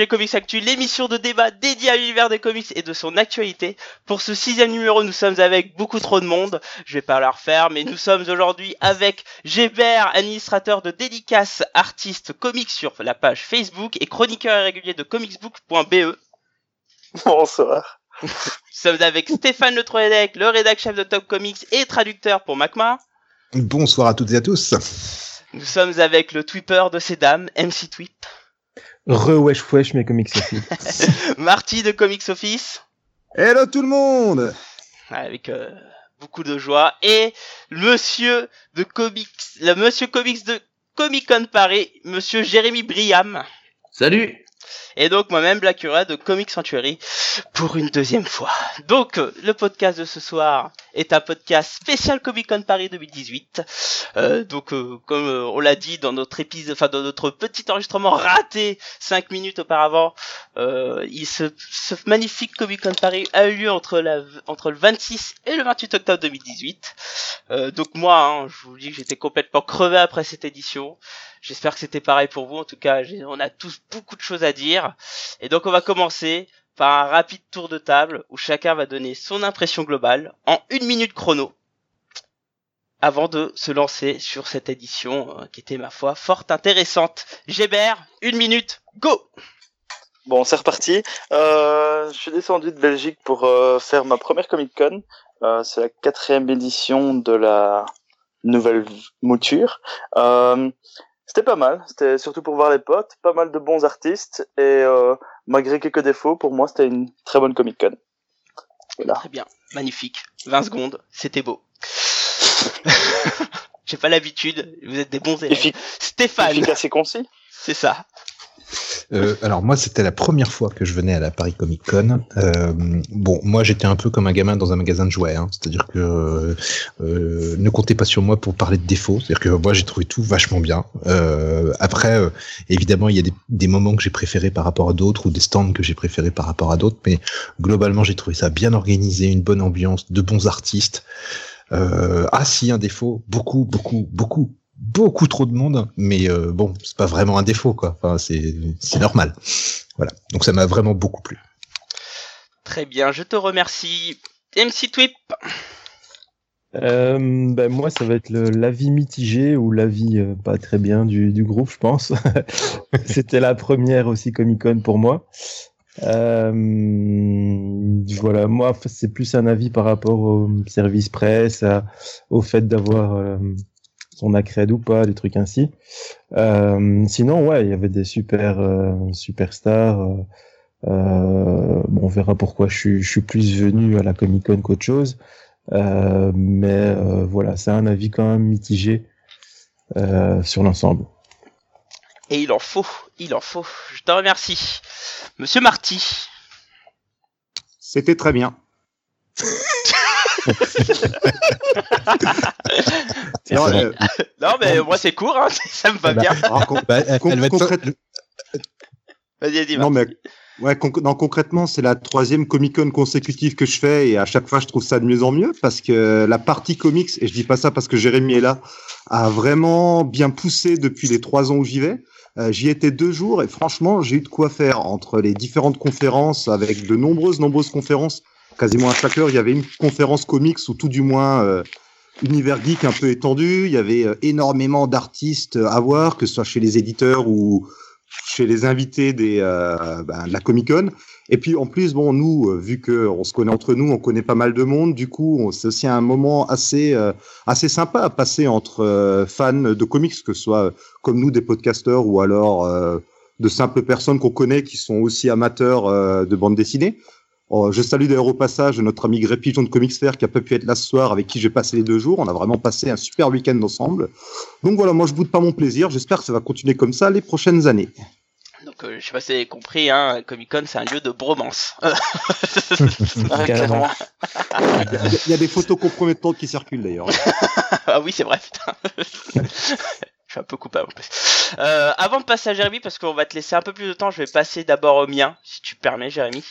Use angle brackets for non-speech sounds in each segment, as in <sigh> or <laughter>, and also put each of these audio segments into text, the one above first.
GG Comics Actu, l'émission de débat dédiée à l'univers des comics et de son actualité. Pour ce sixième numéro, nous sommes avec beaucoup trop de monde. Je vais pas leur faire, mais nous sommes aujourd'hui avec Gébert, administrateur de dédicaces artiste comics sur la page Facebook et chroniqueur régulier de comicsbook.be. Bonsoir. Nous sommes avec Stéphane Le Troedec, le rédac chef de Top Comics et traducteur pour Macma. Bonsoir à toutes et à tous. Nous sommes avec le Twipper de ces dames, MC Twip. Re wesh wesh mes comics Office. <laughs> Marty de Comics Office. Hello tout le monde Avec euh, beaucoup de joie. Et monsieur de comics, le monsieur comics de Comic Con Paris, monsieur Jérémy Briam. Salut Et donc moi-même Blackura de Comic Sanctuary pour une deuxième fois. Donc euh, le podcast de ce soir est un podcast spécial Comic Con Paris 2018. Euh, donc euh, comme euh, on l'a dit dans notre épisode, enfin dans notre petit enregistrement raté cinq minutes auparavant, euh, il ce, ce magnifique Comic Con Paris a eu lieu entre le 26 et le 28 octobre 2018. Euh, donc moi, hein, je vous dis que j'étais complètement crevé après cette édition. J'espère que c'était pareil pour vous. En tout cas, on a tous beaucoup de choses à dire. Et donc on va commencer par un rapide tour de table où chacun va donner son impression globale en une minute chrono avant de se lancer sur cette édition euh, qui était ma foi fort intéressante. Gébert, une minute, go Bon, c'est reparti. Euh, je suis descendu de Belgique pour euh, faire ma première Comic Con. Euh, c'est la quatrième édition de la nouvelle mouture. Euh, c'était pas mal. C'était surtout pour voir les potes. Pas mal de bons artistes. Et euh, malgré quelques défauts, pour moi, c'était une très bonne Comic Con. Voilà. Très bien, magnifique. 20 secondes, c'était beau. <laughs> J'ai pas l'habitude, vous êtes des bons élèves. Stéphane, efficace et concis. c'est ça. Euh, alors moi c'était la première fois que je venais à la Paris Comic Con. Euh, bon moi j'étais un peu comme un gamin dans un magasin de jouets, hein. c'est-à-dire que euh, ne comptez pas sur moi pour parler de défauts, c'est-à-dire que moi j'ai trouvé tout vachement bien. Après évidemment il y a des, moments que j'ai préférés par rapport à d'autres ou des stands que j'ai préférés par rapport à d'autres, mais globalement j'ai trouvé ça bien organisé, une bonne ambiance, de bons artistes. Ah si un défaut, beaucoup beaucoup beaucoup beaucoup trop de monde, mais euh, bon, c'est pas vraiment un défaut, quoi. Enfin, c'est c'est normal. Voilà. Donc ça m'a vraiment beaucoup plu. Très bien, je te remercie. MC Twip, Euh, ben moi ça va être le- l'avis mitigé ou l'avis euh, pas très bien du, du groupe je pense. <laughs> C'était la première aussi Comic Con pour moi. Euh, voilà, moi c'est plus un avis par rapport au service presse, à- au fait d'avoir euh, son accred ou pas, des trucs ainsi. Euh, sinon ouais, il y avait des super euh, superstars. euh, euh, bon, on verra pourquoi je suis, je suis plus venu à la Comic Con qu'autre chose. Euh, mais euh, voilà, c'est un avis quand même mitigé euh, sur l'ensemble. et il en faut, il en faut. Je te remercie. Monsieur Marty, C'était très bien. <laughs> Non, euh, non mais moi c'est court, hein, <laughs> ça me va Bah, bien. alors, con- Bah, elle, con- elle va être- concrète- Vas-y, vas-y, non, mais ouais, con- non, concrètement, c'est la troisième Comic Con consécutive que je fais et à chaque fois, je trouve ça de mieux en mieux parce que la partie comics, et je dis pas ça parce que Jérémy est là, a vraiment bien poussé depuis les trois ans où j'y vais. Euh, j'y étais deux jours et franchement, j'ai eu de quoi faire entre les différentes conférences avec de nombreuses, nombreuses conférences. Quasiment à chaque heure, il y avait une conférence comics ou tout du moins euh, univers geek un peu étendu. Il y avait euh, énormément d'artistes à voir, que ce soit chez les éditeurs ou chez les invités euh, ben, de la Comic Con. Et puis en plus, bon, nous, euh, vu que on se connaît entre nous, on connaît pas mal de monde. Du coup, c'est aussi un moment assez assez sympa à passer entre fans de comics, que ce soit comme nous des podcasteurs ou alors de simples personnes qu'on connaît qui sont aussi amateurs de bande dessinée. Oh, je salue d'ailleurs au passage notre ami Gré Pigeon de Comics Fair qui a pas pu être là ce soir, avec qui j'ai passé les deux jours. On a vraiment passé un super week-end ensemble. Donc voilà, moi je boude pas mon plaisir. J'espère que ça va continuer comme ça les prochaines années. Donc euh, je sais pas si vous avez compris, hein, Comic Con c'est un lieu de bromance. <laughs> <laughs> Ouais, Carrément. clairement. Il y a- il y, a des photos compromettantes qui circulent d'ailleurs. <laughs> ah oui c'est vrai, putain. Je suis un peu coupable en plus. Euh, avant de passer à Jérémy, parce qu'on va te laisser un peu plus de temps, je vais passer d'abord au mien, si tu permets Jérémy.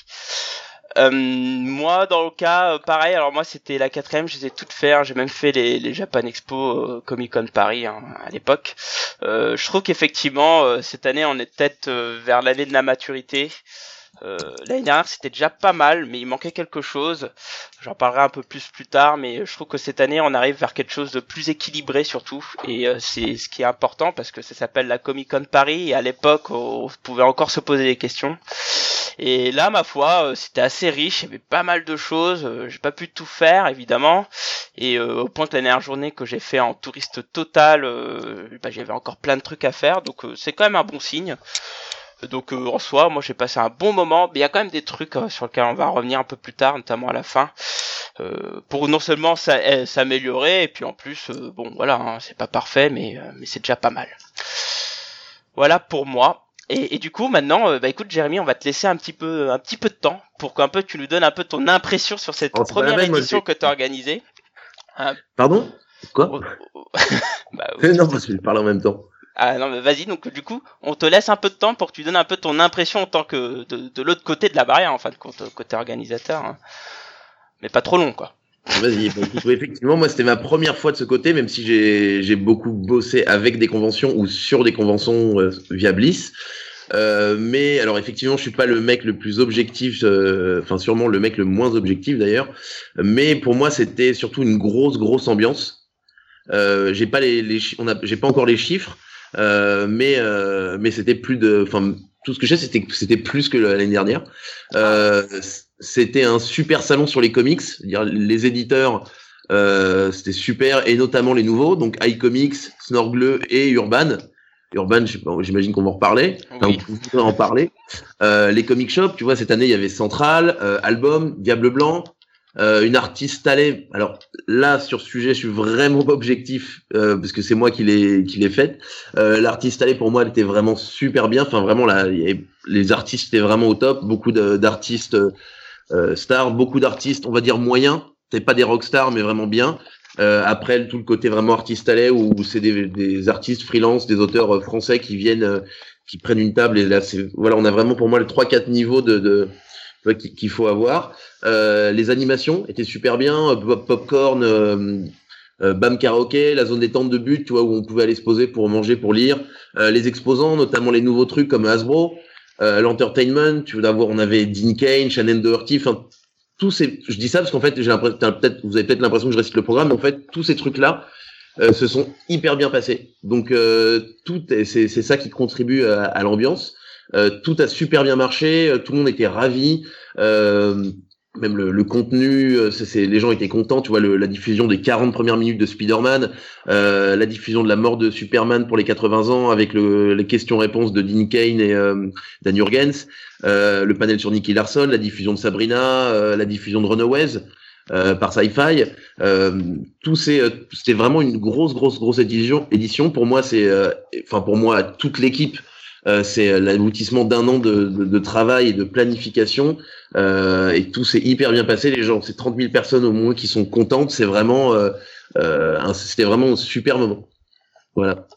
Euh, moi, dans le cas, euh, pareil. Alors moi, c'était la quatrième. Je les ai toutes faites. J'ai même fait les, les Japan Expo, euh, Comic Con Paris hein, à l'époque. Euh, je trouve qu'effectivement, euh, cette année, on est peut-être vers l'année de la maturité. Euh, L'année dernière, c'était déjà pas mal, mais il manquait quelque chose. J'en parlerai un peu plus plus tard, mais je trouve que cette année, on arrive vers quelque chose de plus équilibré surtout, et euh, c'est ce qui est important parce que ça s'appelle la Comic Con Paris, et à l'époque, on pouvait encore se poser des questions. Et là, ma foi, euh, c'était assez riche, il y avait pas mal de choses, euh, j'ai pas pu tout faire, évidemment, et euh, au point que la dernière journée que j'ai fait en touriste total, euh, bah, j'avais encore plein de trucs à faire, donc euh, c'est quand même un bon signe. Donc euh, en soi, moi j'ai passé un bon moment, mais il y a quand même des trucs euh, sur lesquels on va revenir un peu plus tard, notamment à la fin, euh, pour non seulement eh, s'améliorer, et puis en plus, euh, bon voilà, hein, c'est pas parfait, mais, euh, mais c'est déjà pas mal. Voilà pour moi. Et, et du coup maintenant, bah écoute Jérémy, on va te laisser un petit peu, un petit peu de temps pour qu'un peu tu nous donnes un peu ton impression sur cette première édition que tu as organisée. Pardon? Quoi? Oh, oh. <laughs> Bah, <laughs> oui. Non, parce que je parle en même temps. Ah non mais vas-y donc du coup on te laisse un peu de temps pour que tu donnes un peu ton impression en tant que de, de l'autre côté de la barrière en fin de compte côté organisateur hein. mais pas trop long quoi Vas-y. <laughs> Effectivement, moi, c'était ma première fois de ce côté, même si j'ai beaucoup bossé avec des conventions ou sur des conventions euh, via Bliss. Euh, mais alors effectivement, je suis pas le mec le plus objectif, euh, enfin sûrement le mec le moins objectif d'ailleurs. Mais pour moi, c'était surtout une grosse grosse ambiance. Euh, j'ai pas les, on j'ai pas encore les chiffres, mais euh, mais c'était plus de, enfin tout ce que je sais, c'était c'était plus que l'année dernière. Euh, c'était un super salon sur les comics, c'est-à-dire les éditeurs. Euh, c'était super et notamment les nouveaux donc iComics, Snorgle et Urban. Urban, j'imagine qu'on va en reparler. Enfin, Oui. pouvez en parler. Euh, les comic shops, tu vois, cette année il y avait Central, euh, Album, Diable Blanc, euh, une artiste Talé. Alors là, sur ce sujet, je suis vraiment objectif euh, parce que c'est moi qui l'ai qui l'ai faite. Euh, L'artiste Talé pour moi, elle était vraiment super bien. Enfin, vraiment là, les artistes étaient vraiment au top. Beaucoup d'artistes euh, stars, beaucoup d'artistes, on va dire moyens. C'est pas des rockstars, mais vraiment bien. Euh, après, tout le côté vraiment artiste Talé où c'est des, des artistes freelance, des auteurs euh, français qui viennent, euh, qui prennent une table et là, c'est voilà, on a vraiment pour moi les trois quatre niveaux de, de qu'il faut avoir. Euh, les animations étaient super bien, euh, pop popcorn, euh, euh, bam karaoké, la zone détente de but, tu vois, où on pouvait aller se poser pour manger, pour lire. Euh, les exposants, notamment les nouveaux trucs comme Hasbro, l'entertainment, tu veux d'avoir, on avait Dean Kane, Shannon Doherty, enfin tous ces, je dis ça parce qu'en fait, j'ai l'impression, peut-être, vous avez peut-être l'impression que je récite le programme, mais en fait, tous ces trucs-là se sont hyper bien passés. Donc tout, est- c'est c'est ça qui contribue à, à l'ambiance. Euh, tout a super bien marché, euh, tout le monde était ravi. Euh, même le, le contenu, c'est les gens étaient contents. Tu vois, le- la diffusion des 40 premières minutes de Spider-Man, la diffusion de la mort de Superman pour les 80 ans avec le, les questions-réponses de Dean Kane et Dan Jurgens, le panel sur Nicky Larson, la diffusion de Sabrina, la diffusion de Runaways euh, par Sci-Fi. Euh, tout c'est, euh, c'était vraiment une grosse, grosse, grosse édition. Édition pour moi, c'est, enfin pour moi, toute l'équipe. Euh, c'est l'aboutissement d'un an de, de, de travail et de planification euh, et tout s'est hyper bien passé. Les gens, c'est 30 000 personnes au moins qui sont contentes. C'est vraiment, euh, euh, c'était vraiment un super moment. Voilà.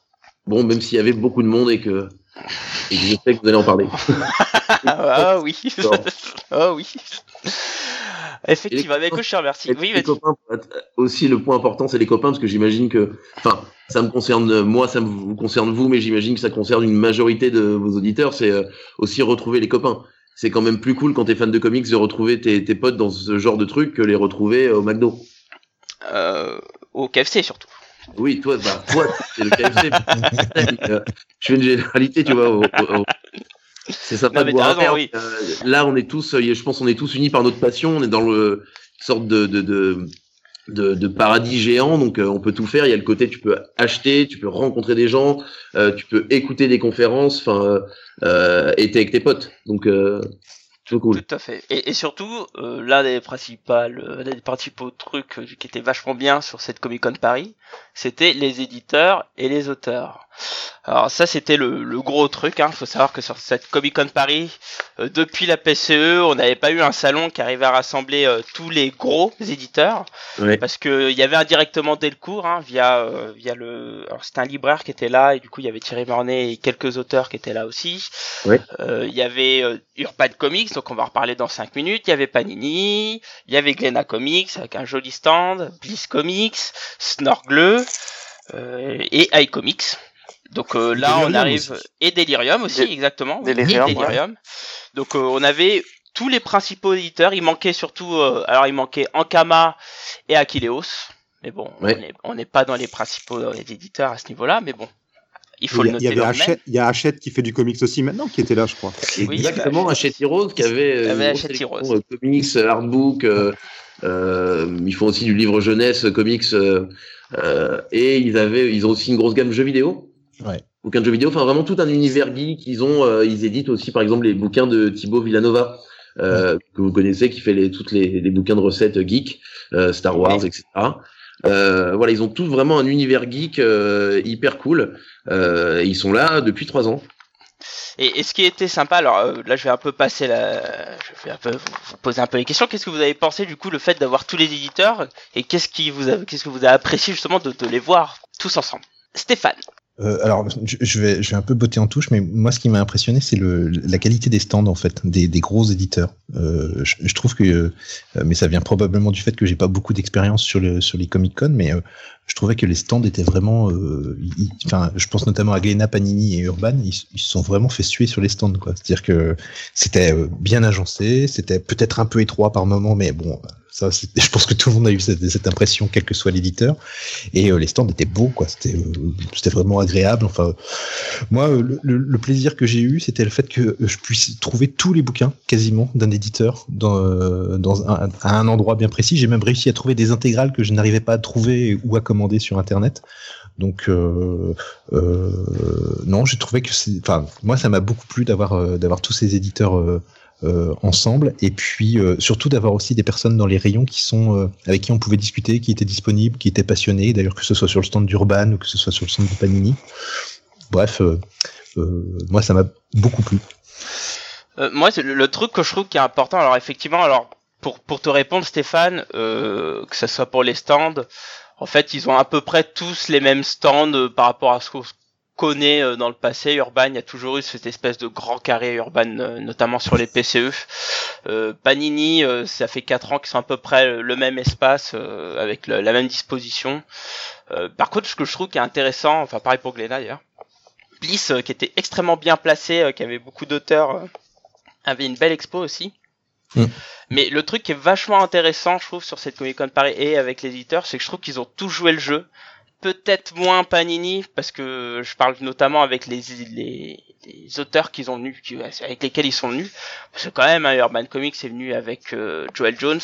Bon, même s'il y avait beaucoup de monde et que, et que je sais que vous allez en parler. <laughs> ah oui Bon. <laughs> ah oui effectivement mais écoute je te remercie oui les copains, aussi le point important, c'est les copains, parce que j'imagine que, enfin, ça me concerne euh, moi, ça me vous concerne vous, mais j'imagine que ça concerne une majorité de vos auditeurs. C'est euh, aussi retrouver les copains. C'est quand même plus cool quand t'es fan de comics de retrouver tes, tes potes dans ce genre de truc que les retrouver euh, au McDo. euh, au KFC surtout Oui, toi, bah, toi, c'est le KFC. Euh, je fais une généralité, tu vois. au- au- au- C'est sympa Non, de raison, oui. Euh, là, on est tous, euh, je pense, on est tous unis par notre passion. On est dans le une sorte de de, de, de, de paradis géant, donc euh, on peut tout faire. Il y a le côté, tu peux acheter, tu peux rencontrer des gens, euh, tu peux écouter des conférences, enfin, euh, euh, et t'es avec tes potes. Donc, euh, cool. Tout à fait. Et, et surtout, euh, l'un des principales, euh, des principaux trucs euh, qui était vachement bien sur cette Comic Con Paris, c'était les éditeurs et les auteurs. Alors ça c'était le, le gros truc. Hein. Faut savoir que sur cette Comic Con Paris, euh, depuis la PCE, on n'avait pas eu un salon qui arrivait à rassembler euh, tous les gros éditeurs, parce que il y avait indirectement Delcourt hein, via euh, via le. Alors c'était un libraire qui était là et du coup il y avait Thierry Mornay et quelques auteurs qui étaient là aussi. Il y avait Urban Comics, donc on va en reparler dans 5 minutes. Il y avait Panini, il y avait Glenna Comics avec un joli stand, Bliss Comics, Snorgle euh, et iComics. Donc euh, là, Delirium on arrive aussi. et Delirium aussi, exactement. Delirium, et Delirium. Donc euh, on avait tous les principaux éditeurs. Il manquait surtout, euh, alors il manquait Ankama et Akileos. Mais bon, Ouais. on n'est pas dans les principaux éditeurs à ce niveau-là. Mais bon, il faut le noter. il y a Hachette qui fait du comics aussi maintenant, qui était là, je crois. Oui, Exactement, Hachette Heroes qui avait, Il y avait comics, artbook, euh, euh, ils font aussi du livre jeunesse, comics, et ils avaient, ils ont aussi une grosse gamme jeux vidéo. Ouais. Bouquins de jeux vidéo, enfin vraiment tout un univers geek. Ils ont, euh, ils éditent aussi par exemple les bouquins de Thibaut Villanova. Euh, que vous connaissez, qui fait les, toutes les, les bouquins de recettes geek, euh, Star Wars, etc. Euh, voilà, ils ont tous vraiment un univers geek euh, hyper cool. Euh, ils sont là depuis trois ans. Et, ce qui était sympa, alors euh, là je vais un peu passer la, je vais un peu vous, poser un peu les questions. Qu'est-ce que vous avez pensé du coup le fait d'avoir tous les éditeurs et qu'est-ce qui vous a, qu'est-ce que vous a apprécié justement de, de les voir tous ensemble? Stéphane. Euh, alors, je vais, je vais un peu botter en touche, mais moi, ce qui m'a impressionné, c'est le, la qualité des stands, en fait, des, des gros éditeurs. Euh, je, je trouve que, euh, mais ça vient probablement du fait que j'ai pas beaucoup d'expérience sur, le, sur les Comic Con, mais euh, je trouvais que les stands étaient vraiment, euh, enfin, je pense notamment à Glénat, Panini et Urban, ils, ils se sont vraiment fait suer sur les stands, quoi. C'est-à-dire que c'était bien agencé, c'était peut-être un peu étroit par moment, mais bon, ça, <laughs> je pense que tout le monde a eu cette, cette impression, quel que soit l'éditeur. Et euh, les stands étaient beaux, quoi. C'était, euh, c'était vraiment agréable. Enfin, moi, euh, le, le- plaisir que j'ai eu, c'était le fait que euh, je puisse trouver tous les bouquins, quasiment, d'un éditeur dans, euh, dans un, à un endroit bien précis. J'ai même réussi à trouver des intégrales que je n'arrivais pas à trouver ou à commander sur Internet. Donc, euh, euh, non, j'ai trouvé que c'est, enfin, moi, ça m'a beaucoup plu d'avoir, d'avoir tous ces éditeurs. Euh, ensemble et puis euh, surtout d'avoir aussi des personnes dans les rayons qui sont euh, avec qui on pouvait discuter, qui étaient disponibles, qui étaient passionnés, d'ailleurs que ce soit sur le stand d'Urban ou que ce soit sur le stand de Panini. Bref, moi ça m'a beaucoup plu. Moi, c'est le, truc que je trouve qui est important, alors effectivement, alors pour pour te répondre, Stéphane, que ce soit pour les stands, en fait, ils ont à peu près tous les mêmes stands par rapport à ce connaît euh, dans le passé. Urban, il y a toujours eu cette espèce de grand carré Urban, euh, notamment sur les PCE. Euh, Panini, euh, ça fait quatre ans qu'ils sont à peu près le même espace, euh, avec le- la même disposition. Euh, par contre, ce que je trouve qui est intéressant, enfin pareil pour Glénat d'ailleurs, Bliss, euh, qui était extrêmement bien placé, euh, qui avait beaucoup d'auteurs, euh, avait une belle expo aussi. Mm. Mais le truc qui est vachement intéressant, je trouve, sur cette Comic Con Paris et avec les éditeurs, c'est que je trouve qu'ils ont tous joué le jeu. Peut-être moins Panini, parce que je parle notamment avec les, les, les auteurs qu'ils ont qui- avec lesquels ils sont venus. Parce que quand même, hein, Urban Comics est venu avec euh, Joel Jones,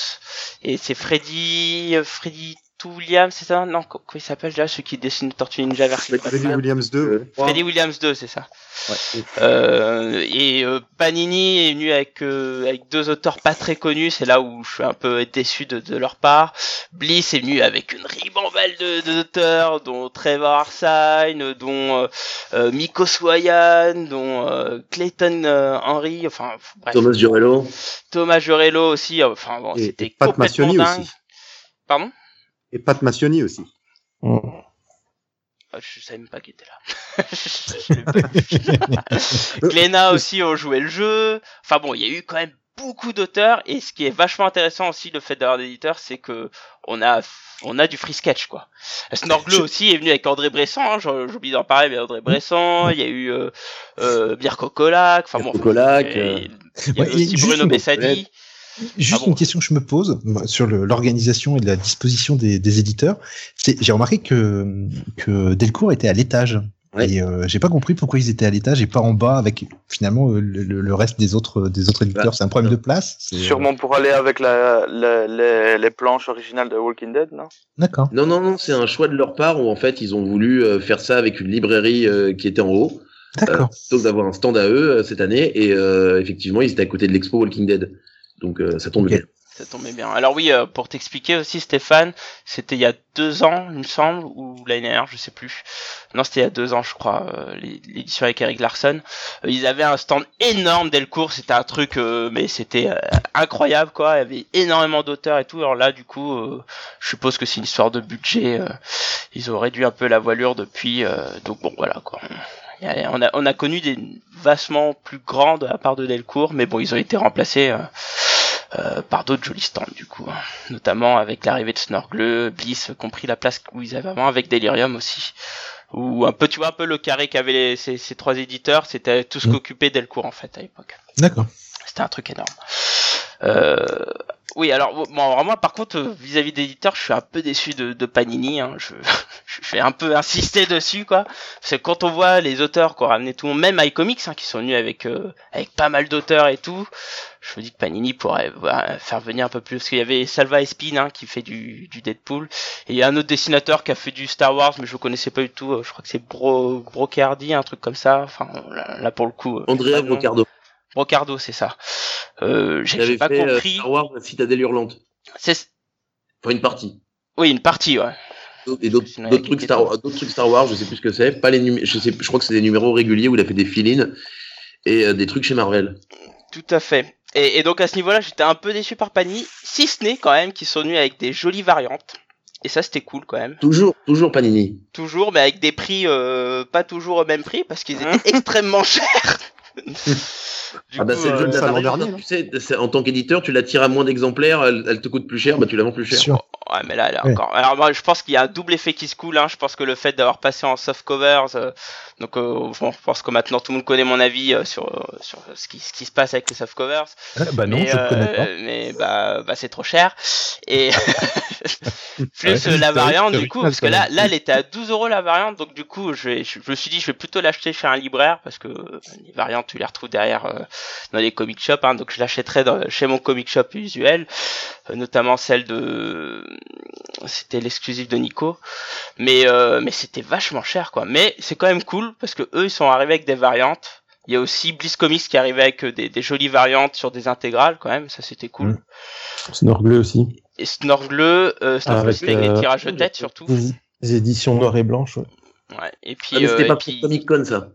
et c'est Freddy, euh, Freddy Williams, c'est ça Non, co- comment il s'appelle déjà, celui qui dessine Tortue Ninja version Freddy Williams 2. Euh, Freddy Williams 2, c'est ça. ouais. Euh, et euh, Panini est venu avec euh, avec deux auteurs pas très connus, c'est là où je suis un peu déçu de, de leur part. Bliss est venu avec une ribambelle de de- d'auteurs, dont Trevor Arsine, dont euh, euh, Miko Swayan, dont euh, Clayton euh, Henry, enfin bref, Thomas Giorello. Thomas Jurello aussi. Enfin bon, c'était complètement Massioni dingue. aussi. Pardon? Et Pat Massioni aussi. Mm. Ah, Je savais même pas qu'il était là. <laughs> Vu. Glénat aussi ont joué le jeu. Enfin bon, il y a eu quand même beaucoup d'auteurs et ce qui est vachement intéressant aussi le fait d'avoir des éditeurs, c'est que on a on a du free sketch quoi. Snorgle Je- aussi est venu avec André Bresson, hein, j'ai j'oublie d'en parler, mais André Bresson, il y a eu euh, euh, Mirko Colac, enfin bon, il y a- euh, il y a Ouais, et aussi Bruno Bessadi. Juste Ah bon une question que je me pose moi, sur l'organisation et la disposition des, des éditeurs. C'est, j'ai remarqué que, que Delcourt était à l'étage. Ouais. Et euh, j'ai pas compris pourquoi ils étaient à l'étage et pas en bas avec finalement euh, le, le- le reste des autres des autres éditeurs. Bah, c'est un problème de place. c'est- Sûrement pour aller avec la, la- les, les planches originales de Walking Dead, non? D'accord. Non, non, non, c'est un choix de leur part où en fait ils ont voulu euh, faire ça avec une librairie euh, qui était en haut, D'accord. que d'avoir un stand à eux euh, cette année. Et euh, effectivement, ils étaient à côté de l'expo Walking Dead. Donc euh, ça tombe bien. Ça tombait bien. Alors oui, euh, pour t'expliquer aussi, Stéphane, c'était il y a deux ans, il me semble, ou l'année dernière, je sais plus. Non, c'était il y a deux ans, je crois, euh, l'édition avec Eric Larson. Euh, ils avaient un stand énorme Delcourt, c'était un truc, mais c'était incroyable, quoi. Il y avait énormément d'auteurs et tout. Alors là, du coup, je suppose que c'est une histoire de budget. ils ont réduit un peu la voilure depuis. donc bon, voilà, quoi. On a, on a connu des vastement plus grandes à part de Delcourt, mais bon, ils ont été remplacés euh, par d'autres jolis stands du coup, hein. notamment avec l'arrivée de Snorgle, Bliss compris la place où ils avaient avant, avec Delirium aussi. Ou un peu, tu vois, un peu le carré qu'avaient ces, ces, trois éditeurs, c'était tout ce mm. qu'occupait Delcourt en fait à l'époque. D'accord. C'était un truc énorme. Euh, oui, alors bon, moi par contre vis-à-vis d'éditeurs, je suis un peu déçu de, de Panini. Hein. Je, <laughs> je vais un peu insister dessus quoi, parce que quand on voit les auteurs qui ont ramené tout le monde, même iComics hein, qui sont venus avec euh, avec pas mal d'auteurs et tout, je me dis que Panini pourrait faire venir un peu plus, parce qu'il y avait Salva Espin hein, qui fait du, du Deadpool, et il y a un autre dessinateur qui a fait du Star Wars, mais je le connaissais pas du tout. Euh, je crois que c'est Bro Brocardi, un truc comme ça. Enfin là, pour le coup. Euh, Andrea Brocardo. Brocardo, c'est ça. Euh, J'ai pas fait, euh, compris. Star Wars, la Citadelle hurlante. C'est. Enfin une partie. Oui, une partie, ouais. Et d'autres trucs, Star, trucs Star Wars, je sais plus ce que c'est. Pas les je sais, je crois que c'est des numéros réguliers où il a fait des fill et euh, des trucs chez Marvel. Tout à fait. Et, et donc à ce niveau-là, j'étais un peu déçu par Panini, si ce n'est quand même qu'ils sont venus avec des jolies variantes. Et ça, c'était cool quand même. Toujours, toujours Panini. Toujours, mais avec des prix euh, pas toujours au même prix parce qu'ils étaient extrêmement chers. <laughs> ah bah c'est le jeu de la dernier, tu sais, en tant qu'éditeur, tu la tires à moins d'exemplaires, elle, te coûte plus cher, bah tu la vends plus cher. Ouais, mais là, elle encore. Alors moi, je pense qu'il y a un double effet qui se coule. Hein. Je pense que le fait d'avoir passé en soft covers, euh, donc euh, je pense que maintenant tout le monde connaît mon avis euh, sur sur ce qui ce qui se passe avec les soft covers. Ah, bah non, mais, je connais pas. Mais bah bah c'est trop cher. Et <laughs> <laughs> plus la variante du coup, parce que là là elle était à 12 euros la variante, donc du coup je, je, me suis dit je vais plutôt l'acheter chez un libraire parce que les variantes tu les retrouves derrière dans les comic shops, hein, donc je l'achèterai chez mon comic shop usuel, notamment celle de c'était l'exclusif de Nico. Mais euh, mais c'était vachement cher quoi. Mais c'est quand même cool parce que eux ils sont arrivés avec des variantes. Il y a aussi Bliss Comics qui arrivait avec euh, des, jolies variantes sur des intégrales quand même. Ça c'était cool. Mmh. Snorgle aussi. Et Snorgle euh, Snorgle avec, les tirages de tête surtout. les éditions noires et blanches ouais, ouais. et puis ah, c'était pas pour Comic Con ça.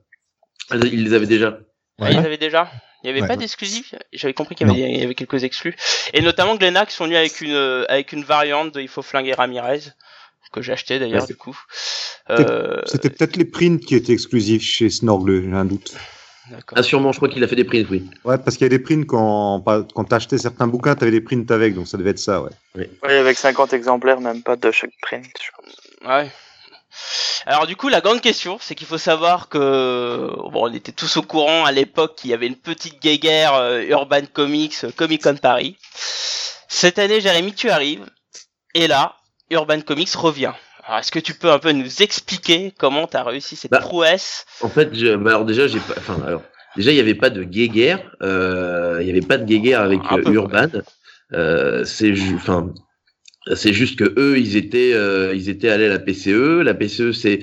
Ils les avaient déjà. Ouais. ils avaient déjà. Il n'y avait pas d'exclusif. J'avais compris qu'il y, avait quelques exclus. Et notamment Glenna qui sont venus avec une, euh, avec une variante de Il faut flinguer Ramirez, que j'ai acheté d'ailleurs du coup. Euh... C'était peut-être les prints qui étaient exclusifs chez Snorgle, j'ai un doute. Ah sûrement, je crois qu'il a fait des prints, oui. Ouais, parce qu'il y a des prints quand, quand t'achetais certains bouquins, t'avais des prints avec, donc ça devait être ça, ouais. Oui, avec 50 exemplaires, même pas de chaque print, je pense. Ouais. Alors du coup, la grande question, c'est qu'il faut savoir que bon, on était tous au courant à l'époque qu'il y avait une petite guéguerre euh, Urban Comics, euh, Comic Con Paris. Cette année, Jérémy, tu arrives, et là, Urban Comics revient. Alors, est-ce que tu peux un peu nous expliquer comment tu as réussi cette bah, prouesse? En fait, je, bah, alors déjà, j'ai pas, enfin, alors, déjà, il n'y avait pas de guéguerre, euh, il n'y avait pas de guéguerre avec Urban. c'est, enfin, c'est juste que eux, ils étaient, euh, ils étaient allés à la PCE. La PCE s'est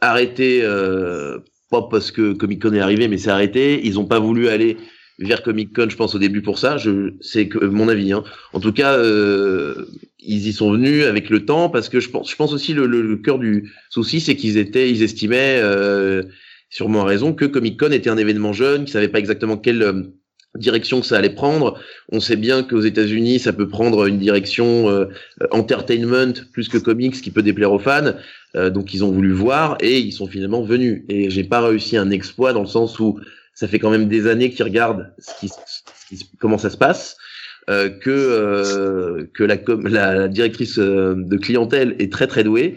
arrêtée, euh, pas parce que Comic Con est arrivé, mais c'est arrêté. Ils n'ont pas voulu aller vers Comic Con, je pense au début pour ça. Je, c'est que mon avis. Hein. En tout cas, euh, ils y sont venus avec le temps parce que je pense, je pense aussi le, le, cœur du souci, c'est qu'ils étaient, ils estimaient, euh, sûrement raison, que Comic Con était un événement jeune, qu'ils savaient pas exactement quel euh, direction que ça allait prendre. On sait bien qu'aux États-Unis, ça peut prendre une direction euh, entertainment plus que comics qui peut déplaire aux fans. Euh, donc ils ont voulu voir et ils sont finalement venus. Et j'ai pas réussi un exploit dans le sens où ça fait quand même des années qu'ils regardent ce qui, comment ça se passe. Euh, que euh, que la, la, directrice euh, de clientèle est très très douée,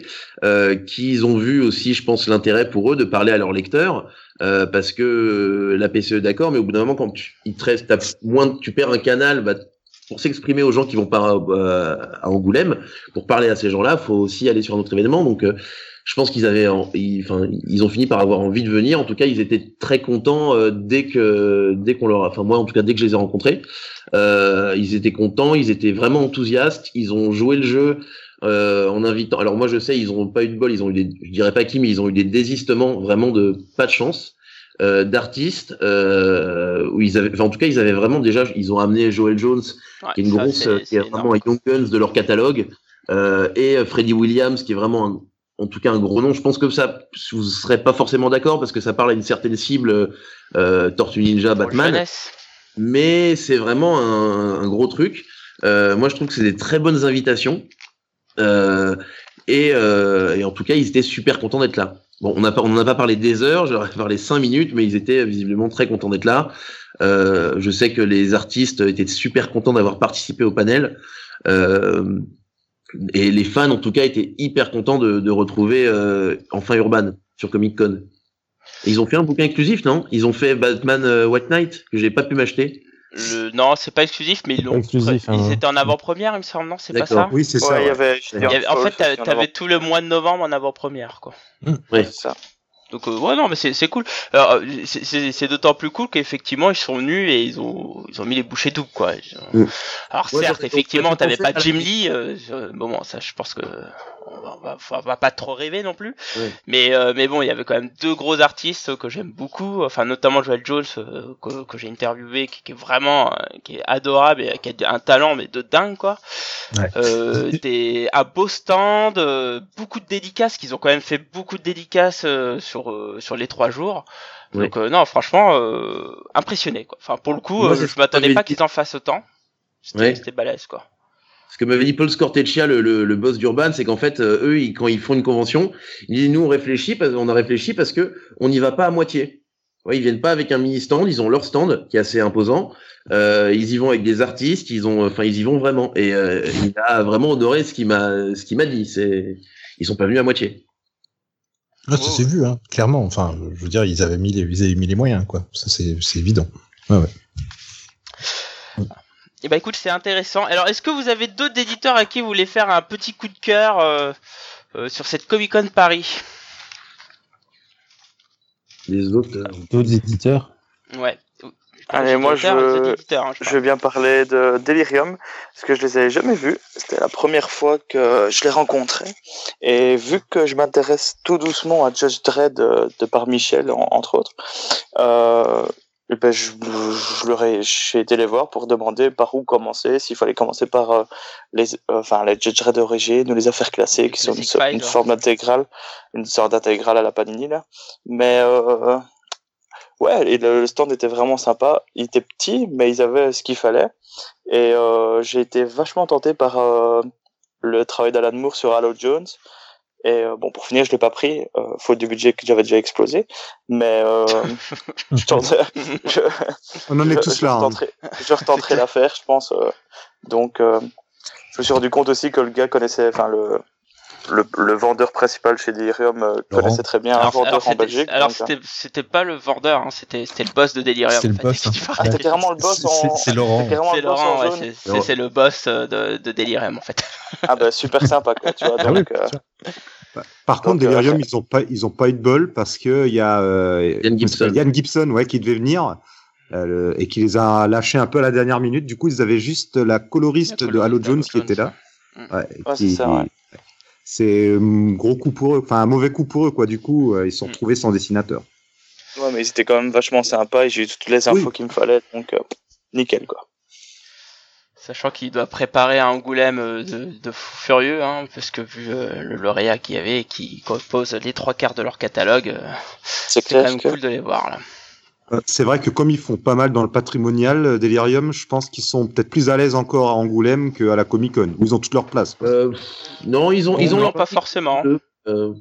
qu'ils ont vu aussi, je pense, l'intérêt pour eux de parler à leurs lecteurs, parce que la PCE d'accord, mais au bout d'un moment, quand tu, il te reste, moins, tu perds un canal, bah, pour s'exprimer aux gens qui vont pas à Angoulême, pour parler à ces gens-là, faut aussi aller sur un autre événement. Donc je pense qu'ils avaient, enfin, ils ont fini par avoir envie de venir. En tout cas, ils étaient très contents euh, dès que, dès qu'on leur, enfin moi en tout cas dès que je les ai rencontrés, euh, ils étaient contents, ils étaient vraiment enthousiastes. Ils ont joué le jeu euh, en invitant. Alors moi je sais, ils ont pas eu de bol, ils ont eu des, je dirais pas qui, mais ils ont eu des désistements vraiment de pas de chance. euh, d'artistes euh, où ils avaient, enfin, en tout cas, ils avaient vraiment déjà, ils ont amené Joel Jones, Ouais, qui est une ça, grosse, qui est c'est vraiment un. Young Guns de leur catalogue, euh, et euh, Freddie Williams, qui est vraiment, un- en tout cas, un gros nom. Je pense que ça, vous serez pas forcément d'accord parce que ça parle à une certaine cible, euh, Tortue Ninja, Batman mais c'est vraiment un, un gros truc. Euh, moi, je trouve que c'est des très bonnes invitations. Euh, et, euh, et en tout cas, ils étaient super contents d'être là. Bon, on n'a pas, on n'en a pas parlé des heures, j'aurais parlé cinq minutes, mais ils étaient visiblement très contents d'être là. Euh, je sais que les artistes étaient super contents d'avoir participé au panel. Euh, et les fans, en tout cas, étaient hyper contents de, de retrouver euh, enfin Urban sur Comic Con. Et ils ont fait un bouquin exclusif, non? Ils ont fait Batman euh, White Knight que j'ai pas pu m'acheter. Le... Non, c'est pas exclusif, mais ils l'ont. exclusif, Ils hein. étaient en avant-première, il me semble, non? C'est pas D'accord. ça? Oui, c'est ça. Ouais, il y ouais. avait. Il y avait- En fait, t'avais tout le mois de novembre en avant-première, quoi. Ouais. C'est ça. Donc euh, ouais non mais c'est c'est cool. Euh, c'est- d'autant plus cool qu'effectivement ils sont venus et ils ont ils ont mis les bouchées doubles quoi. Ont- Mm. Alors Ouais, certes effectivement t'avais pas Jim Lee, euh, bon bon, ça je pense que on va, on va, on va pas trop rêver non plus. Ouais. Mais euh, mais bon il y avait quand même deux gros artistes que j'aime beaucoup, enfin notamment Joel Jones euh, que, que j'ai interviewé qui, qui est vraiment euh, qui est adorable et qui a un talent mais de dingue quoi. Ouais. Euh, <laughs> des à beau stand, euh, beaucoup de dédicaces, qu'ils ont quand même fait beaucoup de dédicaces euh, sur euh, sur les trois jours. Donc euh, non, franchement, euh, impressionné quoi. Enfin pour le coup, Moi, euh, c'est je m'attendais pas qu'ils en fassent autant. C'était balèze quoi. Ce que m'avait dit Paul Scorteccia, le, le, le boss d'Urban, c'est qu'en fait, euh, eux, ils, quand ils font une convention, ils disent, nous, on réfléchit, parce, on a réfléchi parce que on n'y va pas à moitié. Ouais, ils viennent pas avec un mini stand, ils ont leur stand qui est assez imposant. Euh, ils y vont avec des artistes, ils ont, enfin, ils y vont vraiment. Et euh, il a vraiment honoré ce qu'il m'a, ce qu'il m'a dit. C'est, ils sont pas venus à moitié. Ah, ça Oh. s'est vu, hein, clairement. Enfin, je veux dire, ils avaient mis les, ils avaient mis les moyens, quoi. Ça, c'est c'est évident. Ouais, ouais. Et bah écoute, c'est intéressant. Alors est-ce que vous avez d'autres éditeurs à qui vous voulez faire un petit coup de cœur euh, euh, sur cette Comic Con Paris? Les autres, euh, D'autres éditeurs? Ouais. Allez, moi, je veux- hein, je bien parler de Delirium, parce que je les avais jamais vus. C'était la première fois que je les rencontrais. Et vu que je m'intéresse tout doucement à Judge Dredd de, de par Michel, en- entre autres, euh, et ben je, je j'ai été les voir pour demander par où commencer, s'il fallait commencer par euh, les, euh, enfin, les Judge d'origine ou les affaires classées, qui sont une, forme intégrale, une sorte d'intégrale à la Panini, là. Mais, euh, Ouais, et le, le stand était vraiment sympa. Il était petit, mais ils avaient ce qu'il fallait. Et euh, j'ai été vachement tenté par le travail d'Alan Moore sur Halo Jones. Et euh, bon, pour finir, je l'ai pas pris, euh, faute du budget que j'avais déjà explosé. Mais euh, <laughs> je, je, <laughs> On en est je- tous je là. hein. je retenterai l'affaire, je pense. euh. donc, euh, je me suis rendu compte aussi que le gars connaissait, enfin le, le, le vendeur principal chez Delirium euh, connaissait très bien un vendeur alors, en Belgique. alors c'était pas le vendeur, hein, c'était c'était le boss de Delirium. C'était le boss, hein. Ah, carrément le boss C'est- en. c'est Laurent. C'est Laurent, c'est- le boss euh, de, de Delirium en fait. Ah bah super sympa quoi, tu vois. Ah oui, Donc, euh, Par contre, Donc, euh, Delirium, ils ont pas, ils ont pas eu de bol parce que il y a euh, Yann Gibson. Yann Gibson, ouais, qui devait venir euh, le- et qui les a lâchés un peu à la dernière minute. Du coup, ils avaient juste la coloriste La de Halo Jones qui était là. Ouais, Ouais, qui- ça, ouais. C'est un gros coup pour eux, enfin un mauvais coup pour eux quoi. Du coup, euh, ils se sont Mm. retrouvés sans dessinateur. ouais, mais c'était quand même vachement sympa et j'ai eu toutes les infos Oui. qu'il me fallait, donc euh, nickel quoi. Sachant qu'il doit préparer un Angoulême euh, de, de fou furieux, hein, parce que vu euh, le lauréat qu'il y avait et qui compose les trois quarts de leur catalogue, euh, C'est quand même que. cool de les voir là. Euh, C'est vrai que comme ils font pas mal dans le patrimonial, euh, Delirium, je pense qu'ils sont peut-être plus à l'aise encore à Angoulême qu'à la Comic Con, où ils ont toute leur place. euh, non, ils ont, ils ont non, leur pas forcément. Euh,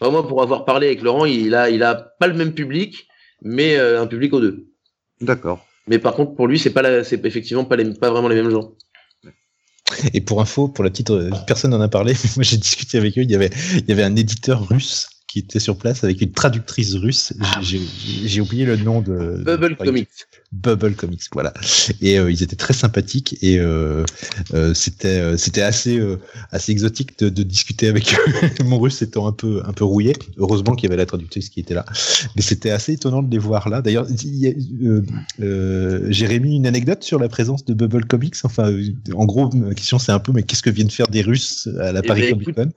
enfin, moi, pour avoir parlé avec Laurent, il a, il a pas le même public, mais euh, un public aux deux. D'accord. Mais par contre, pour lui, c'est pas, la- c'est effectivement pas, les, pas vraiment les mêmes gens. Et pour info, pour la petite, personne n'en a parlé, <laughs> mais moi j'ai discuté avec eux. Il y avait, il y avait un éditeur russe qui était sur place avec une traductrice russe. J'ai- J'ai oublié le nom de. Bubble de- Comics. Bubble Comics, voilà. Et euh, ils étaient très sympathiques et euh, euh, c'était c'était assez assez exotique de, de discuter avec eux. <laughs> Mon russe étant un peu un peu rouillé. Heureusement qu'il y avait la traductrice qui était là. Mais c'était assez étonnant de les voir là. D'ailleurs, il y a, j'ai remis une anecdote sur la présence de Bubble Comics? Enfin, en gros, ma question c'est un peu, mais qu'est-ce que viennent faire des Russes à la Eh Paris ben, Comic Con?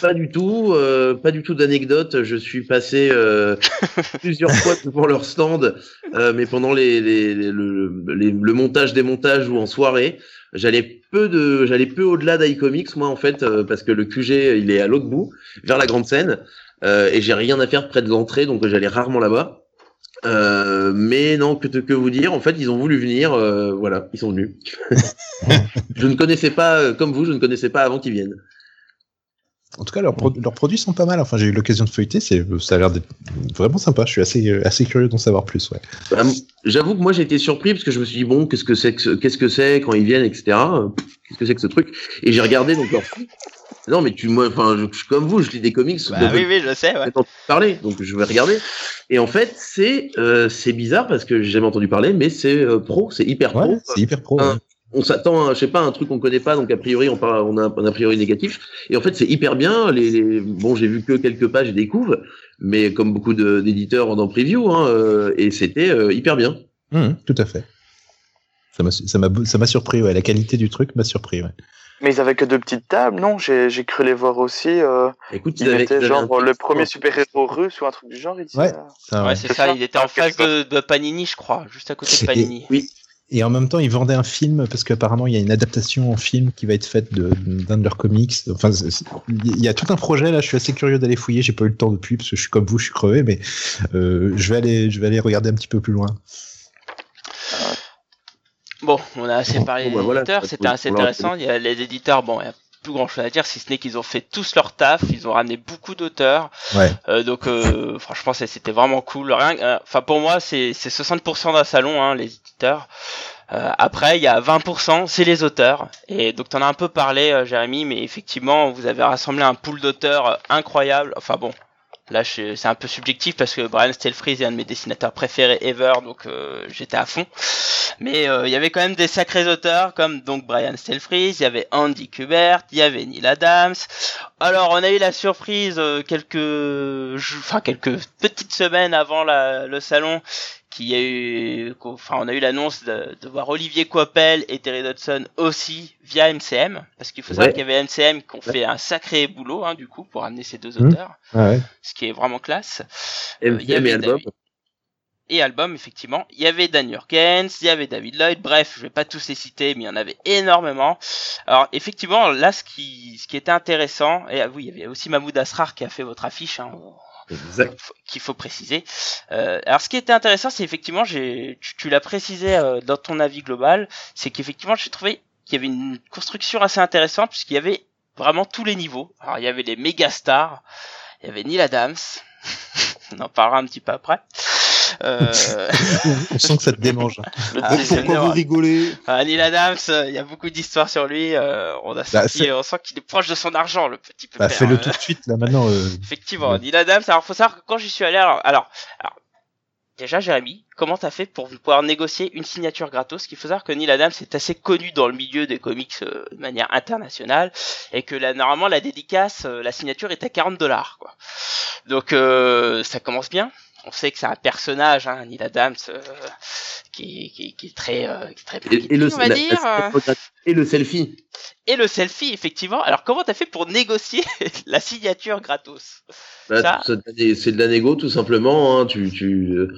Pas du tout, pas du tout d'anecdote. Anecdote, je suis passé euh, <laughs> plusieurs fois devant leur stand, euh, mais pendant les, les, les- le, les- le montage, démontage ou en soirée, j'allais peu de, j'allais peu au-delà d'iComics moi en fait, euh, parce que le QG il est à l'autre bout, vers la grande scène, et j'ai rien à faire près de l'entrée, donc j'allais rarement là-bas. Euh, mais non, que, que vous dire, en fait, ils ont voulu venir, euh, voilà, ils sont venus. <laughs> je ne connaissais pas, comme vous, je ne connaissais pas avant qu'ils viennent. En tout cas, leurs, pro- leurs produits sont pas mal. Enfin, j'ai eu l'occasion de feuilleter, c'est, ça a l'air d'être vraiment sympa. Je suis assez, assez curieux d'en savoir plus. Ouais. Bah, J'avoue que moi j'ai été surpris parce que je me suis dit bon qu'est-ce que c'est que ce- qu'est-ce que c'est quand ils viennent etc. Qu'est-ce que c'est que ce truc? Et j'ai regardé donc leur. Non mais tu moi enfin je, je suis comme vous je lis des comics. Bah donc, oui, oui, je sais, ouais. j'ai entendu parler donc je vais regarder. Et en fait c'est euh, c'est bizarre parce que j'ai jamais entendu parler mais c'est euh, pro c'est hyper pro. Ouais, c'est hyper pro. Un- ouais. On s'attend à, je sais pas, un truc qu'on connaît pas, donc a priori on, parle, on a un a priori négatif. Et en fait c'est hyper bien. Les, les- bon j'ai vu que quelques pages et des couves, mais comme beaucoup de- d'éditeurs dans preview, hein, euh, et c'était euh, hyper bien. Mhm, tout à fait. Ça m'a, ça m'a, ça m'a surpris. Ouais. La qualité du truc m'a surpris. Ouais. Mais ils avaient que deux petites tables, non? J'ai j'ai cru les voir aussi. Euh, Écoute, ils avaient- avaient genre le premier super-héros russe ou un truc du genre. Ils Ouais. euh, Ouais, c'est C'est ça, ça. il était en face de, de Panini, je crois, juste à côté de Et- Panini. Oui. Et en même temps, ils vendaient un film parce qu'apparemment, il y a une adaptation en film qui va être faite de- d'un de, leurs comics. Enfin, il y a tout un projet là. Je suis assez curieux d'aller fouiller. J'ai pas eu le temps depuis parce que je suis comme vous, je suis crevé, mais euh, je vais aller, je vais aller regarder un petit peu plus loin. Bon, on a assez parlé bon, des bah voilà, éditeurs, c'était assez intéressant. Il y a les éditeurs, bon, il y a plus grand chose à dire, si ce n'est qu'ils ont fait tous leur taf, ils ont ramené beaucoup d'auteurs. Ouais. Euh, donc euh, franchement c'était vraiment cool. Rien, euh, enfin pour moi c'est c'est 60% d'un salon hein, les éditeurs. Euh, après il y a 20% c'est les auteurs. Et donc t'en as un peu parlé euh, Jérémy, mais effectivement vous avez rassemblé un pool d'auteurs incroyable. Enfin bon. Là, c'est un peu subjectif parce que Brian Stelfreeze est un de mes dessinateurs préférés ever, donc euh, j'étais à fond. Mais euh, il y avait quand même des sacrés auteurs comme donc Brian Stelfreeze, il y avait Andy Kubert, il y avait Neil Adams. Alors on a eu la surprise euh, quelques, enfin quelques petites semaines avant le salon, qu'il y a eu, enfin on a eu l'annonce de, de voir Olivier Coppel et Terry Dodson aussi via MCM, parce qu'il faut savoir Ouais. qu'il y avait MCM qui ont fait un sacré boulot hein, du coup pour amener ces deux Mhm. auteurs, Ouais. ce qui est vraiment classe. Euh, il y avait et album. Et album effectivement. Il y avait Dan Jurgens, il y avait David Lloyd, bref, je vais pas tous les citer, mais il y en avait énormément. Alors effectivement, là ce qui ce qui était intéressant, et ah oui, il y avait aussi Mahmoud Asrar qui a fait votre affiche, hein, Exact. qu'il faut préciser. Euh, alors ce qui était intéressant, c'est effectivement, j'ai tu, tu l'as précisé euh, dans ton avis global, c'est qu'effectivement j'ai trouvé qu'il y avait une construction assez intéressante puisqu'il y avait vraiment tous les niveaux. Alors il y avait les méga stars, il y avait Neil Adams, <laughs> on en parlera un petit peu après. Euh, <laughs> On sent que ça te démange. Ah, Pourquoi vous rigolez Ah, Neil Adams, il y a beaucoup d'histoires sur lui. euh, on a Bah, senti, on sent qu'il est proche de son argent, le petit peu. Bah, fais-le tout de suite là maintenant. euh, Effectivement, Ouais. Neil Adams. Alors, faut savoir que quand j'y suis allé, alors, alors, alors, déjà, Jérémy, comment t'as fait pour pouvoir négocier une signature gratos? Il faut savoir que Neil Adams est assez connu dans le milieu des comics euh, de manière internationale et que là, normalement, la dédicace, euh, la signature est à 40 dollars, quoi. Donc, euh, ça commence bien. On sait que c'est un personnage, hein, Neil Adams, euh, qui, qui, qui est très, euh, qui est très Et, et le, on va la- dire. la- et le selfie. et le selfie, effectivement. Alors, comment t'as fait pour négocier <laughs> la signature gratos? Ça- c'est de la négo tout simplement. Hein. Tu, tu, euh,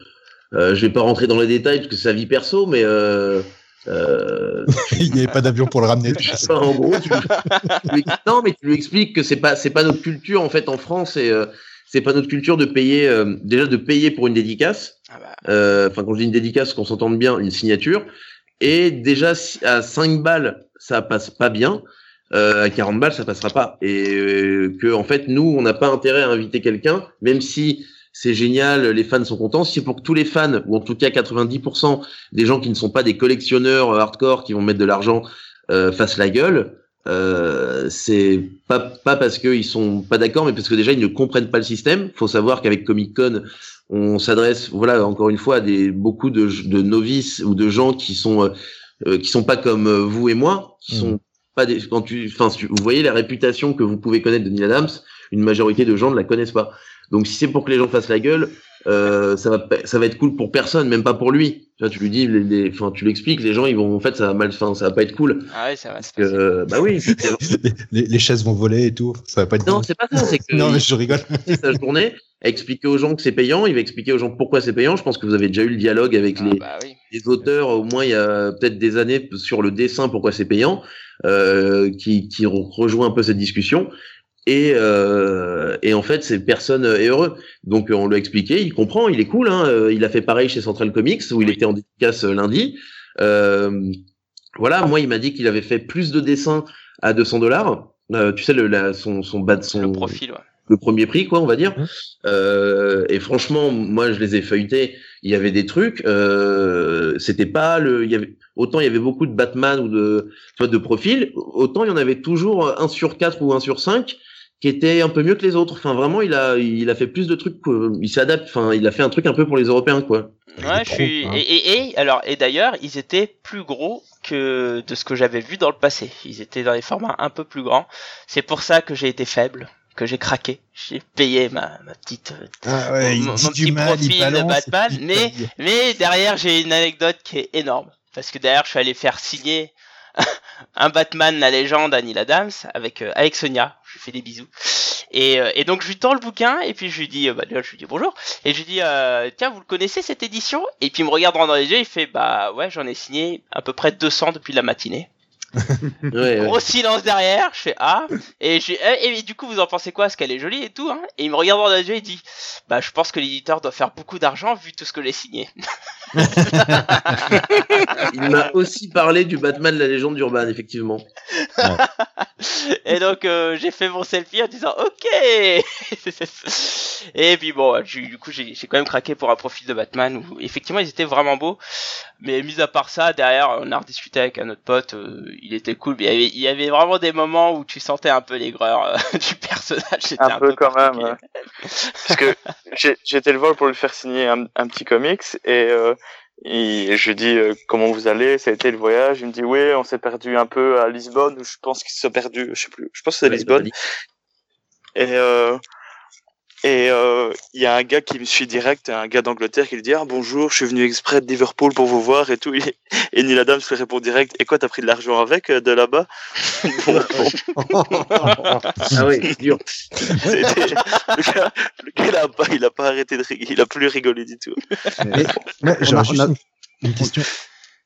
euh, je vais pas rentrer dans les détails parce que c'est sa vie perso, mais euh, euh, <laughs> Il n'y avait pas d'avion pour le ramener. en gros, tu, tu lui- non, mais tu lui expliques que c'est pas, c'est pas notre culture en fait en France et euh, c'est pas notre culture de payer euh, déjà de payer pour une dédicace. ah bah, Euh, Enfin, quand je dis une dédicace, qu'on s'entende bien, une signature. Et déjà à 5 balles, ça passe pas bien. Euh, à 40 balles, ça passera pas. Et euh, que en fait, nous, on n'a pas intérêt à inviter quelqu'un, même si c'est génial, les fans sont contents. Si c'est pour que tous les fans, ou en tout cas 90% des gens qui ne sont pas des collectionneurs euh, hardcore qui vont mettre de l'argent, euh, fassent la gueule, euh, c'est pas pas parce qu'ils sont pas d'accord, mais parce que déjà ils ne comprennent pas le système. Faut savoir qu'avec Comic Con, on s'adresse, voilà, encore une fois, à des beaucoup de, de novices ou de gens qui sont euh, euh, qui sont pas comme euh, vous et moi, qui Mhm. sont pas des. Quand tu, enfin, vous voyez la réputation que vous pouvez connaître de Neil Adams, une majorité de gens ne la connaissent pas. Donc si c'est pour que les gens fassent la gueule, euh, ça va ça va être cool pour personne, même pas pour lui. Tu vois, tu lui dis, les, les- enfin, tu l'expliques, les gens ils vont en fait ça va mal, enfin, ça va pas être cool. Ah ouais, ça va. Se euh, bah oui. <laughs> les, les chaises vont voler et tout. Ça va pas être non, c'est pas ça. C'est <laughs> que Non, mais je rigole. sa journée <laughs> expliquer aux gens que c'est payant. Il va expliquer aux gens pourquoi c'est payant. Je pense que vous avez déjà eu le dialogue avec Ah les, bah oui. les auteurs, au moins il y a peut-être des années sur le dessin, pourquoi c'est payant, euh, qui, qui re- rejoint un peu cette discussion. Et, euh, et en fait, c'est personne est heureux. Donc on lui a expliqué, il comprend, il est cool. Hein, euh, il a fait pareil chez Central Comics où il Oui. était en dédicace euh, lundi. Euh, voilà, moi il m'a dit qu'il avait fait plus de dessins à 200 dollars. tu sais le la, son son bas de son Le profil, ouais. le premier prix, quoi, on va dire. Mhm. Euh, et franchement, moi, je les ai feuilletés. Il y avait des trucs. Euh, c'était pas le. Il y avait autant il y avait beaucoup de Batman ou de de profils, autant il y en avait toujours un sur quatre ou un sur cinq qui était un peu mieux que les autres. Enfin, vraiment, il a il a fait plus de trucs. que- Il s'adapte. Enfin, il a fait un truc un peu pour les Européens, quoi. Ouais, je suis. hein. Et, et, et alors et d'ailleurs, ils étaient plus gros que de ce que j'avais vu dans le passé. Ils étaient dans des formats un peu plus grands. C'est pour ça que j'ai été faible, que j'ai craqué. J'ai payé ma, ma petite. euh, Ah ouais, il mon- mon petit mal, il profil de Batman, mais- Mais derrière, j'ai une anecdote qui est énorme. Parce que derrière, je suis allé faire signer <laughs> un Batman, la légende, Neil Adams, avec, euh, avec Sonia. Je lui fais des bisous. Et, euh, donc, je lui tends le bouquin, et puis je lui dis, euh, bah, je lui dis bonjour. Et je lui dis, euh, tiens, vous le connaissez cette édition? Et puis il me regarde dans les yeux, il fait, bah ouais, j'en ai signé à peu près 200 depuis la matinée. Ouais, ouais. Gros silence derrière, je fais ah et je et, et du coup vous en pensez quoi? Parce qu'elle est jolie et tout hein? Et il me regarde dans les yeux et dit bah je pense que l'éditeur doit faire beaucoup d'argent vu tout ce que j'ai signé. <laughs> Il m'a aussi parlé du Batman, la légende d'Urban, effectivement. et donc euh, j'ai fait mon selfie en disant ok. <laughs> et puis bon j'ai- du coup j'ai j'ai quand même craqué pour un profil de Batman où effectivement ils étaient vraiment beaux. Mais mis à part ça derrière on a rediscuté avec un autre pote, euh, il était cool. Mais il y avait, il y avait vraiment des moments où tu sentais un peu l'aigreur euh, <laughs> du personnage. C'était Un peu quand même, ouais. Parce que été le voir pour lui faire signer un, un petit comics et, euh, et je lui dis euh, comment vous allez, ça a été le voyage. Il me dit oui, on s'est perdu un peu à Lisbonne ou je pense qu'il s'est perdu, je sais plus, je pense que c'est à Lisbonne. Et euh, et euh, il y a un gars qui me suit direct, un gars d'Angleterre qui lui dit ah bonjour, je suis venu exprès de Liverpool pour vous voir et tout. Et, et Neil Adams lui répond direct et quoi t'as pris de l'argent avec euh, de là-bas? Bon, <laughs> bon, Ah c'est <laughs> dur. le gars, le gars, il a pas, il a pas arrêté de rigoler, il a plus rigolé du tout. Mais- Ouais, On a- juste on a- une, une question.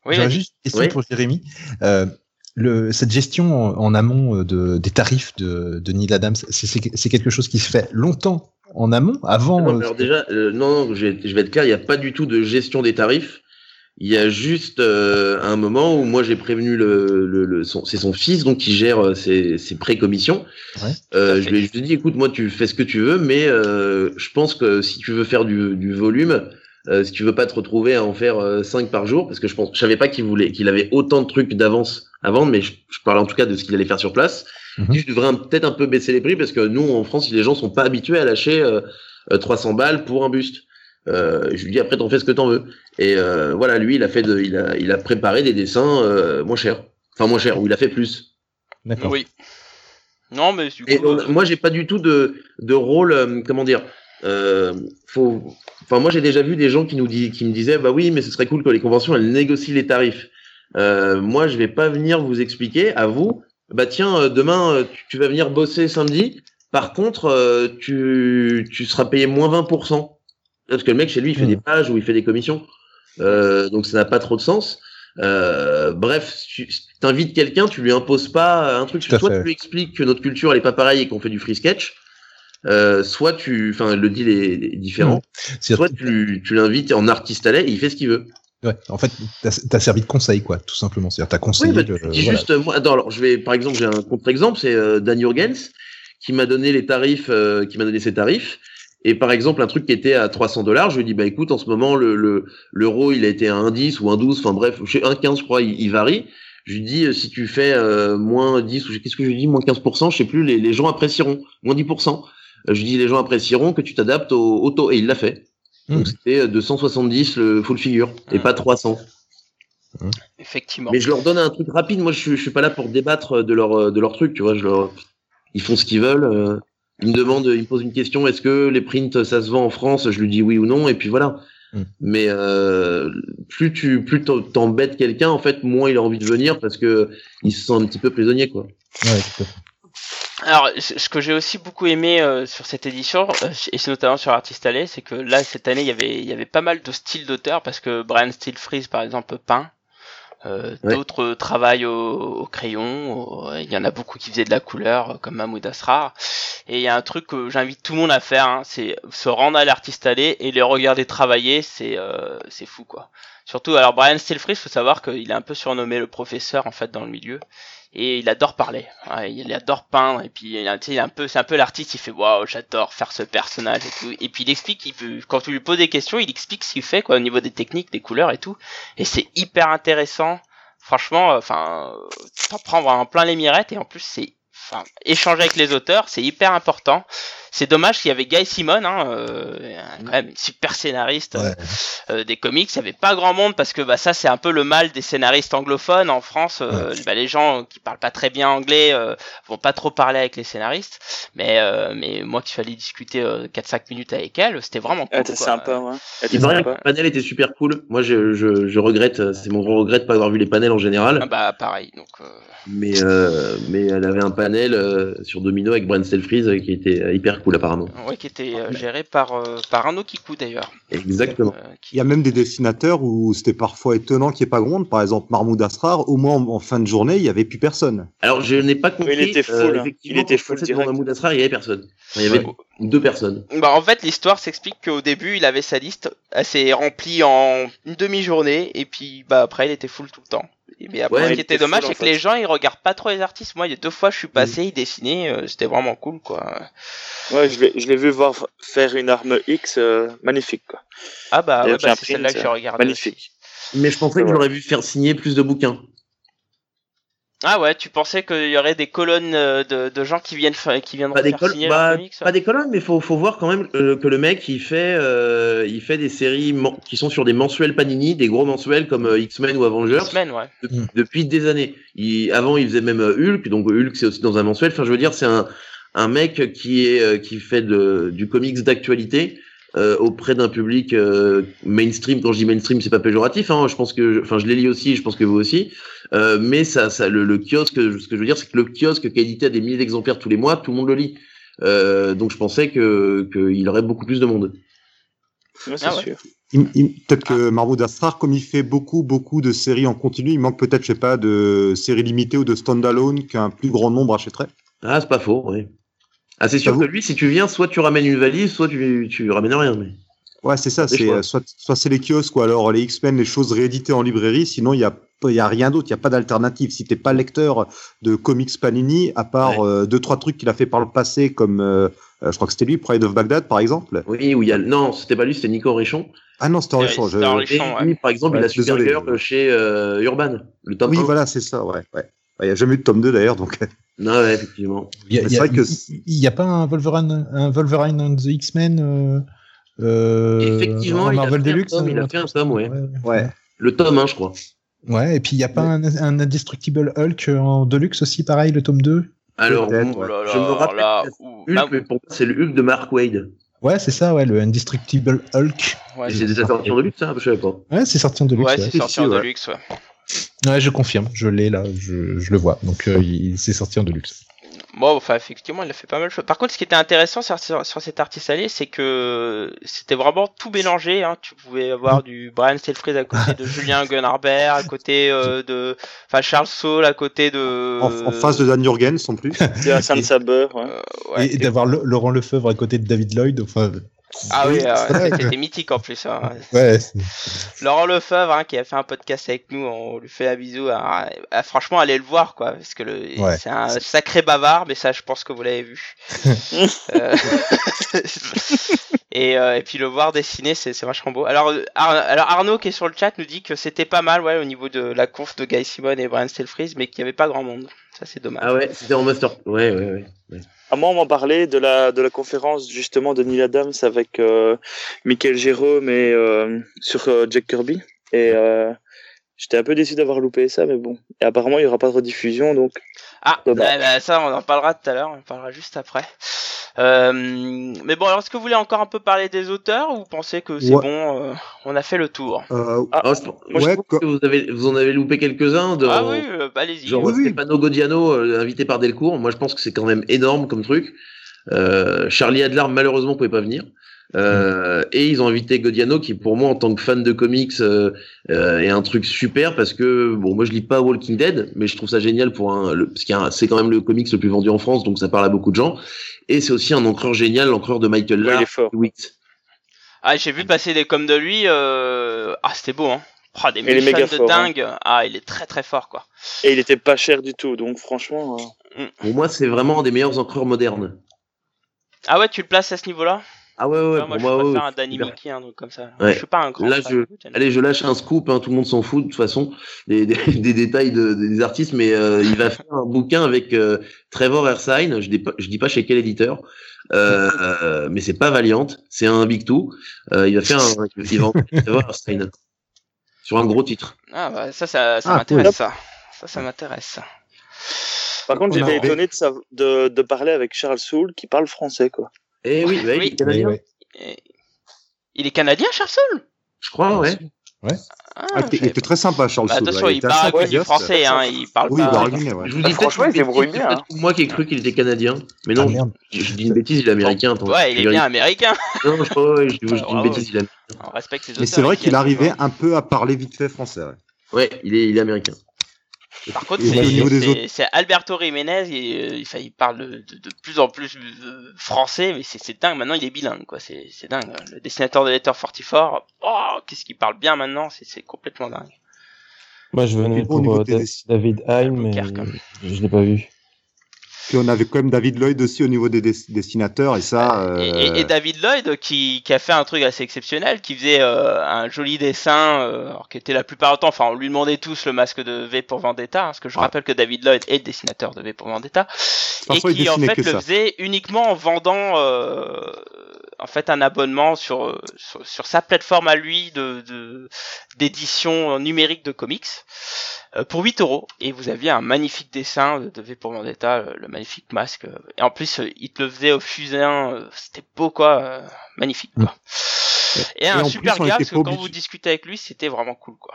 Oui, J'aurais juste une question Oui. pour Jérémy. Euh, le, cette gestion en, en amont de, des tarifs de, de Neil Adams, c'est quelque chose qui se fait longtemps en amont, avant. Non, euh, alors déjà, euh, non, non, je vais, être clair, il n'y a pas du tout de gestion des tarifs. Il y a juste euh, un moment où moi j'ai prévenu le, le, le son, c'est son fils donc qui gère ses, ses pré-commissions. Ouais, Euh, je lui ai juste dit, écoute, moi tu fais ce que tu veux, mais je pense que si tu veux faire du, du volume, si tu veux pas te retrouver à en faire 5 par jour, parce que je pense, je savais pas qu'il voulait, qu'il avait autant de trucs d'avance à vendre, mais je, je parle en tout cas de ce qu'il allait faire sur place. Je devrais un- peut-être un peu baisser les prix parce que nous en France, les gens sont pas habitués à lâcher euh, euh, 300 balles pour un buste. Euh, je lui dis après t'en fais ce que t'en veux. Et euh, voilà, lui il a fait, de, il a, il a préparé des dessins euh, moins chers, enfin moins chers, ou il a fait plus. D'accord. Oui. Non, mais du coup, Et on- euh, moi, j'ai pas du tout de, de rôle, euh, comment dire. Euh, faut, enfin, moi, j'ai déjà vu des gens qui nous disent, qui me disaient, bah oui, mais ce serait cool que les conventions elles négocient les tarifs. Euh, moi, je vais pas venir vous expliquer à vous. Bah tiens, euh, demain, euh, tu, tu vas venir bosser samedi. Par contre, euh, tu, tu seras payé moins 20%. Parce que le mec, chez lui, il fait Mhm. des pages ou il fait des commissions. Euh, donc ça n'a pas trop de sens. Euh, bref, tu invites quelqu'un, tu lui imposes pas un truc. Tout Soit fait. tu lui expliques que notre culture elle est pas pareille et qu'on fait du free sketch. Euh, soit tu, enfin le deal est, différent. C'est- Soit tu, tu l'invites en artiste à lait et il fait ce qu'il veut. Ouais, en fait, t'as as servi de conseil, quoi, tout simplement. C'est-à-dire, t'as conseillé. Oui, bah, le- voilà. juste, moi, attends, alors je vais, par exemple, j'ai un contre-exemple, c'est euh, Dan Jurgens qui m'a donné les tarifs, euh, qui m'a donné ses tarifs. Et par exemple, un truc qui était à 300 dollars, je lui dis, bah écoute, en ce moment, le le- l'euro, il a été à 1,10 ou 1,12, enfin bref, chez 1,15, je crois, il, il varie. Je lui dis, euh, si tu fais euh, moins 10, ou je- qu'est-ce que je lui dis, moins 15%, je sais plus, les, les gens apprécieront, moins 10%. Euh, je lui dis, les gens apprécieront que tu t'adaptes au, au taux. Et il l'a fait. Donc c'était euh, 270 le full figure, et Mhm. pas 300. effectivement. Mais je leur donne un truc rapide. Moi, je suis, je suis pas là pour débattre de leur, de leur truc, tu vois. Je leur, ils font ce qu'ils veulent. euh. Il me demande, il me pose une question, est-ce que les prints ça se vend en France? Je lui dis oui ou non, et puis voilà. Mais euh, plus tu plus t'embêtes quelqu'un, en fait, moins il a envie de venir parce que il se sent un petit peu prisonnier, quoi. Ouais, tout à fait. Alors, ce que j'ai aussi beaucoup aimé euh, sur cette édition, euh, et c'est notamment sur Artist Alley, c'est que là, cette année, il y avait, il y avait pas mal de styles d'auteurs, parce que Brian Steele par exemple, peint. Euh, Ouais. D'autres travaillent au, au crayon. au- Il y en a beaucoup qui faisaient de la couleur, euh, comme Mahmoud Asrar. Et il y a un truc que j'invite tout le monde à faire, hein, c'est se rendre à l'artiste allé et les regarder travailler. C'est euh, c'est fou quoi. Surtout, alors Brian Stilfries, faut savoir qu'il est un peu surnommé le professeur en fait dans le milieu et il adore parler. Il adore peindre et puis il il un peu, c'est un peu l'artiste. Il fait waouh, j'adore faire ce personnage et tout. Et puis il explique, il peut, quand tu lui poses des questions, il explique ce qu'il fait quoi au niveau des techniques, des couleurs et tout. Et c'est hyper intéressant. Franchement, euh, enfin, t'en prends vraiment plein les mirettes et en plus c'est, enfin, échanger avec les auteurs, c'est hyper important. C'est dommage qu'il y avait Guy Simon, hein, euh, un- quand même super scénariste euh, Ouais. euh, des comics. Il y avait pas grand monde parce que bah, ça c'est un peu le mal des scénaristes anglophones en France. euh, bah, les gens qui parlent pas très bien anglais euh, vont pas trop parler avec les scénaristes. Mais euh, mais moi qui fallait discuter euh, 4-5 minutes avec elle, c'était vraiment cool. Elle était quoi. sympa, ouais. Il paraît que le panel était super cool. Moi, je, je, je regrette, c'est mon grand regret de pas avoir vu les panels en général. Ah bah pareil. Donc euh, Mais, euh, mais elle avait un panel euh, sur Domino avec Brian Stelfreeze euh, qui était hyper apparemment. ouais, qui était euh, géré par euh, par Arnaud Kikou d'ailleurs. Exactement. Euh, qui- Il y a même des dessinateurs où c'était parfois étonnant qu'il n'y ait pas grand monde. Par exemple, Mahmoud Asrar, au moins en, en fin de journée, il n'y avait plus personne. Alors, je n'ai pas compris. il était full, euh, hein. effectivement, Il était full direct. Mahmoud Asrar, il y avait personne. Il y avait deux personnes. Bah en fait l'histoire s'explique qu'au début il avait sa liste assez remplie en une demi-journée et puis bah après il était full tout le temps. Mais après Ouais, ce il qui était dommage c'est que fait. les gens ils regardent pas trop les artistes. Moi il y a deux fois je suis passé, il dessinait, euh, c'était vraiment cool quoi. Ouais, je l'ai, je l'ai vu voir faire une arme X euh, magnifique, quoi. Ah bah, ouais, bah c'est celle-là que je regardais. Magnifique. Mais je pensais que j'aurais vu faire signer plus de bouquins. Ah ouais, tu pensais qu'il y aurait des colonnes euh, de, de gens qui viennent qui Pas des, faire signer bah, comics. pas des colonnes, mais faut, faut voir quand même euh, que le mec il fait, euh, il fait des séries qui sont sur des mensuels Panini, des gros mensuels comme euh, X-Men ou Avengers. Semaine, ouais. de- depuis des années. Il, avant, il faisait même Hulk, donc Hulk c'est aussi dans un mensuel. Enfin, je veux dire, c'est un, un mec qui est qui fait de, du comics d'actualité euh, auprès d'un public euh, mainstream. Quand je dis mainstream, c'est pas péjoratif. Hein, je pense que, enfin, je l'ai lu aussi, je pense que vous aussi. Euh, mais ça, ça, le, le kiosque, ce que je veux dire, c'est que le kiosque qui est édité à des milliers d'exemplaires tous les mois, tout le monde le lit. Euh, donc, je pensais que qu'il aurait beaucoup plus de monde. Ouais, c'est Ah ouais. sûr. Peut-être que Mahmoud Asrar, comme il fait beaucoup, beaucoup de séries en continu, il manque peut-être, je sais pas, de séries limitées ou de standalone qu'un plus grand nombre achèterait. Ah, c'est pas faux, oui. Ah, c'est sûr que lui, si tu viens, soit tu ramènes une valise, soit tu, tu ramènes rien. Mais... Ouais, c'est ça. C'est euh, soit, soit c'est les kiosques ou alors les X-Men, les choses rééditées en librairie. Sinon, il y a il y a rien d'autre. Il y a pas d'alternative. Si t'es pas lecteur de comics Panini, à part euh, deux trois trucs qu'il a fait par le passé, comme euh, euh, je crois que c'était lui, Pride of Baghdad, par exemple. Oui, où il y a. Non, c'était pas lui, c'était Nico Richon. Ah non, c'était Ouais, Richon. Ouais. lui, par exemple, Ouais, il a désolé. Supergirl chez euh, Urban, le tome Oui, 1. voilà, c'est ça. Ouais, ouais. Il y a jamais eu de tome 2 d'ailleurs, donc. <laughs> Non, ouais, effectivement. Il y a, a- vrai que a pas un Wolverine, un Wolverine and the X-Men euh, euh, Effectivement, en il a Marvel fait un Deluxe. tome, il a euh, fait un tome, ouais. ouais. Ouais. Le tome 1, je crois. Ouais, et puis il y a pas un, un Indestructible Hulk en Deluxe aussi, pareil, le tome 2 Alors, Oh là là, je me rappelle là, Hulk, là, mais pour moi, c'est le Hulk de Mark Wade. Ouais, c'est ça, ouais, le Indestructible Hulk. ouais, Et c'est déjà sorti en Deluxe, ça Je savais pas. Ouais, c'est sorti en Deluxe. ouais, c'est sorti en. Deluxe, ouais. Ouais, je confirme, je l'ai là, je, je le vois. Donc euh, il, c'est sorti en Deluxe. Bon, enfin, effectivement, il a fait pas mal de choses. Par contre, ce qui était intéressant sur, sur, sur cet artiste allié, c'est que c'était vraiment tout mélangé. Hein. Tu pouvais avoir du Brian Stelfreeze à côté de <laughs> Julien Gunarbert, à côté euh, de, enfin, Charles Saul à côté de. En, en face de Dan Jurgens en plus. <laughs> C'est San Saber, ouais. Euh, ouais, et et d'avoir Laurent Lefebvre à côté de David Lloyd, enfin. Ah oui, euh, ouais. c'était mythique en plus. Hein. Ouais, Laurent Lefebvre, hein, qui a fait un podcast avec nous, on lui fait un bisou. hein. Ah, franchement, allez le voir, quoi, parce que le, Ouais. c'est un sacré bavard, mais ça, je pense que vous l'avez vu. <laughs> Euh, et, euh, et puis le voir dessiner, c'est, vachement beau. Alors, euh, Ar- alors Arnaud qui est sur le chat nous dit que c'était pas mal, ouais, au niveau de la conf de Guy Simon et Brian Stelfreeze, mais qu'il y avait pas grand monde. Ça, c'est dommage. Ah ouais, c'était en master. Ouais, ouais, ouais. ouais. À moi, on m'en parlait de la, de la conférence justement de Neil Adams avec euh, Michael Jérôme et euh, sur euh, Jack Kirby. Et euh, j'étais un peu déçu d'avoir loupé ça, mais bon. Et apparemment, il n'y aura pas de rediffusion, donc Ah, bah, bah, ça, on en parlera tout à l'heure, on en parlera juste après. Euh, mais bon, alors est-ce que vous voulez encore un peu parler des auteurs ou vous pensez que c'est Ouais. bon, euh, on a fait le tour? Euh, Alors, je, moi, je Ouais, co- que vous, avez, vous en avez loupé quelques-uns. De, Ah oui, bah, allez-y. Genre Oui, oui. Stefano Godiano, euh, invité par Delcourt. Moi, je pense que c'est quand même énorme comme truc. Euh, Charlie Adler, malheureusement, pouvait pas venir. Euh, Et ils ont invité Godiano, qui pour moi, en tant que fan de comics, euh, euh, est un truc super parce que bon, moi je lis pas Walking Dead, mais je trouve ça génial pour un, le, parce qu'il c'est quand même le comics le plus vendu en France, donc ça parle à beaucoup de gens. Et c'est aussi un encreur génial, l'encreur de Michael Ouais, il Lark, est fort. Wix. Ah, j'ai vu passer des coms de lui. Euh... Ah, c'était beau, hein. Ah, des Il est méga de fort, hein. dingue. Ah, il est très très fort, quoi. Et il était pas cher du tout, donc franchement. euh, Pour moi, c'est vraiment un des meilleurs encreurs modernes. Ah ouais, tu le places à ce niveau-là? Ah ouais, ouais, Ouais, pour Moi, moi, je préfère ouais, un Danny super. Mickey, un truc comme ça. Ouais. Je suis pas un grand Là, je-. Allez, je lâche un scoop, hein, tout le monde s'en fout de toute façon des, des, <laughs> des détails de, des artistes, mais euh, il va faire un bouquin avec euh, Trevor Ersine, je dis pas, je dis pas chez quel éditeur, euh, euh, mais c'est pas Valiant, c'est un Big Two. Euh, il va faire un, il va en- <laughs> Trevor Ersine sur un gros titre. Ah, bah, ça, ça, ça Ah, m'intéresse, cool. ça. Ça, ça m'intéresse, ça. Par contre, j'étais étonné de, de, de parler avec Charles Soule qui parle français, quoi. Eh oui, ouais, Oui. il est canadien. Ouais, ouais. Il est canadien, Charles Soule je crois, ouais. Ah, Ah, je il était- il très sympa, Charles Bah, Soule. attention, ouais, il parle du français, hein, il parle Oui, il pas. parle guinéen, ouais. Je vous dis peut-être franchement, il bêtise, peut-être moi qui ai cru qu'il était canadien, mais non, Ah, merde. je, je dis une bêtise, il est américain. attends, Ouais, il est bien américain. Non, je crois, ouais, je, je dis une <laughs> bêtise, il est américain. On respecte les Mais c'est vrai qu'il arrivait un peu à parler vite fait français. ouais. Ouais, il est, il est américain. Par contre, c'est- autres- Alberto Jiménez, il, il, enfin, il parle de, de, de plus en plus euh, français, mais c'est dingue. Maintenant, il est bilingue, quoi. C'est dingue. Le dessinateur de Letter 44, oh, qu'est-ce qu'il parle bien maintenant C'est c'est complètement dingue. Moi, je venais pour euh. David Hein, mais je l'ai pas vu. Puis on avait quand même David Lloyd aussi au niveau des dess- dessinateurs et ça. Et, euh, et- et David Lloyd, qui, qui a fait un truc assez exceptionnel, qui faisait euh, un joli dessin, euh, alors qui était la plupart du temps, enfin, on lui demandait tous le masque de V pour Vendetta, hein, parce que je Ouais. rappelle que David Lloyd est le dessinateur de V pour Vendetta, et Parfois, qui en fait le faisait uniquement en vendant euh, en fait un abonnement sur, sur sur sa plateforme à lui de de- d'édition numérique de comics pour 8 euros et vous aviez un magnifique dessin de, de V pour Vendetta le, le magnifique masque et en plus euh, il te le faisait au fusain euh, c'était beau quoi euh, magnifique quoi et, Et un plus, super gars parce que quand obligé- vous discutez avec lui c'était vraiment cool quoi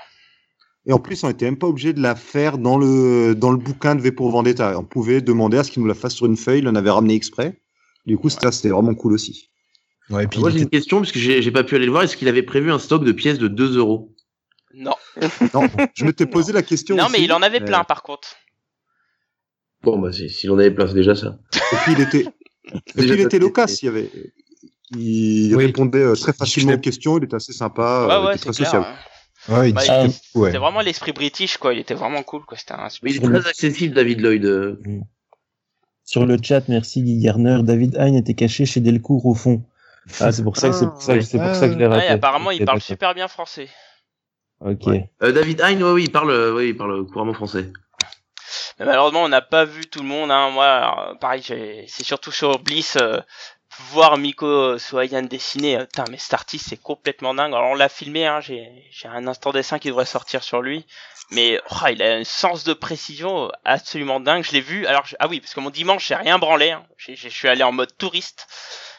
Et en plus, on était même pas obligé de la faire dans le, dans le bouquin de V pour Vendetta. On pouvait demander à ce qu'il nous la fasse sur une feuille. Il en avait ramené exprès. Du coup, c'était vraiment cool aussi. Ouais, et puis Moi, j'ai une question, parce que j'ai pas pu aller le voir. Est-ce qu'il avait prévu un stock de pièces de 2 euros? Non Non, je m'étais posé la question. non aussi, mais il en avait plein par contre Bon, bah, si- s'il en avait c'est déjà ça. Et puis, il était, <laughs> et puis, il était loquace. Il, y avait, il Oui. répondait euh, très facilement aux questions. Il était assez sympa. ouais euh, il ouais était c'est très clair sociable. hein. Ouais, il Bah, ouais. C'était vraiment l'esprit british, quoi. Il était vraiment cool, quoi. C'était un il est très accessible, David Lloyd. Sur le chat, merci Guy Garner. David Hein était caché chez Delcourt au fond. Ah, c'est pour ça que c'est pour ça, que- c'est pour ça que je l'ai Ouais, raté. apparemment, il parle super bien français. Ok. Euh, David Hein, oui, il parle, ouais, il parle couramment français. Mais malheureusement, on n'a pas vu tout le monde. Hein. Moi, alors, pareil, c'est surtout sur Bliss. euh, voir Miko Soayan dessiner, euh, putain, mais cet artiste c'est complètement dingue. Alors on l'a filmé, hein, j'ai un instant dessin qui devrait sortir sur lui, mais oh, il a un sens de précision absolument dingue. Je l'ai vu. Alors je- ah oui, parce que mon dimanche j'ai rien branlé. Hein. Je suis allé en mode touriste.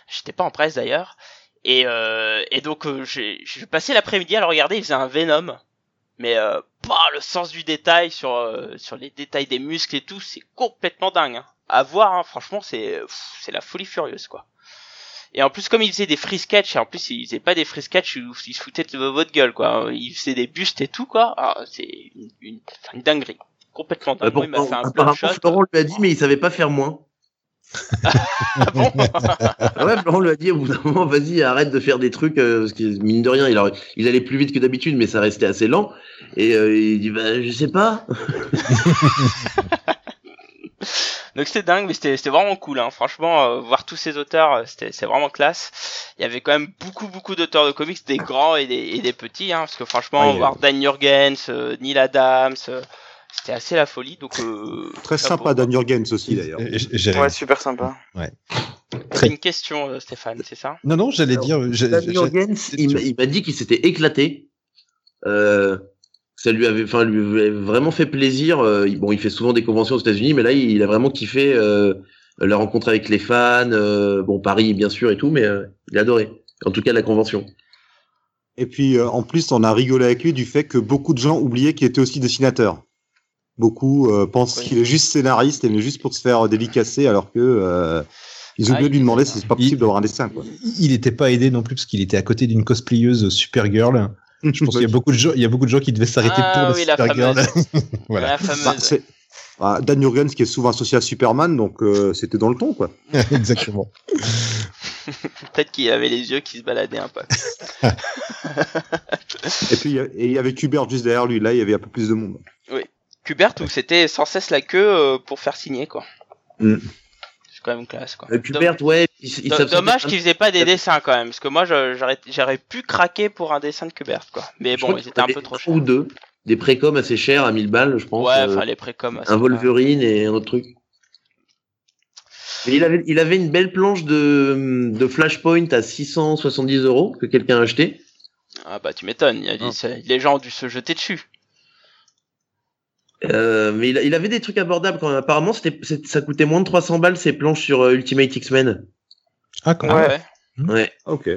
J'étais pas en presse d'ailleurs. Et, euh, et donc euh, j'ai passé l'après-midi à le regarder. Il faisait un Venom, mais euh, bah, le sens du détail sur euh, sur les détails des muscles et tout, c'est complètement dingue. Hein. À voir, hein, franchement, c'est c'est la folie furieuse quoi. Et en plus, comme il faisait des free sketch, et en plus il faisait pas des free sketch où il se foutait de votre gueule quoi. Il faisait des bustes et tout quoi. Ah, c'est une, une, une dinguerie, complètement dingue. Moi, il m'a fait un apparemment, bloodshot. Florent lui a dit, mais il savait pas faire moins. Ah bon Ah ouais, Florent lui a dit au bout d'un moment, vas-y, arrête de faire des trucs, euh, parce que mine de rien, il, a- il allait plus vite que d'habitude, mais ça restait assez lent. Et euh, il dit, bah, je sais pas. <laughs> Donc c'était dingue, mais c'était vraiment cool. Hein. Franchement, euh, voir tous ces auteurs, euh, c'était c'est vraiment classe. Il y avait quand même beaucoup beaucoup d'auteurs de comics, des grands et des, et des petits, hein, parce que franchement, Ouais, il y a- voir Dan Jurgens, euh, Neil Adams, euh, c'était assez la folie. Donc euh, Très sympa, Dan Jurgens aussi, d'ailleurs. Ouais, super sympa. C'est une question, euh, Stéphane, c'est ça? Non, non, j'allais dire. Dan Jurgens, il m'a- dit qu'il s'était éclaté. Euh, ça lui avait, enfin, lui avait vraiment fait plaisir. euh, il- bon, il fait souvent des conventions aux États-Unis, mais là, il, a vraiment kiffé. euh, la rencontre avec les fans, euh, bon Paris bien sûr et tout, mais euh, il a adoré. En tout cas la convention. Et puis euh, en plus, on a rigolé avec lui du fait que beaucoup de gens oubliaient qu'il était aussi dessinateur. Beaucoup euh, pensent Oui. qu'il est juste scénariste et mais juste pour se faire dédicasser, alors que euh, ils ont Ah, oublié de lui il- demander si c'est pas il- possible d'avoir un dessin. Quoi. Il n'était pas aidé non plus parce qu'il était à côté d'une cosplayeuse Supergirl. Je pense qu'il y a <laughs> beaucoup de gens, il y a beaucoup de gens qui devaient s'arrêter Ah pour la oui, la Supergirl. <laughs> voilà. La Bah, fameuse. c'est- Ah, Dan Jurgens qui est souvent associé à Superman, donc euh, c'était dans le ton quoi. <laughs> Exactement. Peut-être qu'il avait les yeux qui se baladaient un peu. Et puis il y il avait Kubert juste derrière lui. Là, il y avait un peu plus de monde. Kubert où c'était sans cesse la queue euh, pour faire signer quoi. Mm. C'est quand même classe quoi. Kubert, ouais, il, il Do- s'absentait Dommage qu'il faisait pas des dessins quand même, parce que moi j'aurais pu craquer pour un dessin de Kubert quoi. Mais je bon, ils étaient un peu trop chers. Ou deux, des précoms assez chers à 1000 balles, je pense. Ouais, euh, enfin les précoms. un pas- Wolverine et un autre truc. Mais il avait, il avait une belle planche de, de Flashpoint à 670 euros que quelqu'un a acheté. Ah bah tu m'étonnes, Ah. les gens ont dû se jeter dessus. Euh, mais il, il avait des trucs abordables quand même. Apparemment, c'était, c'est- ça coûtait moins de 300 balles ces planches sur euh, Ultimate X-Men. Ah, quand Ouais. même. Ouais. Ok.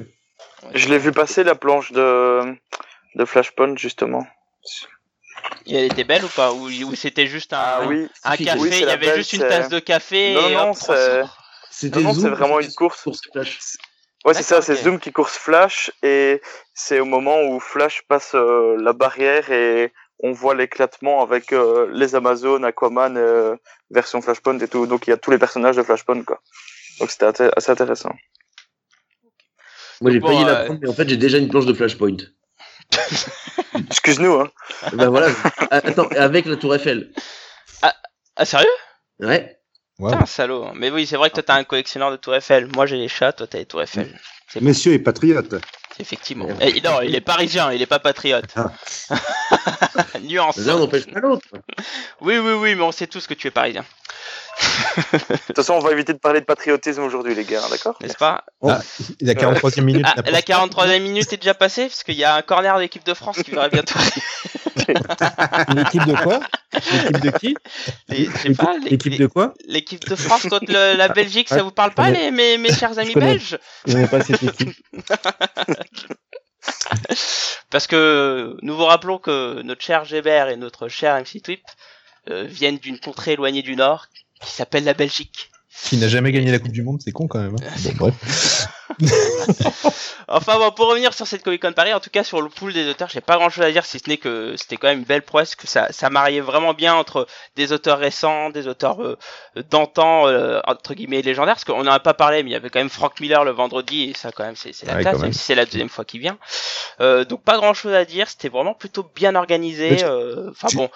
Je l'ai vu passer la planche de, de Flashpoint justement. Et elle était belle ou pas? Ou, ou c'était juste un, Ah oui. un Si, café, oui, il y avait belle, juste une c'est- tasse de café Non, et non, hop, c'est- 300. C'était Non, non, Zoom c'est vraiment une course. course Flash. Ouais, c'est ça, c'est. Zoom qui course Flash et c'est au moment où Flash passe euh, la barrière et on voit l'éclatement avec euh, les Amazones, Aquaman, euh, version Flashpoint et tout. Donc il y a tous les personnages de Flashpoint quoi. Donc c'était assez intéressant. Moi, j'ai Bon, euh, la prendre, mais en fait, j'ai déjà une planche de Flashpoint. <laughs> Excuse-nous hein. bah voilà. Ah, Attends, avec la Tour Eiffel. Ah sérieux? Ouais. Waouh. Putain, salaud. hein. Mais oui, c'est vrai que toi t'as un collectionneur de Tour Eiffel. Moi j'ai les chats, toi t'as les Tour Eiffel. C'est Messieurs et patriotes. Effectivement. Et, non, il est parisien, il est pas patriote. Ah. <laughs> Nuance. L'un n'empêche pas l'autre. Oui, oui, oui, mais on sait tous que tu es parisien, De toute façon, on va éviter de parler de patriotisme aujourd'hui les gars, hein, d'accord? N'est-ce pas? Ah, la 43e minute. Ah, la la 43e minute est déjà passée parce qu'il y a un corner de l'équipe de France qui devrait bientôt. <laughs> Une équipe de quoi? L'équipe de qui? L'équipe de quoi? l'équipe de France contre le- la Belgique, ça vous parle pas, les, mes, mes chers amis connais. belges? Je connais pas cette équipe. <laughs> Parce que nous vous rappelons que notre cher Gébert et notre cher MC Twip euh, viennent d'une contrée éloignée du Nord qui s'appelle la Belgique. Qui n'a jamais gagné la Coupe du Monde, c'est con quand même. hein. <laughs> Bon, bref. <laughs> Enfin bon, pour revenir sur cette Comic Con Paris, en tout cas sur le pool des auteurs, j'ai pas grand chose à dire si ce n'est que c'était quand même une belle prouesse, que ça, ça mariait vraiment bien entre des auteurs récents, des auteurs euh, d'antan, euh, entre guillemets légendaires, parce qu'on n'en a pas parlé, mais il y avait quand même Frank Miller le vendredi, et ça quand même c'est la Ouais, classe, même si c'est la deuxième fois qu'il vient. Euh, donc pas grand chose à dire, c'était vraiment plutôt bien organisé. Euh, Enfin bon,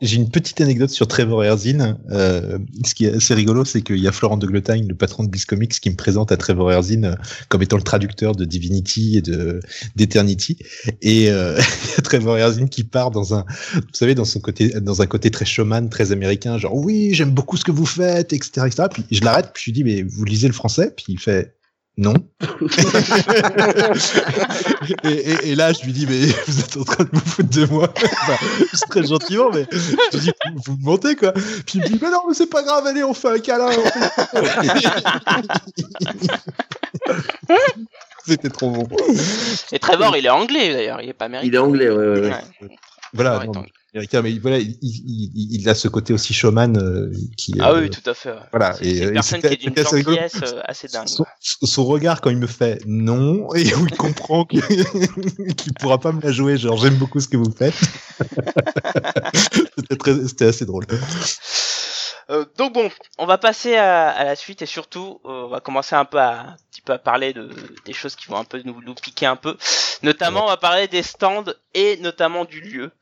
j'ai- une petite anecdote sur Trevor Erzin. Euh, ce qui est assez rigolo, c'est qu'il y a Florent de Glotine, le patron de Bliss Comics, qui me présente à Trevor Erzin euh, comme étant le traducteur de Divinity et de d'Eternity. Et euh, <laughs> Trevor Erzin qui part dans un, vous savez, dans son côté, dans un côté très showman, très américain, genre oui, j'aime beaucoup ce que vous faites, etc., etc. Puis je l'arrête, puis je lui dis mais vous lisez le français? Puis il fait non. <laughs> et, et- et là, je lui dis, mais vous êtes en train de vous foutre de moi. <laughs> Très gentiment, mais je lui dis, vous, vous me mentez, quoi. Puis il me dit, mais non, mais c'est pas grave, allez, on fait un câlin. fait- <laughs> C'était trop bon. et Trevor il est anglais d'ailleurs, il est pas Il américain. est anglais, ouais, ouais, ouais. Ouais. Voilà, Ouais, non, américain, mais voilà, il, il- il- il a ce côté aussi showman euh, qui. Ah euh, oui, tout à fait. ouais. voilà, C'est euh, une et personne qui est d'une gentillesse euh, assez dingue. Son, son regard quand il me fait non et où il comprend <laughs> qu'il pourra pas me la jouer, genre j'aime beaucoup ce que vous faites. <laughs> c'était très, c'était assez drôle. Euh, donc bon, on va passer à, à la suite et surtout, euh, on va commencer un peu à un petit peu à parler de des choses qui vont un peu nous, nous piquer un peu. Notamment, on va parler des stands et notamment du lieu.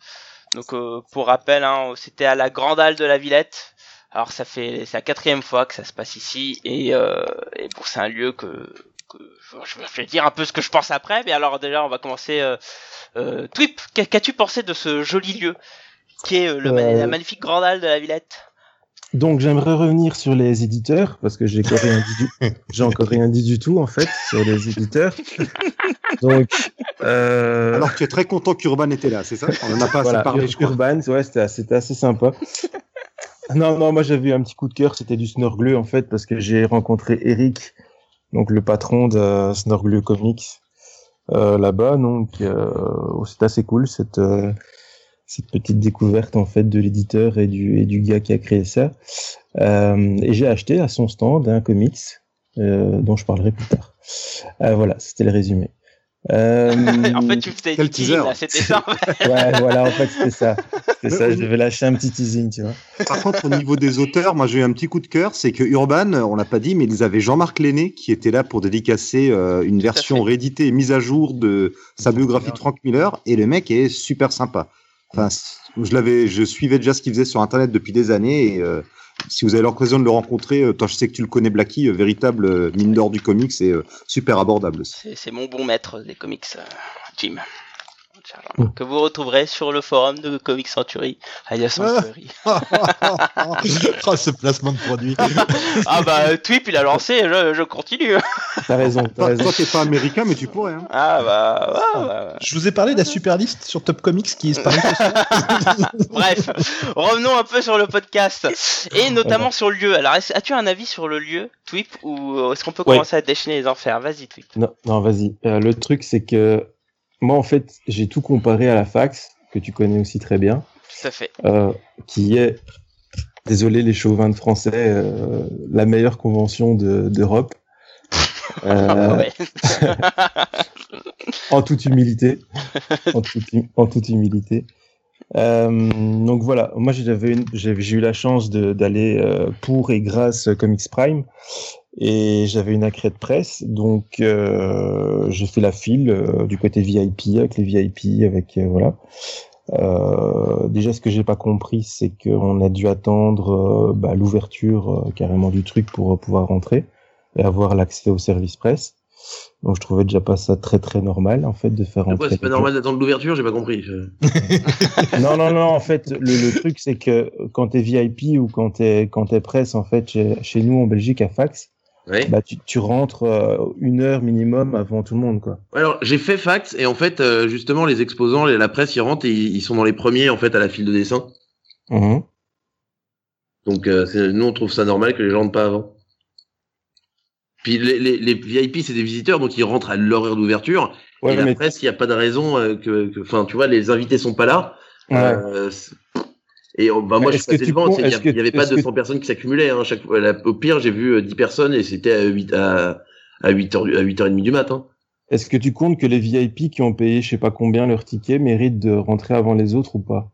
Donc euh, pour rappel, hein, c'était à la Grande Halle de la Villette. Alors ça fait c'est la quatrième fois que ça se passe ici et, euh, et bon c'est un lieu que, que je, je vais dire un peu ce que je pense après. Mais alors déjà on va commencer. Euh, euh, Twip, qu'a- qu'as-tu pensé de ce joli lieu qui est euh, le, la magnifique Grande Halle de la Villette? Donc j'aimerais revenir sur les éditeurs parce que j'ai encore rien dit du... <laughs> j'ai encore rien dit du tout en fait sur les éditeurs. <laughs> Donc euh... Alors tu es très content qu'Urban était là, c'est ça? On en a pas voilà, assez parlé, Ur- je crois. Urban, ouais, c'était assez, sympa. Non, non, moi j'avais eu un petit coup de cœur, c'était du Snorgleu en fait, parce que j'ai rencontré Eric, donc le patron de Snorgleu Comics, euh, là-bas, donc euh, c'est assez cool cette euh, cette petite découverte en fait de l'éditeur et du et du gars qui a créé ça. Euh, et j'ai acheté à son stand un comics euh, dont je parlerai plus tard. Euh, voilà, c'était le résumé. Euh, <laughs> en fait, tu faisais du teasing, c'était ça. <laughs> ouais, voilà, en fait, c'était ça. C'était ça, je devais lâcher un petit teasing, tu vois. Par contre, au niveau des auteurs, moi j'ai eu un petit coup de cœur, c'est que Urban, on l'a pas dit, mais ils avaient Jean-Marc Lenné qui était là pour dédicacer euh, une version rééditée et mise à jour de sa biographie de Frank Miller, et le mec est super sympa. Je l'avais, je suivais déjà ce qu'il faisait sur Internet depuis des années, et euh, si vous avez l'occasion de le rencontrer, euh, toi je sais que tu le connais, Blacky, euh, véritable euh, mine d'or du comics, et euh, super abordable. C'est mon bon maître des comics, euh, Jim. Que vous retrouverez sur le forum de Comic Century, alias Century. oh, <laughs> ce placement de produit. ah bah, Twip, il a lancé, je, je continue. T'as raison, t'as Toi, raison. toi, t'es pas américain, mais tu pourrais. Hein. Ah bah, ouais, ouais, ouais. Je vous ai parlé de la super liste sur Top Comics qui est. <laughs> Bref, revenons un peu sur le podcast et notamment sur le lieu. Alors, as-tu un avis sur le lieu, Twip, ou est-ce qu'on peut Ouais. commencer à déchaîner les enfers? Vas-y, Twip. Non, non, vas-y. Euh, le truc, c'est que moi, en fait, j'ai tout comparé à la fax, que tu connais aussi très bien, Tout à fait. euh, qui est, désolé les chauvins de français, euh, la meilleure convention de- d'Europe. <laughs> Euh, <laughs> en toute humilité. en, toute, en toute humilité. Donc voilà, moi j'avais j'ai eu la chance d'aller pour et grâce Comics Prime et j'avais une accrète de presse, donc euh, j'ai fait la file euh, du côté VIP avec les VIP, avec euh, voilà. Euh, déjà, ce que j'ai pas compris, c'est qu'on a dû attendre euh, bah, l'ouverture euh, carrément du truc pour pouvoir rentrer et avoir l'accès au service presse. Donc, je trouvais déjà pas ça très très normal en fait de faire Pourquoi rentrer. c'est pas normal d'attendre l'ouverture J'ai pas compris. <laughs> Non, non, non. En fait, le, le truc, c'est que quand t'es VIP ou quand t'es quand t'es presse, en fait, chez, chez nous en Belgique à fax, Bah tu, tu rentres euh, une heure minimum avant tout le monde, quoi. Alors j'ai fait fax et en fait euh, justement les exposants, la presse, ils rentrent et ils ils sont dans les premiers en fait à la file de dessin. Mhm. Donc euh, nous on trouve ça normal que les gens rentrent pas avant. Puis les, les, les VIP c'est des visiteurs donc ils rentrent à leur heure d'ouverture Ouais, et la presse il y a pas de raison que que- enfin tu vois les invités sont pas là. ouais. Euh, et euh, bah moi je tu devant, il y, a- est-ce que- il y avait pas est-ce que- 200 personnes qui s'accumulaient hein, chaque Au pire j'ai vu euh, 10 personnes et c'était à 8 à à 8h à 8h30 du matin. Est-ce que tu comptes que les VIP qui ont payé je sais pas combien leur ticket méritent de rentrer avant les autres ou pas?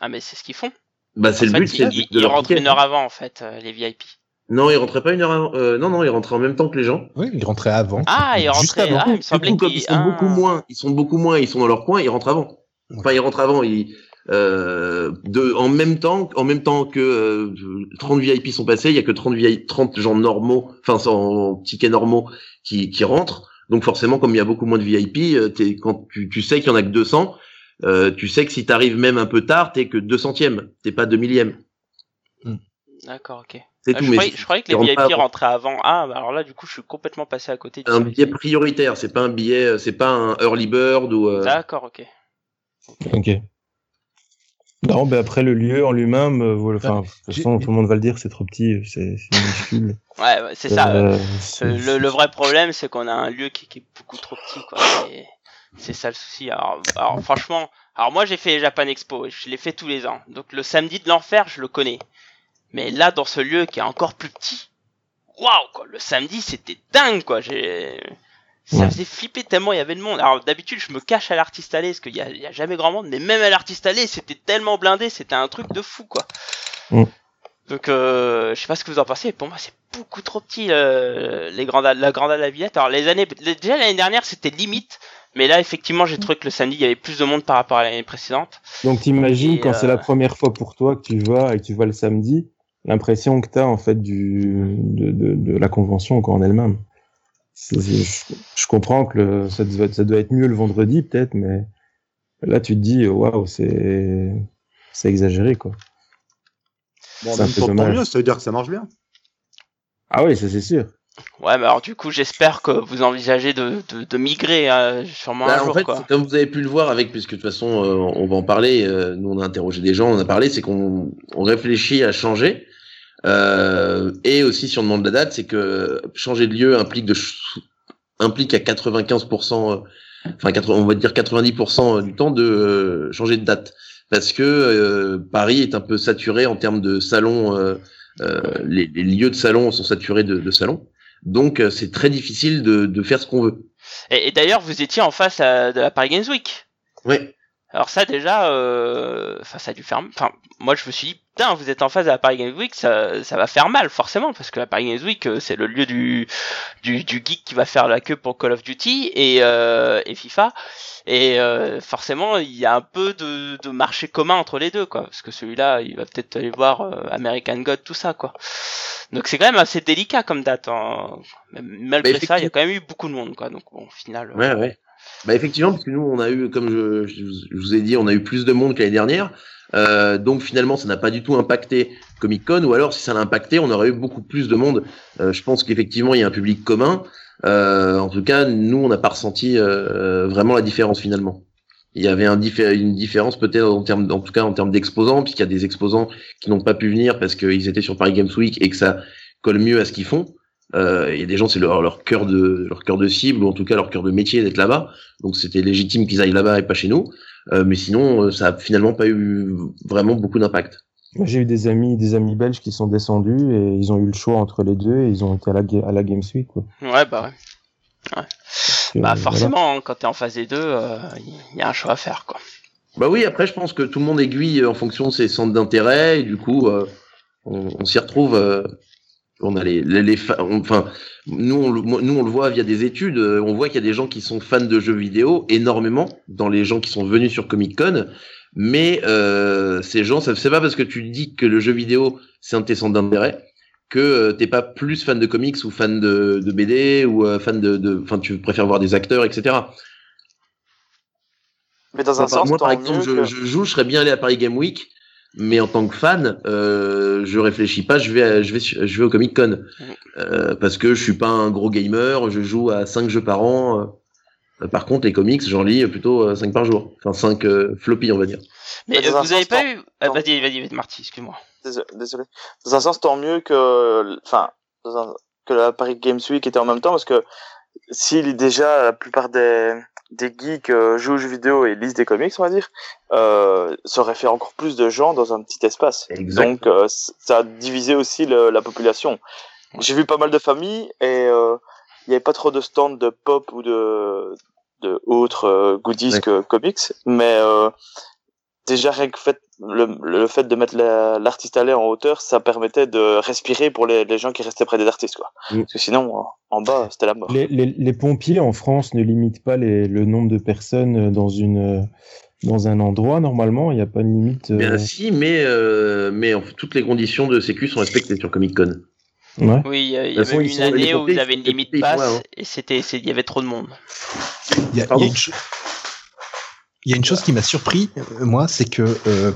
Ah, mais c'est ce qu'ils font. Bah c'est le fait, but, c'est ils, ils- de ils rentrent ticket. une heure avant, en fait, euh, les VIP. Non, ils rentraient pas une heure avant. Euh, non, non, ils rentraient en même temps que les gens. Oui, il rentrait avant. Ah, ils rentraient. avant. Ah, il me semblait coup, comme ils sont ah. beaucoup moins, ils sont beaucoup moins, ils sont dans leur coin, ils rentrent avant. Enfin, ils rentrent avant. Ils, euh, de, en même temps, en même temps que euh, 30 VIP sont passés, il y a que 30 VIP, 30 gens normaux, enfin sans tickets normaux, qui, qui rentrent. Donc forcément, comme il y a beaucoup moins de VIP, euh, t'es, quand tu, tu sais qu'il y en a que 200, euh, tu sais que si t'arrives même un peu tard, t'es que 200 centième, t'es pas 2 millième. D'accord, ok. C'est Ah, tout. je, Mais croyais, je croyais que les VIP rentraient avant. Ah, bah alors là, du coup, je suis complètement passé à côté du un billet prioritaire, c'est pas un billet, c'est pas un early bird ou. euh, D'accord, ok. Ok. Non, ben après le lieu en lui-même, euh, voilà, enfin, de toute façon, tout le monde va le dire, c'est trop petit, c'est c'est minuscule. <laughs> Ouais, ouais, c'est ça. Euh, euh, c'est- le, le vrai problème, c'est qu'on a un lieu qui, qui est beaucoup trop petit, quoi. C'est ça le souci. Alors, alors, franchement, alors moi j'ai fait Japan Expo, et je l'ai fait tous les ans. Donc le samedi de l'enfer, je le connais. Mais là, dans ce lieu qui est encore plus petit, waouh, quoi. Le samedi, c'était dingue, quoi. J'ai, ça Ouais. faisait flipper tellement il y avait de monde. Alors d'habitude, je me cache à l'artiste allée parce qu'il y a, il y a jamais grand monde, mais même à l'artiste allée, c'était tellement blindé, c'était un truc de fou, quoi. Mm. Donc, euh, je sais pas ce que vous en pensez. mais Pour moi, c'est beaucoup trop petit euh, les grandes, la grande à la Villette. Alors les années, déjà l'année dernière, c'était limite. Mais là, effectivement, j'ai trouvé que le samedi, il y avait plus de monde par rapport à l'année précédente. Donc t'imagines quand c'est euh, la première fois pour toi que tu vas et que tu vas le samedi, l'impression que t'as en fait du de, de, de la convention quoi en elle-même. Je, je comprends que le, ça, doit, ça doit être mieux le vendredi peut-être, mais là tu te dis waouh c'est c'est exagéré quoi. Bon, en même temps, tant mieux, ça veut dire que ça marche bien. Ah oui ça c'est sûr. Ouais, mais alors du coup, j'espère que vous envisagez de, de, de migrer hein, sûrement Bah, un en jour. fait, quoi. comme vous avez pu le voir avec, puisque de toute façon, euh, on va en parler, euh, nous on a interrogé des gens, on a parlé, c'est qu'on on réfléchit à changer. Euh, et aussi, si on demande la date, c'est que changer de lieu implique, de implique à 95%, euh, enfin, 80 on va dire 90% du temps de euh, changer de date. Parce que euh, Paris est un peu saturé en termes de salons, euh, euh, les, les lieux de salons sont saturés de, de salons. Donc, euh, c'est très difficile de, de faire ce qu'on veut. Et, et d'ailleurs, vous étiez en face à- de la Paris Games Week. Ouais. Alors ça déjà, euh, enfin ça a dû faire. Enfin, moi je me suis dit, putain, vous êtes en face de la Paris Games Week, ça, ça va faire mal forcément parce que la Paris Games Week euh, c'est le lieu du, du du geek qui va faire la queue pour Call of Duty et euh, et FIFA et euh, forcément il y a un peu de, de marché commun entre les deux quoi parce que celui-là il va peut-être aller voir euh, American God tout ça quoi. Donc c'est quand même assez délicat comme date. hein. Malgré ça, il y a quand même eu beaucoup de monde quoi. Donc bon, au final. euh, Ouais, ouais. Bah effectivement, parce que nous, on a eu, comme je, je vous- ai dit, on a eu plus de monde que l'année dernière. Euh, donc finalement, ça n'a pas du tout impacté Comic Con, ou alors si ça l'a impacté, on aurait eu beaucoup plus de monde. Euh, je pense qu'effectivement, il y a un public commun. Euh, en tout cas, nous, on n'a pas ressenti euh, vraiment la différence finalement. Il y avait une différence peut-être en termes, en tout cas en termes d'exposants, puisqu'il y a des exposants qui n'ont pas pu venir parce qu'ils étaient sur Paris Games Week et que ça colle mieux à ce qu'ils font. Euh, Il y a des gens, c'est leur, leur cœur de leur cœur de cible ou en tout cas leur cœur de métier d'être là-bas. Donc c'était légitime qu'ils aillent là-bas et pas chez nous. Euh, mais sinon, euh, ça a finalement pas eu vraiment beaucoup d'impact. J'ai eu des amis, des amis belges qui sont descendus et ils ont eu le choix entre les deux et ils ont été à la, à la Games Week. Quoi. Ouais bah ouais. Et, Bah euh, forcément, hein, quand t'es en phase des deux, euh, il y a un choix à faire quoi. Bah oui, après je pense que tout le monde aiguille en fonction de ses centres d'intérêt et du coup euh, on, on s'y retrouve. On a les, les, les on- enfin nous on, le- nous on le voit via des études, euh, on voit qu'il y a des gens qui sont fans de jeux vidéo énormément dans les gens qui sont venus sur Comic Con. Mais euh, ces gens, ça c'est pas parce que tu dis que le jeu vidéo c'est un de tes centres d'intérêt que euh, t'es pas plus fan de comics ou fan de, de BD ou euh, fan de, enfin tu préfères voir des acteurs, etc. Mais dans un sens, moi, par exemple, je, je joue, je serais bien allé à Paris Game Week, mais en tant que fan, euh, je réfléchis pas, je vais, je vais, je vais au Comic Con euh, parce que je suis pas un gros gamer, je joue à 5 jeux par an. euh. Par contre, les comics, j'en lis plutôt 5 par jour, enfin 5 floppies, on va dire. Mais euh, vous avez pas eu. Ah, vas-y, vas-y, vas-y, Marty, excuse-moi. Désolé. Dans un sens, tant mieux que, enfin, un- que la Paris Games Week était en même temps, parce que si déjà la plupart des, des geeks euh, jouent aux jeux vidéo et lisent des comics, on va dire, euh, ça aurait fait encore plus de gens dans un petit espace. Exact. Donc, euh, ça a divisé aussi le- la population. J'ai vu pas mal de familles et euh, il n'y avait pas trop de stands de pop ou de, de autres euh, goodies Ouais. que comics, mais euh, déjà rien que fait, le, le fait de mettre la- l'artiste allé en hauteur, ça permettait de respirer pour les, les gens qui restaient près des artistes, quoi. Mm. Parce que sinon, en, bas, c'était la mort. Les, les, les pompiers en France ne limitent pas les, le nombre de personnes dans une dans un endroit normalement. Il n'y a pas de limite. euh, Bien si, mais euh, mais en fait, toutes les conditions de sécu sont respectées sur Comic Con. ouais. Oui, il y avait ils une année où vous avez une ils- limite ils passe là, hein. et c'était, c'est- il y avait trop de monde. Il y a, y a une, cho- il y a une chose qui m'a surpris, euh, moi, c'est que euh,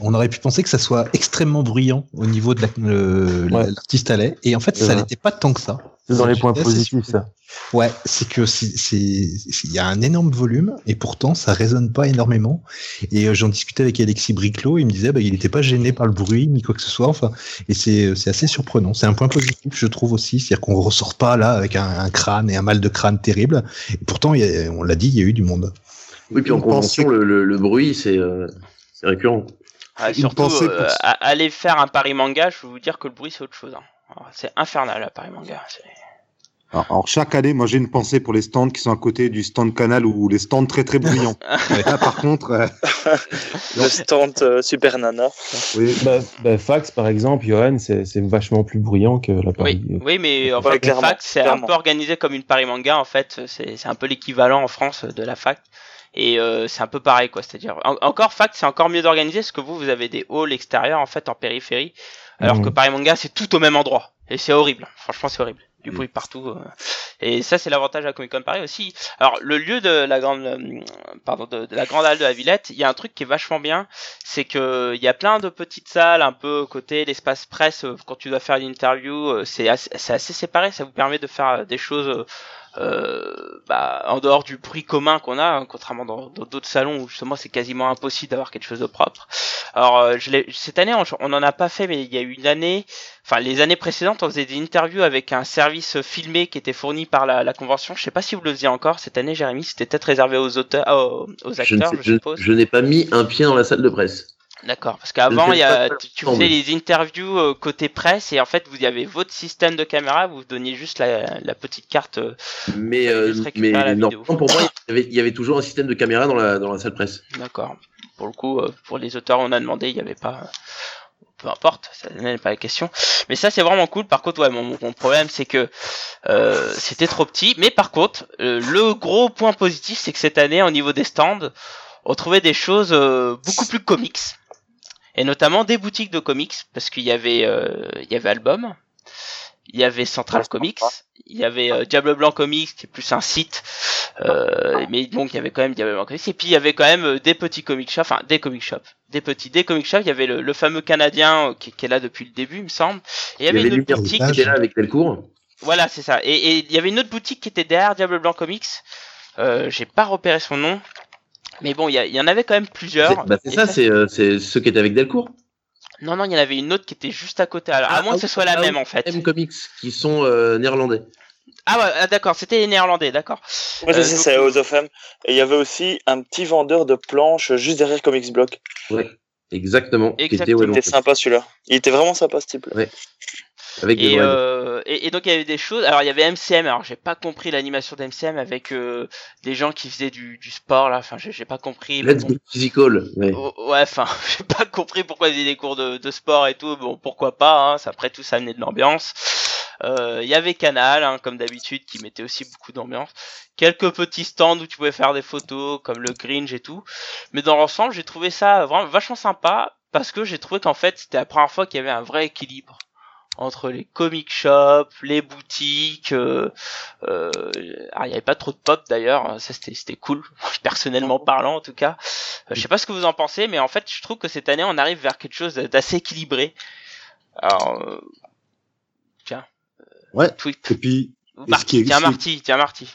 on aurait pu penser que ça soit extrêmement bruyant au niveau de la- le- Ouais. l'artiste à lait, et en fait, ça n'était pas tant que ça. C'est dans les points positifs, ça. Ouais, c'est que c'est, il y a un énorme volume et pourtant ça résonne pas énormément. Et euh, j'en discutais avec Alexis Briclot, il me disait bah il n'était pas gêné par le bruit ni quoi que ce soit. Enfin, et c'est, c'est assez surprenant. C'est un point positif, je trouve aussi, c'est-à-dire qu'on ressort pas là avec un, un crâne et un mal de crâne terrible. Et pourtant, a- on l'a dit, il y a eu du monde. Oui, puis en convention, le, le, le bruit, c'est euh, récurrent. Ah, surtout, pensée euh, aller faire un Paris manga, je peux vous dire que le bruit c'est autre chose. hein. C'est infernal à Paris manga. Alors, alors, chaque année, moi j'ai une pensée pour les stands qui sont à côté du stand canal ou les stands très très bruyants. <laughs> Là, par contre, euh, <laughs> Le stand euh, Super Nana. oui, Bah, bah, Fax, par exemple, Johan, c'est vachement plus bruyant que la Paris. Oui, oui, mais en Ouais, fait, fac, c'est un peu organisé comme une Paris Manga, en fait. C'est c'est un peu l'équivalent en France de la fac. Et euh, c'est un peu pareil, quoi. C'est-à-dire, en- encore fac, c'est encore mieux organisé, parce que vous, vous avez des halls extérieurs, en fait, en périphérie. Alors Mhm. que Paris Manga, c'est tout au même endroit. Et c'est horrible. Franchement, c'est horrible. du Mm. bruit partout. euh. Et ça, c'est l'avantage à Comic Con Paris aussi. Alors, le lieu de la grande, euh, pardon, de, de la grande halle de la Villette, il y a un truc qui est vachement bien, c'est que il y a plein de petites salles un peu côté l'espace presse. euh, Quand tu dois faire une interview, c'est assez, assez séparé. Ça vous permet de faire des choses. Euh, bah, en dehors du bruit commun qu'on a, hein, contrairement dans d'autres salons où justement c'est quasiment impossible d'avoir quelque chose de propre. Alors euh, je l'ai- cette année on, on en a pas fait, mais il y a eu une année, enfin les années précédentes on faisait des interviews avec un service filmé qui était fourni par la, la convention. Je sais pas si vous le faisiez encore cette année, Jérémy, c'était peut-être réservé aux auteurs, aux, acteurs, je- suppose. je n'ai pas mis un pied dans la salle de presse. D'accord, parce qu'avant, il y a, tu, faisais les interviews euh, côté presse et en fait, vous y avez votre système de caméra, vous donniez juste la, la petite carte. euh, Mais, euh, mais la normalement, vidéo. pour moi, il y, avait, il y avait toujours un système de caméra dans la, dans la salle presse. D'accord. Pour le coup, euh, pour les auteurs, on a demandé, il n'y avait pas. Peu importe, ça n'est pas la question. Mais ça, c'est vraiment cool. Par contre, ouais, mon, mon problème, c'est que euh, c'était trop petit. Mais par contre, euh, le gros point positif, c'est que cette année, au niveau des stands, on trouvait des choses euh, beaucoup plus comics. Et notamment des boutiques de comics, parce qu'il y avait, euh, il y avait Album, il y avait Central Comics, il y avait euh, Diable Blanc Comics, qui est plus un site, euh, mais donc il y avait quand même Diable Blanc Comics, et puis il y avait quand même euh, des petits comic shops, enfin des comic shops, des petits, des comic shops, il y avait le, le fameux Canadien euh, qui, qui est là depuis le début, il me semble, et il y avait une autre boutique, qui était là avec Delcourt. voilà c'est ça, et, et il y avait une autre boutique qui était derrière Diable Blanc Comics, euh, j'ai pas repéré son nom, mais bon, il y, en avait quand même plusieurs. C'est bah, ça, c'est euh, c'est ceux qui étaient avec Delcourt. Non, non, il y en avait une autre qui était juste à côté, alors, à Ah, moins ah que ce oui, soit la ah même en fait. M Comics, qui sont euh, néerlandais. Ah ouais, ah, d'accord, c'était les néerlandais, d'accord. Ouais, Euh, c'est ça, donc- c'est House of M. Et il y avait aussi un petit vendeur de planches juste derrière Comics Block. Ouais, exactement. Qui était, Exactement. ouais, Il était sympa celui-là. Il était vraiment sympa ce type-là. Avec des Et, euh, et, et donc il y avait des choses. Alors il y avait MCM. Alors j'ai pas compris l'animation d'MCM avec euh, des gens qui faisaient du, du sport là. Enfin j'ai pas compris. Let's bon. Physical. Ouais. Oh, Ouais, enfin <laughs> j'ai pas compris pourquoi ils faisaient des cours de, de sport et tout. Bon pourquoi pas. Hein, ça après tout ça amenait de l'ambiance. Euh, Il y avait Canal hein, comme d'habitude qui mettait aussi beaucoup d'ambiance. Quelques petits stands où tu pouvais faire des photos comme le Gringe et tout. Mais dans l'ensemble j'ai trouvé ça vraiment vachement sympa parce que j'ai trouvé qu'en fait c'était la première fois qu'il y avait un vrai équilibre entre les comic shops, les boutiques. Euh, euh, alors, il n'y avait pas trop de pop d'ailleurs, ça c'était c'était cool, <laughs> personnellement parlant en tout cas. Euh, je sais pas ce que vous en pensez, mais en fait je trouve que cette année on arrive vers quelque chose d'assez équilibré. Alors, euh, tiens, Ouais. tweet. Et puis, Marty, est- tiens Marty, tiens Marty.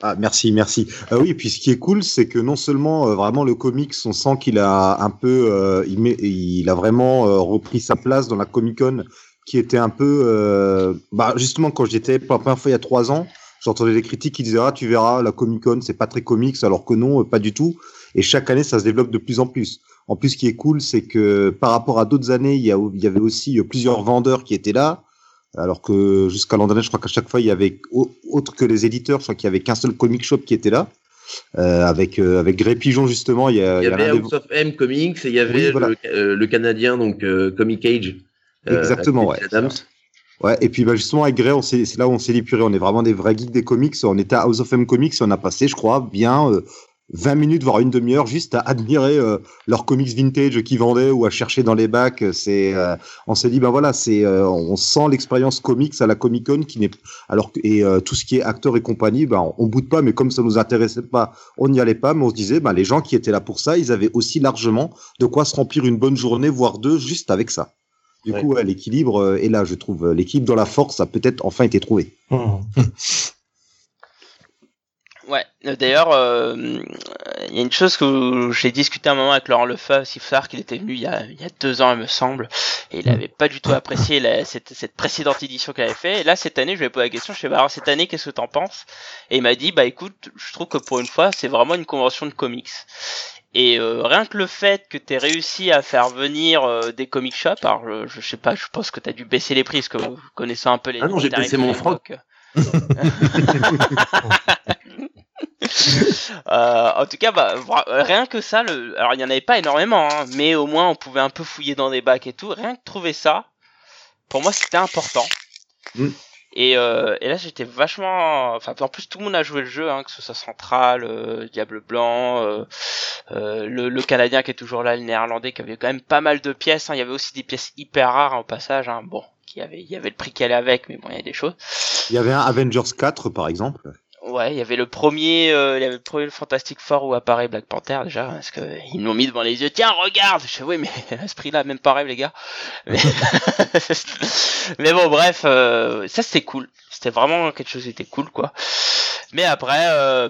Ah, merci, merci. Euh, oui, et puis ce qui est cool, c'est que non seulement euh, vraiment le comics, on sent qu'il a un peu, euh, il, met, il a vraiment euh, repris sa place dans la Comic Con, qui était un peu, euh, bah, justement quand j'étais pour la première fois il y a trois ans, j'entendais des critiques qui disaient ah tu verras la Comic Con c'est pas très comics, alors que non, euh, pas du tout. Et chaque année ça se développe de plus en plus. En plus, ce qui est cool, c'est que par rapport à d'autres années, il y, a, il y avait aussi euh, plusieurs vendeurs qui étaient là. Alors que jusqu'à l'an dernier, je crois qu'à chaque fois, il y avait, au- autre que les éditeurs, je crois qu'il y avait qu'un seul comic shop qui était là. Euh, avec, euh, avec Grey Pigeon, justement, il y a, Il y il y a avait des- House of M Comics et il y avait Oui, voilà. le, euh, le Canadien, donc Comic Cage. Euh, Exactement, ouais. Adams. Ouais, et puis bah, justement, avec s'est- c'est là où on s'est épuré. On est vraiment des vrais geeks des comics. On était à House of M Comics et on a passé, je crois, bien euh, 20 minutes, voire une demi-heure, juste à admirer euh, leurs comics vintage qu'ils vendaient ou à chercher dans les bacs. C'est, euh, on s'est dit, ben voilà, c'est, on sent l'expérience comics à la Comic Con qui n'est, alors et tout ce qui est acteurs et compagnie, ben on, on boude pas, mais comme ça nous intéressait pas, on n'y allait pas, mais on se disait, ben les gens qui étaient là pour ça, ils avaient aussi largement de quoi se remplir une bonne journée, voire deux, juste avec ça. Du Ouais. coup, ouais, l'équilibre euh, est là, je trouve. L'équilibre dans la force a peut-être enfin été trouvé. <laughs> Ouais, euh, d'ailleurs, euh, il y a une chose que j'ai discuté un moment avec Laurent Lefebvre, savoir qu'il était venu il y, a, il y a deux ans, il me semble, et il avait pas du tout apprécié la, cette, cette précédente édition qu'elle avait fait. Et là, cette année, je lui ai posé la question, je fais, bah, alors cette année, qu'est-ce que t'en penses? Et il m'a dit, bah écoute, je trouve que pour une fois, c'est vraiment une convention de comics. Et euh, rien que le fait que t'aies réussi à faire venir euh, des comic shops, alors je, je sais pas, je pense que t'as dû baisser les prix, parce que vous connaissez un peu les Ah non, j'ai baissé mon l'époque. <laughs> Euh, en tout cas, bah, rien que ça, le... alors il y en avait pas énormément, hein, mais au moins on pouvait un peu fouiller dans des bacs et tout. Rien que trouver ça, pour moi c'était important. Mm. Et, euh, et là j'étais vachement, enfin en plus tout le monde a joué le jeu, hein, que ce soit Central, euh, Diable Blanc, euh, euh, le, le Canadien qui est toujours là, le Néerlandais qui avait quand même pas mal de pièces. Hein. Il y avait aussi des pièces hyper rares hein, au passage. Hein. Bon, qui avait, il y avait le prix qui allait avec, mais bon, il y a des choses. Il y avait un Avengers 4 par exemple. Ouais, il y avait le premier, euh, il y avait le premier Fantastic Four où apparaît Black Panther déjà, parce que ils m'ont mis devant les yeux. Tiens, regarde. Je fais oui, mais <laughs> à ce prix-là, même pas rêve les gars. Mais, <laughs> mais bon, bref, euh, ça c'était cool. C'était vraiment quelque chose qui était cool, quoi. Mais après, euh,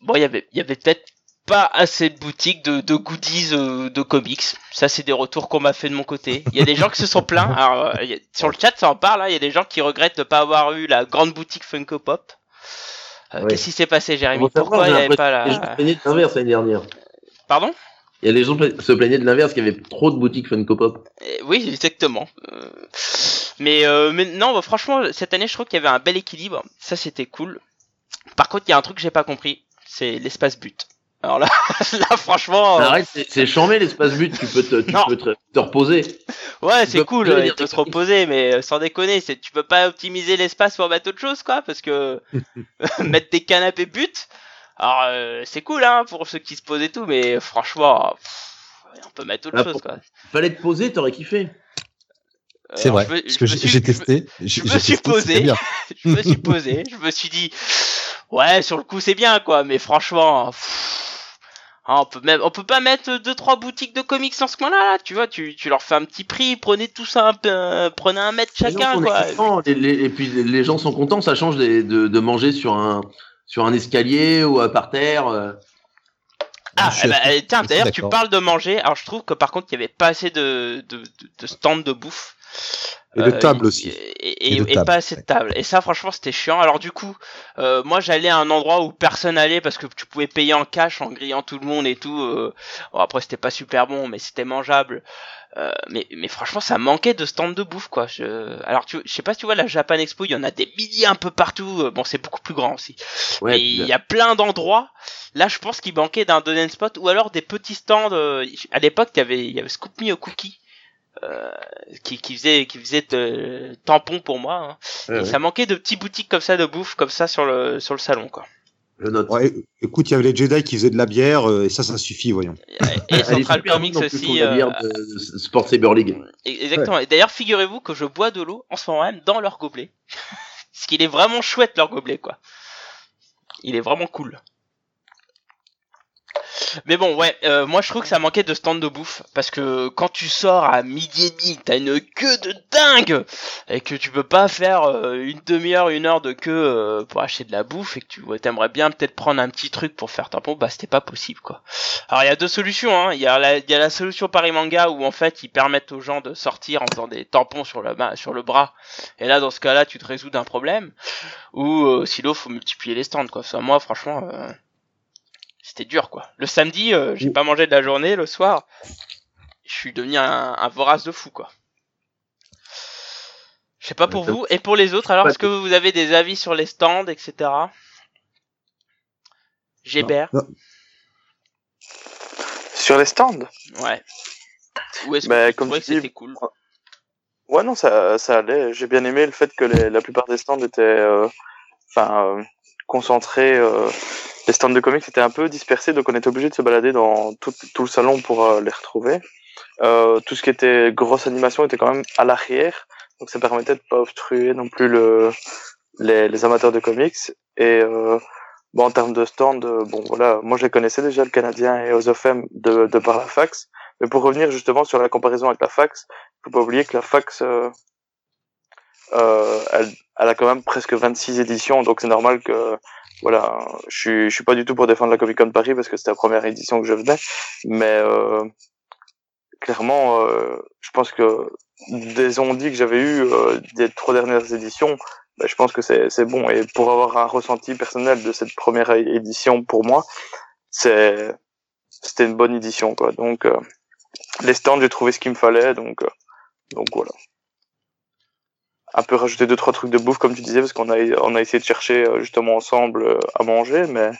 bon, il y avait, il y avait peut-être pas assez de boutiques de, de goodies euh, de comics. Ça, c'est des retours qu'on m'a fait de mon côté. Il y a des gens qui se sont plaints. Alors, euh, sur le chat, ça en parle. hein. Il y a des gens qui regrettent de pas avoir eu la grande boutique Funko Pop. Euh, Ouais. Qu'est-ce qui s'est passé, Jérémy? Pourquoi il n'y avait pas Les gens se la... plaignaient de l'inverse l'année dernière. Pardon? Il y a des gens se plaignaient de l'inverse qu'il y avait trop de boutiques Funko Pop. Eh, Oui, exactement. Euh, Mais, euh, mais non, bah, franchement, cette année, je trouve qu'il y avait un bel équilibre. Ça, c'était cool. Par contre, il y a un truc que j'ai pas compris. C'est l'espace but. Alors là, <laughs> là franchement... Arrête, c'est- chambé l'espace but, tu peux te, tu peux te, te reposer. Ouais, Tu c'est cool, euh, se comics. reposer, mais euh, sans déconner, tu peux pas optimiser l'espace pour mettre autre chose, quoi, parce que <laughs> <laughs> mettre des canapés but, alors euh, c'est cool, hein, pour ceux qui se posent et tout, mais franchement, pff, on peut mettre autre Ah, chose, quoi. Fallait te poser, t'aurais kiffé. C'est vrai. je me- Parce que j'ai testé. <laughs> je me suis testé, posé. je me suis posé, je me suis dit, ouais, sur le coup c'est bien, quoi, mais franchement, pff, hein, on peut même, on peut pas mettre deux trois boutiques de comics dans ce coin-là, là, tu vois, tu, tu leur fais un petit prix, prenez tout ça, un peu, euh, prenez un mètre chacun, quoi. contents, les- les- et puis les gens sont contents, ça change de, de manger sur un, sur un escalier ou euh, par terre. euh. Ah, eh ben, eh, tiens, d'ailleurs, tu parles de manger. Alors, je trouve que par contre, il y avait pas assez de, de, de, de stands de bouffe. Et de Euh, tables et- aussi. Et, Et de et- et tables, pas assez de tables. Et ça, franchement, c'était chiant. Alors, du coup, euh, moi, j'allais à un endroit où personne allait parce que tu pouvais payer en cash en grillant tout le monde et tout. euh. Bon, après, c'était pas super bon, mais c'était mangeable. Euh, mais, mais franchement, ça manquait de stands de bouffe, quoi. Je... Alors, tu, je sais pas si tu vois, la Japan Expo, il y en a des milliers un peu partout. Euh, Bon, c'est beaucoup plus grand aussi. Ouais, Mais il y a plein d'endroits. Là, je pense qu'il manquait d'un donut spot ou alors des petits stands. euh, à l'époque, il y avait, il y avait Scoop Me a Cookie. Euh, qui, qui faisait qui faisait euh, tampon pour moi hein. ouais, et ouais, ça manquait de petites boutiques comme ça de bouffe comme ça sur le sur le salon quoi je note. Ouais, écoute, il y avait les Jedi qui faisaient de la bière, euh, et ça, ça suffit, voyons. et Elle est <laughs> Central plus, aussi pour la bière de Sport Saber League. exactement et d'ailleurs figurez-vous que je bois de l'eau en ce moment même dans leur gobelet <laughs> ce qu'il est vraiment chouette leur gobelet quoi il est vraiment cool Mais bon, ouais, euh, moi je trouve que ça manquait de stand de bouffe parce que quand tu sors à midi et demi, t'as une queue de dingue et que tu peux pas faire euh, une demi-heure, une heure de queue euh, pour acheter de la bouffe et que tu t'aimerais bien peut-être prendre un petit truc pour faire tampon, bah c'était pas possible quoi. Alors il y a deux solutions, hein. Il y a la, y a la solution Paris Manga où en fait ils permettent aux gens de sortir en faisant des tampons sur la main, sur le bras. Et là dans ce cas-là tu te résous d'un problème. Ou euh, sinon faut multiplier les stands quoi. Ça, moi franchement. C'était dur quoi. Le samedi, euh, j'ai pas mangé de la journée, le soir, je suis devenu un, un vorace de fou quoi. Je sais pas pour vous et pour les autres. Alors, est-ce que vous avez des avis sur les stands, etc. Gébert. Sur les stands? Ouais. Ou est-ce que Bah, comme tu dis, c'était cool? Ouais, non, ça, ça allait. J'ai bien aimé le fait que les- la plupart des stands étaient, euh, enfin, euh, concentrés. Euh, les stands de comics étaient un peu dispersés, donc on était obligé de se balader dans tout, tout le salon pour euh, les retrouver. Euh, tout ce qui était grosse animation était quand même à l'arrière, donc ça permettait de pas obstruer non plus le, les, les amateurs de comics. Et euh, bon, en termes de stand, euh, bon voilà, moi je les connaissais déjà le Canadien et Osofem de, de par la fax. Mais pour revenir justement sur la comparaison avec la fax, faut pas oublier que la fax, euh, elle, elle a quand même presque 26 éditions, donc c'est normal que, voilà, je suis, je suis pas du tout pour défendre la Comic Con Paris parce que c'était la première édition que je venais, mais euh, clairement, euh, je pense que des on dit que j'avais eu euh, des trois dernières éditions, ben, je pense que c'est bon. Et pour avoir un ressenti personnel de cette première édition, pour moi, c'est c'était une bonne édition, quoi. Donc euh, les stands, j'ai trouvé ce qu'il me fallait, donc euh, donc voilà. Un peu rajouter deux trois trucs de bouffe comme tu disais parce qu'on a on a essayé de chercher euh, justement ensemble euh, à manger, mais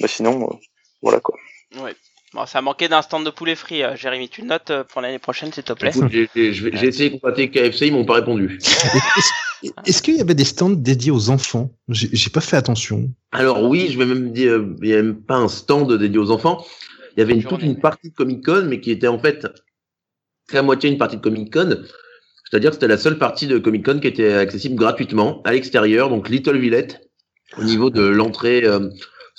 mais sinon euh, voilà quoi. Ouais. Bon, ça manquait d'un stand de poulet frit, euh, Jérémy. Tu le notes euh, pour l'année prochaine, s'il te plaît? J'ai- essayé de contacter KFC, ils m'ont pas répondu. <laughs> Est-ce qu'il y avait des stands dédiés aux enfants? J'ai pas fait attention. Alors oui, je vais même dire, il y a même pas un stand dédié aux enfants. Il y avait une, toute une partie de Comic Con, mais qui était en fait qu'à moitié une partie de Comic Con. C'est-à-dire que c'était la seule partie de Comic Con qui était accessible gratuitement à l'extérieur, donc Little Villette, au niveau de l'entrée euh,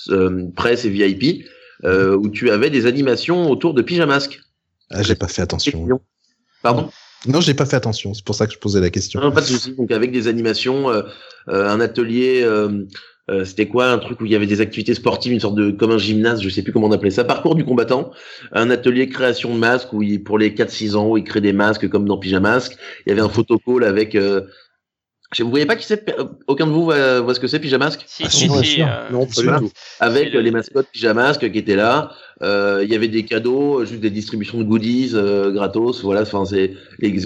euh, presse et VIP, euh, où tu avais des animations autour de Pyjamasque. Ah, j'ai pas fait attention. Pardon? Non, j'ai pas fait attention. C'est pour ça que je posais la question. Non, pas de souci. Donc avec des animations, euh, un atelier, euh, c'était quoi un truc où il y avait des activités sportives, une sorte de comme un gymnase, je sais plus comment on appelait ça, parcours du combattant, un atelier création de masques où il, pour les 4-6 ans où ils créent des masques comme dans Pyjamasque. Il y avait un photocall avec. Euh, je- vous voyez pas qui c'est Aucun de vous voit, voit ce que c'est Pyjamasque Si, Ah, si, euh, Non, pas du Voilà. tout. avec le- les mascottes Pyjamasque qui étaient là. Euh, Il y avait des cadeaux, juste des distributions de goodies euh, gratos. Voilà, enfin c'est.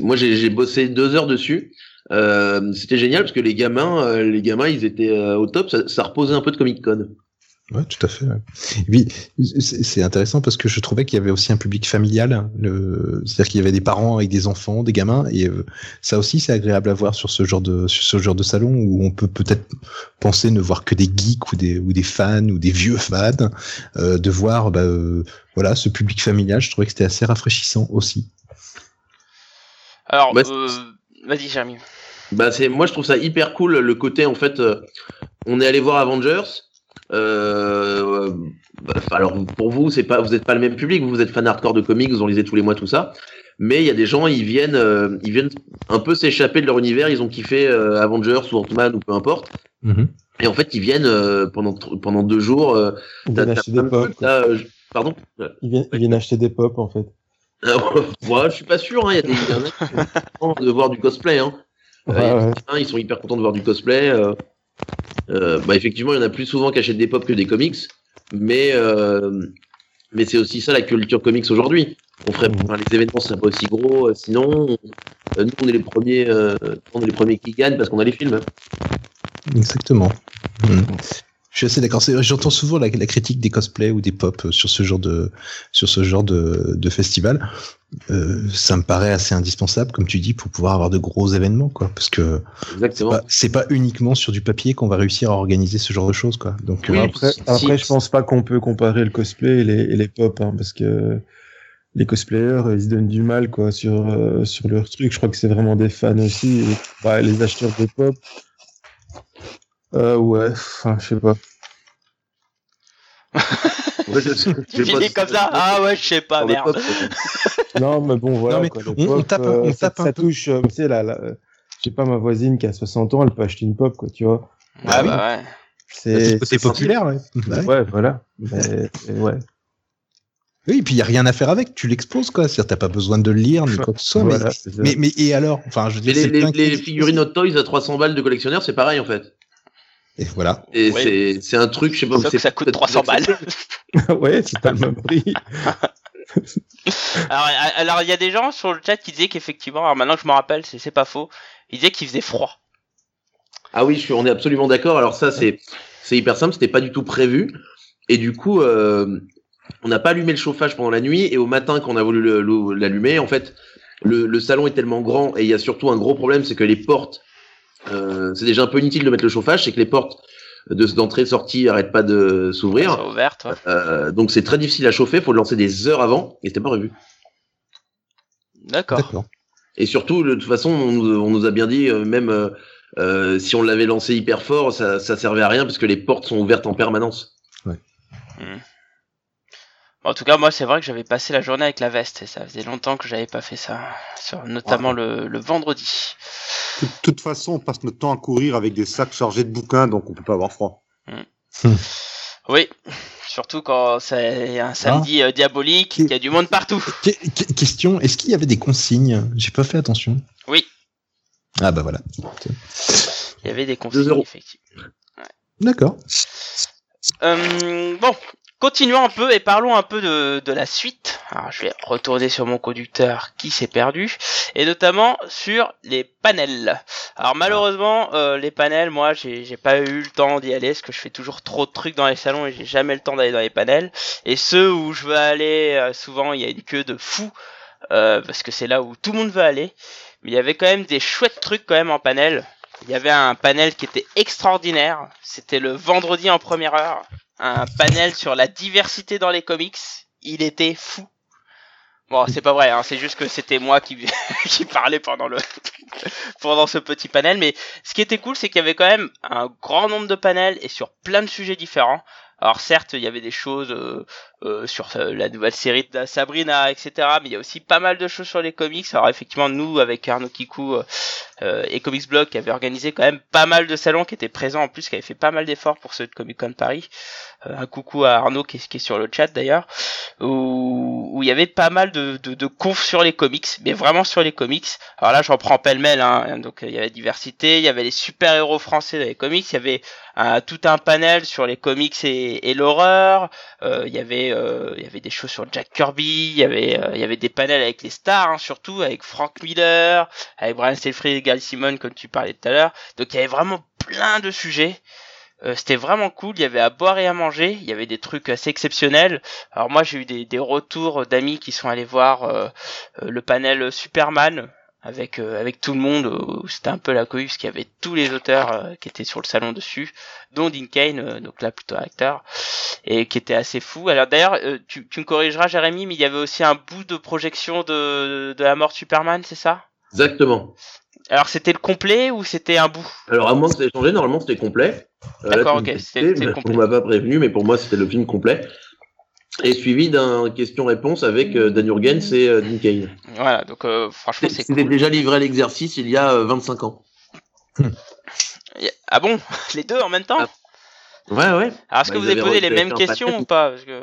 Moi j'ai j'ai bossé deux heures dessus. Euh, C'était génial parce que les gamins, euh, les gamins, ils étaient euh, au top. Ça, ça reposait un peu de Comic Con. Ouais, tout à fait. ouais. Et puis, c'est intéressant parce que je trouvais qu'il y avait aussi un public familial. le- C'est-à-dire qu'il y avait des parents avec des enfants, des gamins, et ça aussi c'est agréable à voir sur ce genre de sur ce genre de salon où on peut peut-être penser ne voir que des geeks ou des ou des fans ou des vieux fans, euh, de voir bah, euh, voilà ce public familial. Je trouvais que c'était assez rafraîchissant aussi. Alors, euh, vas-y, Jérémy. Bah c'est, moi je trouve ça hyper cool le côté en fait, euh, on est allé voir Avengers. Euh, bah, alors pour vous c'est pas, vous êtes pas le même public, vous, vous êtes fan hardcore de comics, vous en lisez tous les mois tout ça. Mais il y a des gens, ils viennent, euh, ils viennent un peu s'échapper de leur univers. Ils ont kiffé euh, Avengers ou Ant-Man ou peu importe. Mhm. Et en fait, ils viennent euh, pendant pendant deux jours. euh, Ils viennent acheter des pop. euh, je- pardon? Ils viennent, ils viennent acheter des pop en fait. <laughs> ouais, je suis pas sûr. hein, Il y a des il y en a contents de voir du cosplay. Hein. Euh, Ouais, ouais. ils sont hyper contents de voir du cosplay. euh, euh, bah effectivement, il y en a plus souvent qui achètent des pop que des comics, mais mais c'est aussi ça la culture comics aujourd'hui. On ferait, enfin, les événements seraient pas aussi gros, euh, sinon on- euh, nous on est les premiers, euh, on est les premiers qui gagnent parce qu'on a les films. Exactement. Mhm. Je suis assez d'accord. J'entends souvent la, la critique des cosplays ou des pop sur ce genre de sur ce genre de, de festival. Euh, ça me paraît assez indispensable, comme tu dis, pour pouvoir avoir de gros événements, quoi. Parce que c'est pas, uniquement sur du papier qu'on va réussir à organiser ce genre de choses, quoi. Donc, Oui, euh, Après, si- après si- je pense pas qu'on peut comparer le cosplay et les, et les pop, hein, parce que les cosplayers, ils se donnent du mal quoi sur euh, sur leur truc. Je crois que c'est vraiment des fans aussi. Et, bah, les acheteurs de pop, euh, ouais, enfin, je sais pas. Ouais, je- je- <laughs> comme ça Ah ouais, je sais pas, merde. pop, <laughs> Non, mais bon, voilà. Non, mais quoi, les on- tape un- euh, on ça, tape un ça peu. touche, euh, tu sais, la, la, je sais pas, ma voisine qui a 60 ans, elle peut acheter une pop, quoi, tu vois. Ouais, bah ouais. C'est c'est populaire, ouais. Bah ouais. Ouais, voilà. Mais, ouais. Oui, et puis il y a rien à faire avec. Tu l'exposes, quoi. C'est-à-dire, t'as pas besoin de le lire ni quoi que ce soit. Voilà, mais, mais, mais et alors? Enfin, je veux Mais dire, les, figurines Hot Toys à 300 balles de collectionneur, c'est pareil en fait. Et voilà. Et Ouais. c'est c'est un truc, je sais pas. Sauf que ça coûte peut-être 300 balles. <laughs> ouais, c'est pas le même prix. <laughs> Alors, alors il y a des gens sur le chat qui disaient qu'effectivement, alors maintenant que je me rappelle, c'est c'est pas faux, ils disaient qu'il faisait froid. Ah oui, je suis, on est absolument d'accord. Alors ça, c'est c'est hyper simple, c'était pas du tout prévu. Et du coup, euh, on n'a pas allumé le chauffage pendant la nuit. Et au matin, quand on a voulu l'allumer, en fait, le, le salon est tellement grand et il y a surtout un gros problème, c'est que les portes, euh, c'est déjà un peu inutile de mettre le chauffage, c'est que les portes de d'entrée-sortie arrêtent pas de s'ouvrir. Toi. Euh, donc c'est très difficile à chauffer, faut le lancer des heures avant, et c'était pas prévu. D'accord. Et surtout, de toute façon, on nous, on nous a bien dit, euh, même euh, si on l'avait lancé hyper fort, ça, ça servait à rien parce que les portes sont ouvertes en permanence. En tout cas, moi, c'est vrai que j'avais passé la journée avec la veste et ça faisait longtemps que j'avais pas fait ça, sur, notamment le, le vendredi. De toute façon, on passe notre temps à courir avec des sacs chargés de bouquins, donc on peut pas avoir froid. <laughs> Oui, surtout quand c'est un samedi euh, diabolique, qu'il y a du monde partout. Que- que- question est-ce qu'il y avait des consignes? J'ai pas fait attention. Oui. Ah bah voilà. Il y avait des consignes, effectivement. D'accord. Euh, bon, Continuons un peu et parlons un peu de, de la suite. Alors, je vais retourner sur mon conducteur qui s'est perdu et notamment sur les panels. Alors malheureusement, euh, les panels, moi, j'ai pas eu le temps d'y aller parce que je fais toujours trop de trucs dans les salons et j'ai jamais le temps d'aller dans les panels. Et ceux où je veux aller, euh, souvent, il y a une queue de fou euh, parce que c'est là où tout le monde veut aller. Mais il y avait quand même des chouettes trucs quand même en panel. Il y avait un panel qui était extraordinaire. C'était le vendredi en première heure. Un panel sur la diversité dans les comics. Il était fou. Bon, c'est pas vrai, hein, c'est juste que c'était moi qui, <laughs> qui parlais pendant le <laughs> pendant ce petit panel. Mais ce qui était cool, c'est qu'il y avait quand même un grand nombre de panels et sur plein de sujets différents. Alors certes, il y avait des choses euh, euh, sur euh, la nouvelle série de Sabrina, etc. Mais il y a aussi pas mal de choses sur les comics. Alors effectivement, nous, avec Arnaud Kikou euh, et Comics Blog, qui avait organisé quand même pas mal de salons, qui étaient présents en plus, qui avait fait pas mal d'efforts pour ceux de Comic Con Paris. un coucou à Arnaud qui est, qui est sur le chat d'ailleurs, où, où il y avait pas mal de, de, de confs sur les comics, mais vraiment sur les comics. Alors là, j'en prends pêle-mêle. Hein. Donc il y avait diversité, il y avait les super-héros français dans les comics, il y avait un, tout un panel sur les comics et, et l'horreur. Euh, il y avait euh, il y avait des choses sur Jack Kirby. Il y avait euh, il y avait des panels avec les stars, hein, surtout avec Frank Miller, avec Brian Stelfree et Gal Simon comme tu parlais tout à l'heure. Donc il y avait vraiment plein de sujets. Euh, c'était vraiment cool, il y avait à boire et à manger, il y avait des trucs assez exceptionnels. Alors moi j'ai eu des, des retours d'amis qui sont allés voir le panel Superman avec euh, avec tout le monde où c'était un peu la cohue parce qu'il y avait tous les auteurs euh, qui étaient sur le salon dessus dont Dean Kane euh, donc là plutôt acteur et qui était assez fou alors d'ailleurs euh, tu, tu me corrigeras Jérémy mais il y avait aussi un bout de projection de de la mort de Superman c'est ça? Exactement. alors c'était le complet ou c'était un bout? Alors, à moins que ça ait changé, normalement c'était complet. Euh, D'accord, ok, c'était- mais <laughs> c'était complet. On m'a pas prévenu, mais pour moi c'était le film complet. Et suivi d'un question-réponse avec euh, Dan Jurgens et euh, Dean Kane. voilà donc euh, franchement c'est C'était cool déjà livré à l'exercice il y a euh, 25 ans. Y- ah bon? <laughs> Les deux en même temps? Ah, Ouais, ouais. alors est-ce bah, que ils vous avez posé les mêmes questions panel. ou pas? Parce que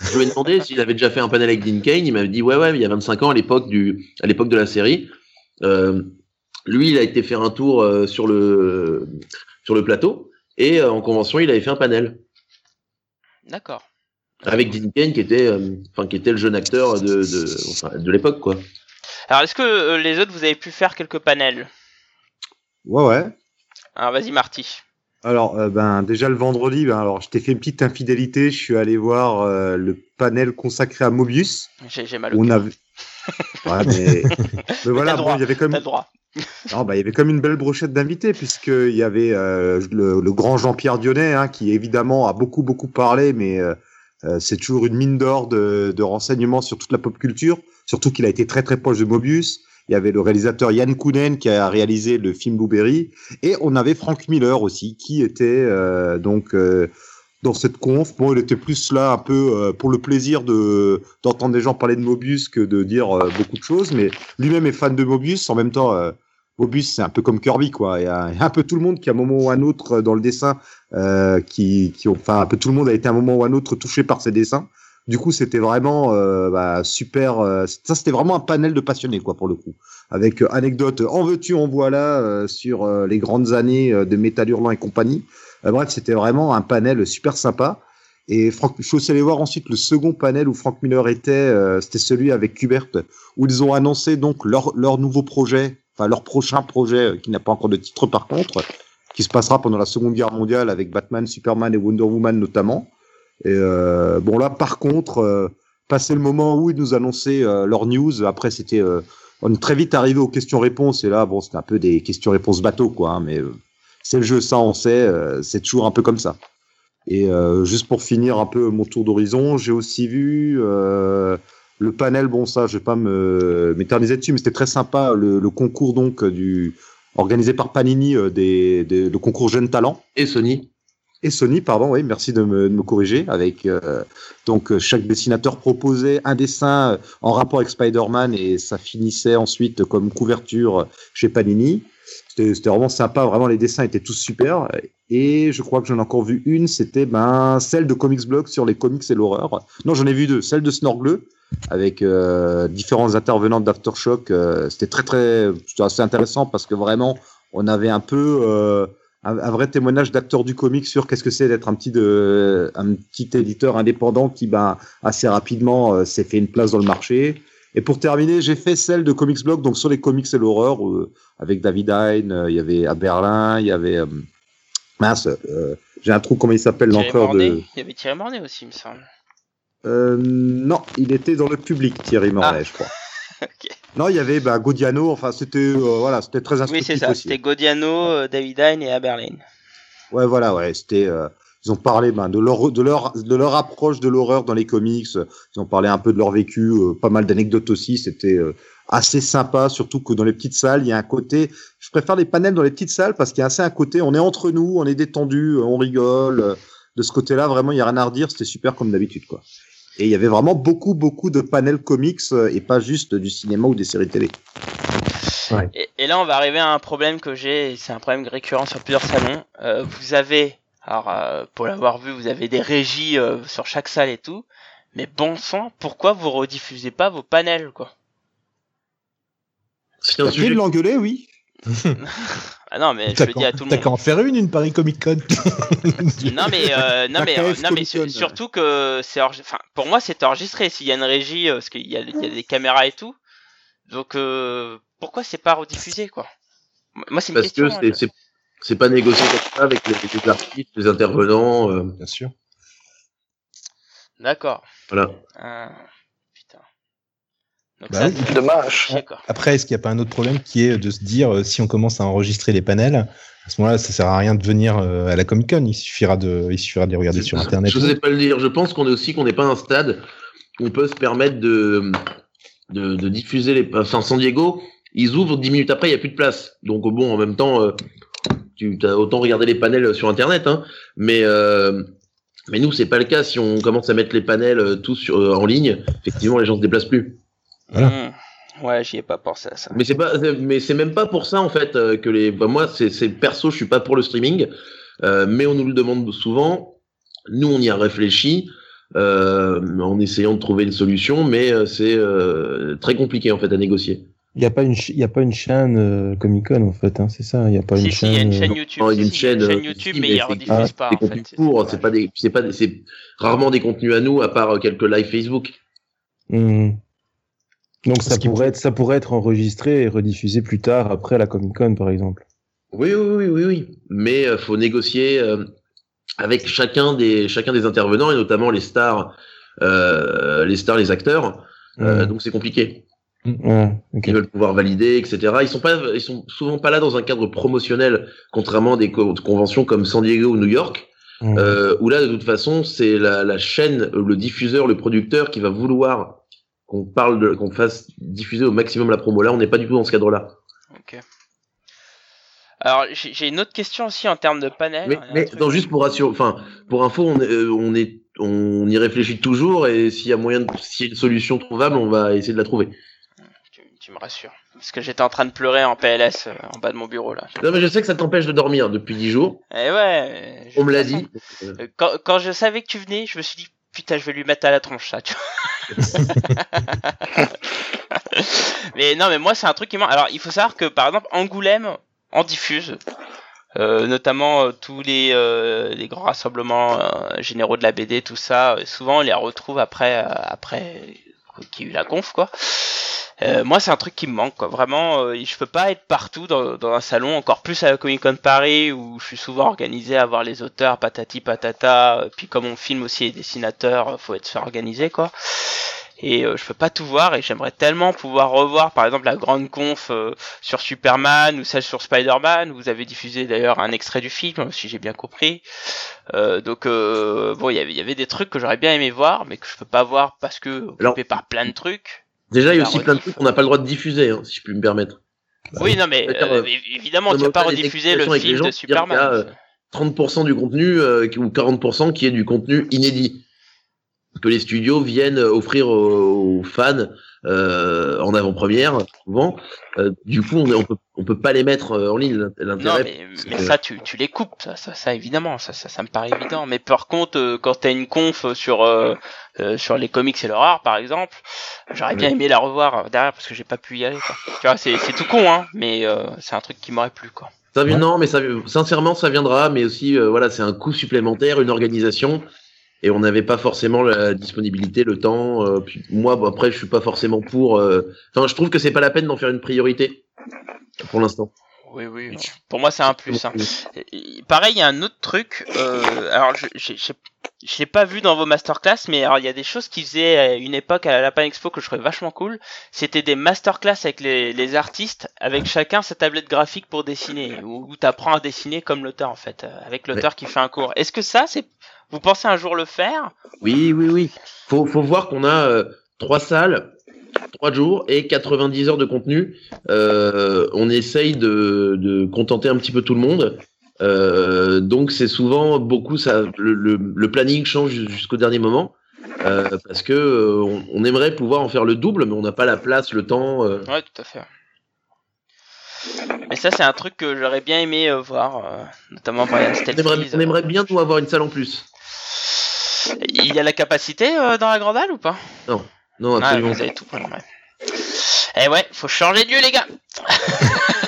Je lui ai demandé <laughs> s'il avait déjà fait un panel avec Dean Kane. Il m'avait dit ouais, ouais, il y a 25 ans à l'époque du, à l'époque de la série. Euh, lui, il a été faire un tour euh, sur le, sur le plateau et euh, en convention, il avait fait un panel d'accord avec Dean Kane qui était, euh, enfin, qui était le jeune acteur de, de, enfin, de l'époque, quoi. alors est-ce que euh, les autres vous avez pu faire quelques panels? Ouais, ouais. alors vas-y Marty Alors, euh, ben, déjà le vendredi, ben, alors, je t'ai fait une petite infidélité. Je suis allé voir euh, le panel consacré à Mobius. j'ai j'ai mal au On avait. Ouais, mais, <laughs> mais voilà, bon, il y avait quand même, droit non, bah, il y avait comme une belle brochette d'invités puisqu'il y avait euh, le, le grand Jean-Pierre Dionnet hein, qui évidemment a beaucoup beaucoup parlé, mais euh, c'est toujours une mine d'or de, de renseignements sur toute la pop culture, surtout qu'il a été très très proche de Mobius. Il y avait le réalisateur Yann Kounen qui a réalisé le film Blueberry et on avait Frank Miller aussi qui était euh, donc euh, dans cette conf. Bon, il était plus là un peu euh, pour le plaisir de d'entendre des gens parler de Mobius que de dire euh, beaucoup de choses, mais lui-même est fan de Mobius. En même temps, Mobius c'est un peu comme Kirby quoi. Il y, a, un peu tout le monde qui à un moment ou un autre euh, dans le dessin, euh, qui, qui ont, enfin un peu tout le monde a été à un moment ou un autre touché par ses dessins. Du coup, c'était vraiment euh, bah, super. euh, ça, c'était vraiment un panel de passionnés, quoi, pour le coup. Avec euh, anecdotes en veux-tu, en voilà, sur les grandes années de Métal Hurlant et compagnie. Bref, c'était vraiment un panel super sympa. Et je suis aussi allé voir ensuite le second panel où Frank Miller était. c'était celui avec Kubert, où ils ont annoncé donc leur, leur nouveau projet, leur prochain projet, euh, qui n'a pas encore de titre par contre, qui se passera pendant la Seconde Guerre mondiale avec Batman, Superman et Wonder Woman notamment. Euh, bon là, par contre, euh, passé le moment où ils nous annonçaient euh, leur news, après c'était, on est très vite arrivé aux questions-réponses et là, bon, c'était un peu des questions-réponses bateau quoi, hein, mais c'est le jeu, ça on sait, c'est toujours un peu comme ça. Et juste pour finir un peu mon tour d'horizon, j'ai aussi vu le panel, bon ça, je vais pas me m'éterniser dessus, mais c'était très sympa le, le concours donc du organisé par Panini euh, des, des le concours jeunes talents Et Sony. et Sony, pardon, oui, merci de me, de me corriger. Avec euh, donc euh, chaque dessinateur proposait un dessin euh, en rapport avec Spider-Man et ça finissait ensuite comme couverture chez Panini. C'était vraiment sympa, vraiment les dessins étaient tous super. Et je crois que j'en ai encore vu une, c'était ben celle de Comics Blog sur les comics et l'horreur. Non, j'en ai vu deux, celle de Snorgle avec euh, différents intervenants d'Aftershock. Euh, c'était très très, assez intéressant parce que vraiment on avait un peu euh, un, vrai témoignage d'acteur du comic sur qu'est-ce que c'est d'être un petit un petit éditeur indépendant qui, ben, assez rapidement euh, s'est fait une place dans le marché. Et pour terminer, j'ai fait celle de Comics Blog, donc sur les comics et l'horreur, euh, avec David Hein, euh, il y avait à Berlin, il y avait euh, mince, j'ai un trou comment il s'appelle l'encreur de. Il y avait Thierry Mornay aussi, il me semble. Non, il était dans le public, Thierry Mornay, Ah. je crois. <laughs> Ok. Non, il y avait bah, Godiano, enfin c'était voilà, c'était très Oui, instructif c'est ça. C'était Godiano, David Hein et Aberlin. Ouais, voilà, ouais, c'était. Ils ont parlé ben, de leur de leur de leur approche de l'horreur dans les comics. Ils ont parlé un peu de leur vécu, euh, pas mal d'anecdotes aussi. C'était euh, assez sympa, surtout que dans les petites salles, il y a un côté. Je préfère les panels dans les petites salles parce qu'il y a assez un côté. On est entre nous, on est détendu, euh, on rigole. De ce côté-là, vraiment, il y a rien à redire. C'était super comme d'habitude, quoi. Et il y avait vraiment beaucoup, beaucoup de panels comics et pas juste du cinéma ou des séries télé. Et, et là, on va arriver à un problème que j'ai, c'est un problème récurrent sur plusieurs salons. Euh, vous avez, alors euh, pour l'avoir vu, vous avez des régies euh, sur chaque salle et tout. Mais bon sang, pourquoi vous rediffusez pas vos panels, quoi? C'est un T'as sujet. de l'engueuler, oui. <laughs> Ah non, mais je T'as le dis à tout le monde. qu'à en faire une, une Paris Comic Con. <laughs> Non mais euh, non mais euh, non mais su- surtout que c'est enfin pour moi c'est enregistré s'il y a une régie parce qu'il y a, il y a des caméras et tout. Donc euh, pourquoi c'est pas rediffusé quoi? Moi c'est une Parce question. que c'est- pas négocié comme ça avec les, les artistes, les intervenants. euh, Bien sûr. D'accord. voilà. Ah, putain. Donc Bah ça, oui. c'est Dommage. Après, est-ce qu'il n'y a pas un autre problème qui est de se dire, euh, si on commence à enregistrer les panels, à ce moment-là, ça sert à rien de venir euh, à la Comic Con. Il suffira de, il suffira de les regarder sur Internet. Je sais pas le dire. Je pense qu'on est aussi qu'on n'est pas à un stade où on peut se permettre de, de, de diffuser les. Enfin, San Diego, ils ouvrent dix minutes après, il y a plus de place. Donc bon, en même temps, euh, tu as autant regarder les panels sur Internet, hein. Mais euh, mais nous, c'est pas le cas. Si on commence à mettre les panels euh, tous sur, euh, en ligne, effectivement, les gens se déplacent plus. Voilà. Mmh. Ouais, j'y ai pas pensé à ça. Mais c'est pas, mais c'est même pas pour ça en fait euh, que les. Bah, moi, c'est, c'est perso, je suis pas pour le streaming, euh, mais on nous le demande souvent. Nous, on y a réfléchi euh, en essayant de trouver une solution, mais euh, c'est euh, très compliqué en fait à négocier. Il n'y a pas une, il y a pas une chaîne euh, Comic Con en fait, hein, c'est ça. Il n'y a pas Si, une si, il y a une chaîne. YouTube. Non, y si, une si, il y a chaîne, une chaîne euh, YouTube, mais mais ils rediffusent pas en fait. contenus c'est- c'est pas des, c'est pas des, c'est rarement des contenus à nous, à part euh, quelques live Facebook. hmm. Donc ça pourrait, être, ça pourrait être enregistré et rediffusé plus tard après la Comic Con par exemple. Oui, oui, oui, oui, oui. Mais euh, faut négocier euh, avec chacun des chacun des intervenants et notamment les stars, euh, les stars, les acteurs. Euh, Hmm. donc c'est compliqué. Ok. Ils veulent pouvoir valider, etc. Ils sont pas, ils sont souvent pas là dans un cadre promotionnel, contrairement à des co- conventions comme San Diego ou New York, Hmm. euh, où là de toute façon c'est la, la chaîne, le diffuseur, le producteur qui va vouloir qu'on parle, qu'on fasse diffuser au maximum la promo. Là, on n'est pas du tout dans ce cadre-là. Ok. Alors j'ai une autre question aussi en termes de panel. Mais, non, juste pour rassurer, enfin, pour info, on, est- euh, on est, on y réfléchit toujours et s'il y a moyen, de, s'il y a une solution trouvable, on va essayer de la trouver. Tu, me rassures. Parce que j'étais en train de pleurer en PLS euh, en bas de mon bureau là. Non, mais je sais que ça t'empêche de dormir depuis dix jours. Et ouais. je- On me l'a dit. euh, Quand, quand je savais que tu venais, je me suis dit putain, je vais lui mettre à la tronche ça. Tu vois. <laughs> mais non, mais moi c'est un truc qui m'a. Alors il faut savoir que par exemple Angoulême en diffuse. Euh, notamment euh, tous les, euh, les grands rassemblements généraux de la BD, tout ça, souvent on les retrouve après, après qu'il y a eu la conf, quoi. Euh, moi, c'est un truc qui me manque, quoi. Vraiment, euh, je peux pas être partout dans, un salon, encore plus à la Comic Con Paris, où je suis souvent organisé à voir les auteurs, patati patata. euh, Puis comme on filme aussi les dessinateurs, euh, faut être organisé, quoi. Et euh, je peux pas tout voir, et j'aimerais tellement pouvoir revoir, par exemple, la grande conf euh, sur Superman ou celle sur Spider-Man. Vous avez diffusé d'ailleurs un extrait du film, si j'ai bien compris. Euh, donc euh, bon, il y avait- il y avait des trucs que j'aurais bien aimé voir, mais que je peux pas voir parce que occupé par plein de trucs. Déjà, il y a aussi plein de trucs qu'on n'a pas le droit de diffuser, hein, si je puis me permettre. oui, non, mais euh, euh, évidemment, tu vas pas rediffuser le film gens de Superman. euh, 30% du contenu euh, ou 40% qui est du contenu inédit que les studios viennent offrir aux, aux fans euh, en avant-première souvent. Euh, du coup, on, on peut on peut pas les mettre euh, en ligne. Non, mais, c'est mais que- ça, tu, tu les coupes, ça, ça, ça évidemment, ça, ça, ça me paraît évident. Mais par contre, euh, quand t'as une conf sur euh, euh, sur les comics et l'horreur, par exemple, j'aurais bien aimé la revoir euh, derrière parce que j'ai pas pu y aller. Quoi. Tu vois, c'est c'est tout con, hein, mais euh, c'est un truc qui m'aurait plu, quoi. Ça vient, non, mais ça, sincèrement, ça viendra, mais aussi, euh, voilà, c'est un coût supplémentaire, une organisation, et on n'avait pas forcément la disponibilité, le temps. euh, puis moi, bon, après, je suis pas forcément pour. euh, Enfin, je trouve que c'est pas la peine d'en faire une priorité pour l'instant. Oui, oui. Pour moi, c'est un plus. hein. Et- Pareil, il y a un autre truc. euh, alors, je je- je- je l'ai pas vu dans vos masterclass, mais alors il y a des choses qu'ils faisaient à une époque à la Lapin Expo que je trouvais vachement cool. C'était des masterclass avec les, les artistes, avec chacun sa tablette graphique pour dessiner, où, où t'apprends à dessiner comme l'auteur en fait, euh, avec l'auteur qui fait un cours. Est-ce que ça, c'est, vous pensez un jour le faire? Oui, oui, oui. Faut, faut voir qu'on a euh, trois salles, trois jours et 90 heures de contenu. Euh, on essaye de, de contenter un petit peu tout le monde. Euh, donc c'est souvent beaucoup ça. Le, le, le planning change jusqu'au dernier moment parce que euh, on, on aimerait pouvoir en faire le double, mais on n'a pas la place, le temps. Ouais, tout à fait. Mais ça, c'est un truc que j'aurais bien aimé euh, voir, euh, notamment Brian On Stelznick. aimerait, on aimerait bien nous avoir une salle en plus. Il y a la capacité euh, dans la grande halle ou pas? Non, Ah, absolument. vous avez tout ouais. Eh ouais, faut changer de lieu, les gars.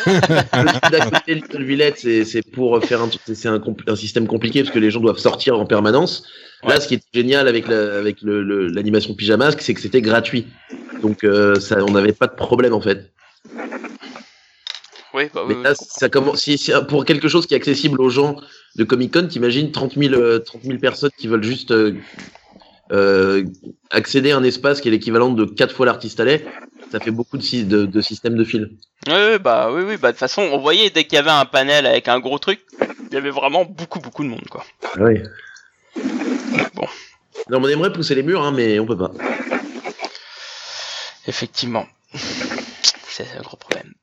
<laughs> Le Villette, c'est c'est pour faire un, c'est un, système compliqué parce que les gens doivent sortir en permanence. Là, Ouais. ce qui est génial avec la- avec le- le- l'animation pyjamasque, c'est que c'était gratuit. Donc, euh, ça, on n'avait pas de problème en fait. Oui, bah. Mais là, comprends. ça commence. Si, si- pour quelque chose qui est accessible aux gens de Comic Con, t'imagines 30 000, euh, 30 000 personnes qui veulent juste euh, euh, accéder à un espace qui est l'équivalent de 4 fois l'artiste allait. Ça fait beaucoup de, sy- de, de systèmes de fil. Oui, oui, bah oui, oui, bah de toute façon, on voyait dès qu'il y avait un panel avec un gros truc, il y avait vraiment beaucoup, beaucoup de monde, quoi. Oui. Bon. Non, on aimerait pousser les murs, hein, mais on peut pas. Effectivement.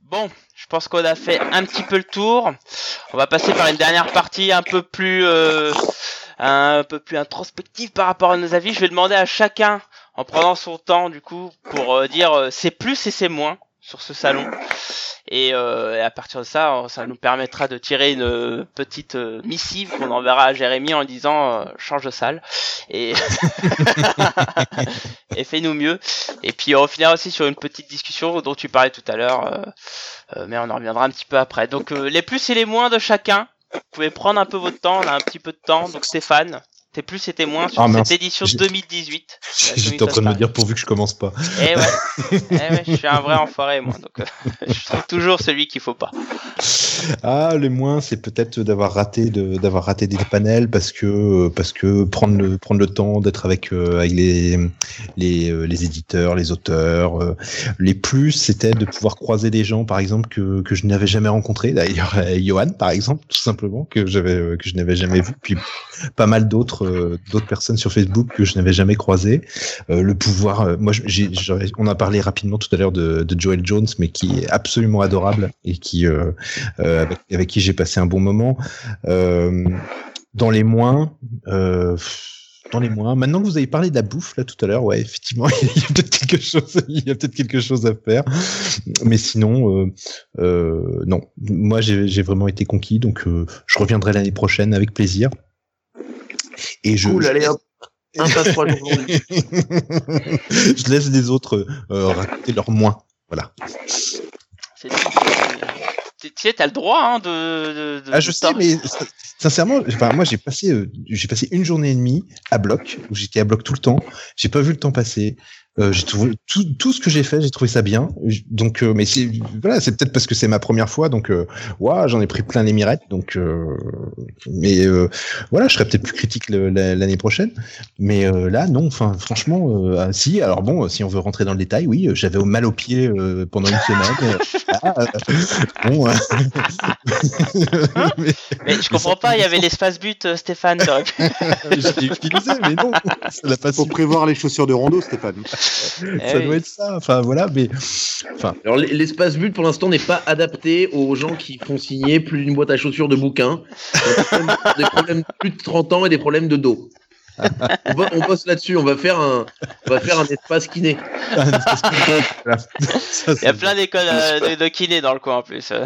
Bon, je pense qu'on a fait un petit peu le tour. On va passer par une dernière partie un peu plus, euh, un peu plus introspective par rapport à nos avis. Je vais demander à chacun, en prenant son temps, du coup, pour euh, dire euh, c'est plus et c'est moins sur ce salon. Et, euh, et à partir de ça, ça nous permettra de tirer une euh, petite euh, missive qu'on enverra à Jérémy en disant euh, change de salle et <laughs> et fais-nous mieux. Et puis on finira aussi sur une petite discussion dont tu parlais tout à l'heure, euh, euh, mais on en reviendra un petit peu après. Donc euh, les plus et les moins de chacun. Vous pouvez prendre un peu votre temps, on a un petit peu de temps. Donc Stéphane, tes plus et tes moins sur Ah, cette mince. édition J'ai- 2018. J'étais en train de me dire pourvu que je commence pas. Eh ouais, eh ouais, je suis un vrai <laughs> enfoiré moi, donc euh, <laughs> je trouve toujours celui qu'il faut pas. Ah, le moins, c'est peut-être d'avoir raté de d'avoir raté des panels parce que parce que prendre le prendre le temps d'être avec euh, avec les les euh, les éditeurs, les auteurs. euh, les plus, c'était de pouvoir croiser des gens, par exemple que que je n'avais jamais rencontré. D'ailleurs, euh, Johan, par exemple, tout simplement que j'avais euh, que je n'avais jamais vu. Puis pas mal d'autres euh, d'autres personnes sur Facebook que je n'avais jamais croisées. Euh, le pouvoir, euh, moi, on a parlé rapidement tout à l'heure de, Joel Jones, mais qui est absolument adorable et qui avec, qui j'ai passé un bon moment. Dans les moins, dans les moins. Maintenant que vous avez parlé de la bouffe là tout à l'heure, ouais, effectivement, <laughs> il y a peut-être quelque chose, il y a peut-être quelque chose à faire. Mais sinon, non. Moi, j'ai, vraiment été conquis, donc je reviendrai l'année prochaine avec plaisir. Et je, Cool, je allez laisse- hop. Un passe trois jours. aujourd'hui. <laughs> je laisse les autres euh, raconter leur moins. Voilà. C'est tu sais, t'as le droit hein, de, de, de- Ah, je de sais, mais sincèrement, enfin, moi, j'ai passé, euh, j'ai passé une journée et demie à bloc, où j'étais à bloc tout le temps. J'ai pas vu le temps passer. Euh, j'ai trouvé tout, tout ce que j'ai fait, j'ai trouvé ça bien. Donc, euh, mais c'est voilà, c'est peut-être parce que c'est ma première fois, donc euh, ouah, j'en ai pris plein les mirettes. Donc, euh, mais euh, voilà, je serai peut-être plus critique l'année prochaine. Mais euh, là, non. Enfin, franchement, euh, ah, si. Alors bon, si on veut rentrer dans le détail, oui, j'avais au mal au pied euh, pendant une semaine. Ah, bon. euh, mais- <laughs> Mais je comprends pas, il y avait l'espace but, euh, Stéphane. pu- <laughs> je l'ai utilisé, mais non, ça pas Faut prévoir les chaussures de rando, Stéphane. Ça Eh doit oui. être ça. Enfin voilà, mais enfin Alors l'espace but pour l'instant n'est pas adapté aux gens qui font signer plus d'une boîte à chaussures de bouquins. Des problèmes, des problèmes de plus de 30 ans et des problèmes de dos. On, on bosse là-dessus. On va faire un, on va faire un espace kiné. <laughs> Il y a plein d'écoles euh, de, de kiné dans le coin en plus. euh.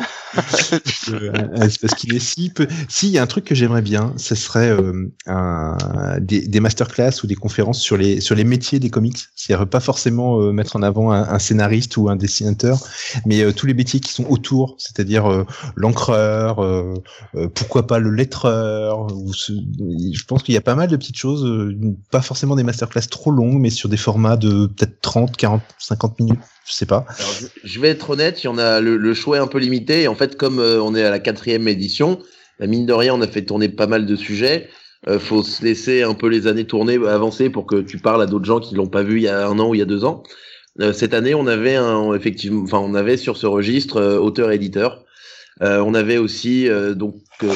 Un espace qu'il est si peu. Si, il y a un truc que j'aimerais bien, ce serait euh, un, des, des masterclass ou des conférences sur les sur les métiers des comics. C'est-à-dire pas forcément euh, mettre en avant un, un scénariste ou un dessinateur, mais euh, tous les métiers qui sont autour, c'est-à-dire euh, l'encreur, euh, euh, pourquoi pas le lettreur. Ou ce- je pense qu'il y a pas mal de petites choses, euh, pas forcément des masterclass trop longues, mais sur des formats de peut-être 30, 40, 50 minutes, je sais pas. Je- vais être honnête, il y en a le, choix est un peu limité. Et en fait, comme euh, on est à la quatrième édition, bah, mine de rien, on a fait tourner pas mal de sujets. Euh, faut se laisser un peu les années tourner, avancer pour que tu parles à d'autres gens qui l'ont pas vu il y a un an ou il y a deux ans. Euh, cette année, on avait effectivement, enfin, on avait sur ce registre auteur-éditeur. On avait aussi donc euh,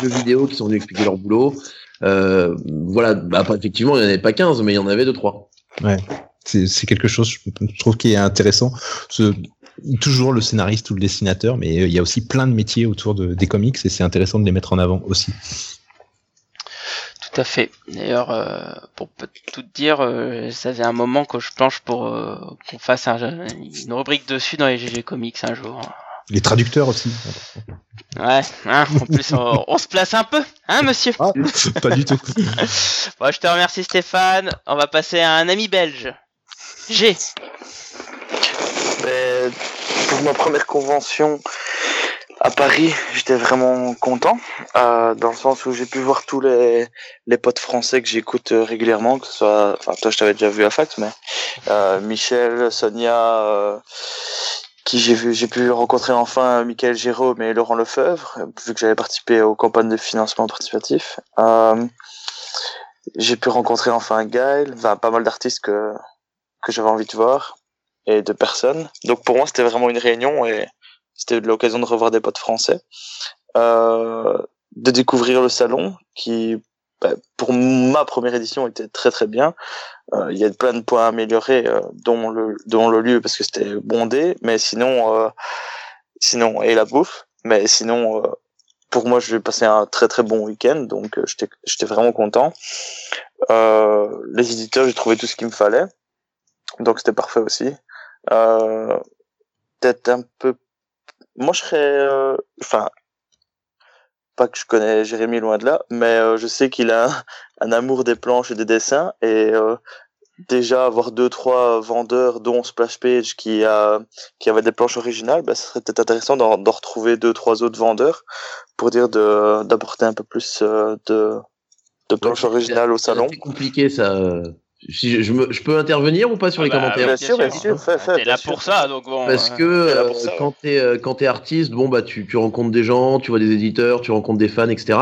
des jeux vidéo qui sont venus expliquer leur boulot. Euh, voilà, bah, effectivement, il n'y en avait pas 15, mais il y en avait deux trois. C'est c'est quelque chose, je trouve, qui est intéressant. Ce- toujours le scénariste ou le dessinateur, mais euh, il y a aussi plein de métiers autour de, des comics et c'est intéressant de les mettre en avant aussi. Tout à fait. D'ailleurs, euh, pour tout dire, euh, ça fait un moment que je planche pour euh, qu'on fasse un- une rubrique dessus dans les GG Comics un jour. Les traducteurs aussi. Ouais, hein, en plus on, on se place un peu, hein monsieur Ah, pas du tout. <laughs> Bon, je te remercie Stéphane. On va passer à un ami belge. G. Mais pour ma première convention à Paris, j'étais vraiment content, euh, dans le sens où j'ai pu voir tous les, les potes français que j'écoute euh, régulièrement, que ce soit, enfin toi je t'avais déjà vu à fac, mais euh, Michel, Sonia, euh, qui j'ai vu, j'ai pu rencontrer enfin Michael Giraud et Laurent Lefebvre, vu que j'avais participé aux campagnes de financement participatif. Euh, j'ai pu rencontrer enfin Gaël, enfin pas mal d'artistes que que j'avais envie de voir et de personnes. Donc pour moi, c'était vraiment une réunion et c'était l'occasion de revoir des potes français, euh, de découvrir le salon qui, bah, pour ma première édition, était très très bien. Euh, Il y a plein de points à améliorer, euh, dont le dont le lieu parce que c'était bondé, mais sinon, euh, sinon et la bouffe, mais sinon. pour moi, je vais passer un très très bon week-end, donc euh, j'étais vraiment content. Euh, les éditeurs, j'ai trouvé tout ce qu'il me fallait, donc c'était parfait aussi. Euh, Peut-être un peu. Moi, je serais. Enfin, pas que je connais Jérémy loin de là, mais euh, je sais qu'il a un, un amour des planches et des dessins et euh, déjà avoir deux trois vendeurs dont Splash Page qui a qui avait des planches originales, bah, ce serait peut-être intéressant d'en retrouver deux trois autres vendeurs pour dire d'apporter un peu plus euh, de de planches originales au salon. C'est compliqué ça. Si je, je me- je peux intervenir ou pas sur les Bah, commentaires bien sûr, bien sûr, fais, T'es là pour ça, donc bon. Parce euh, que t'es euh, pour ça, quand t'es euh, quand t'es artiste, bon bah tu, tu rencontres des gens, tu vois des éditeurs, tu rencontres des fans, etc.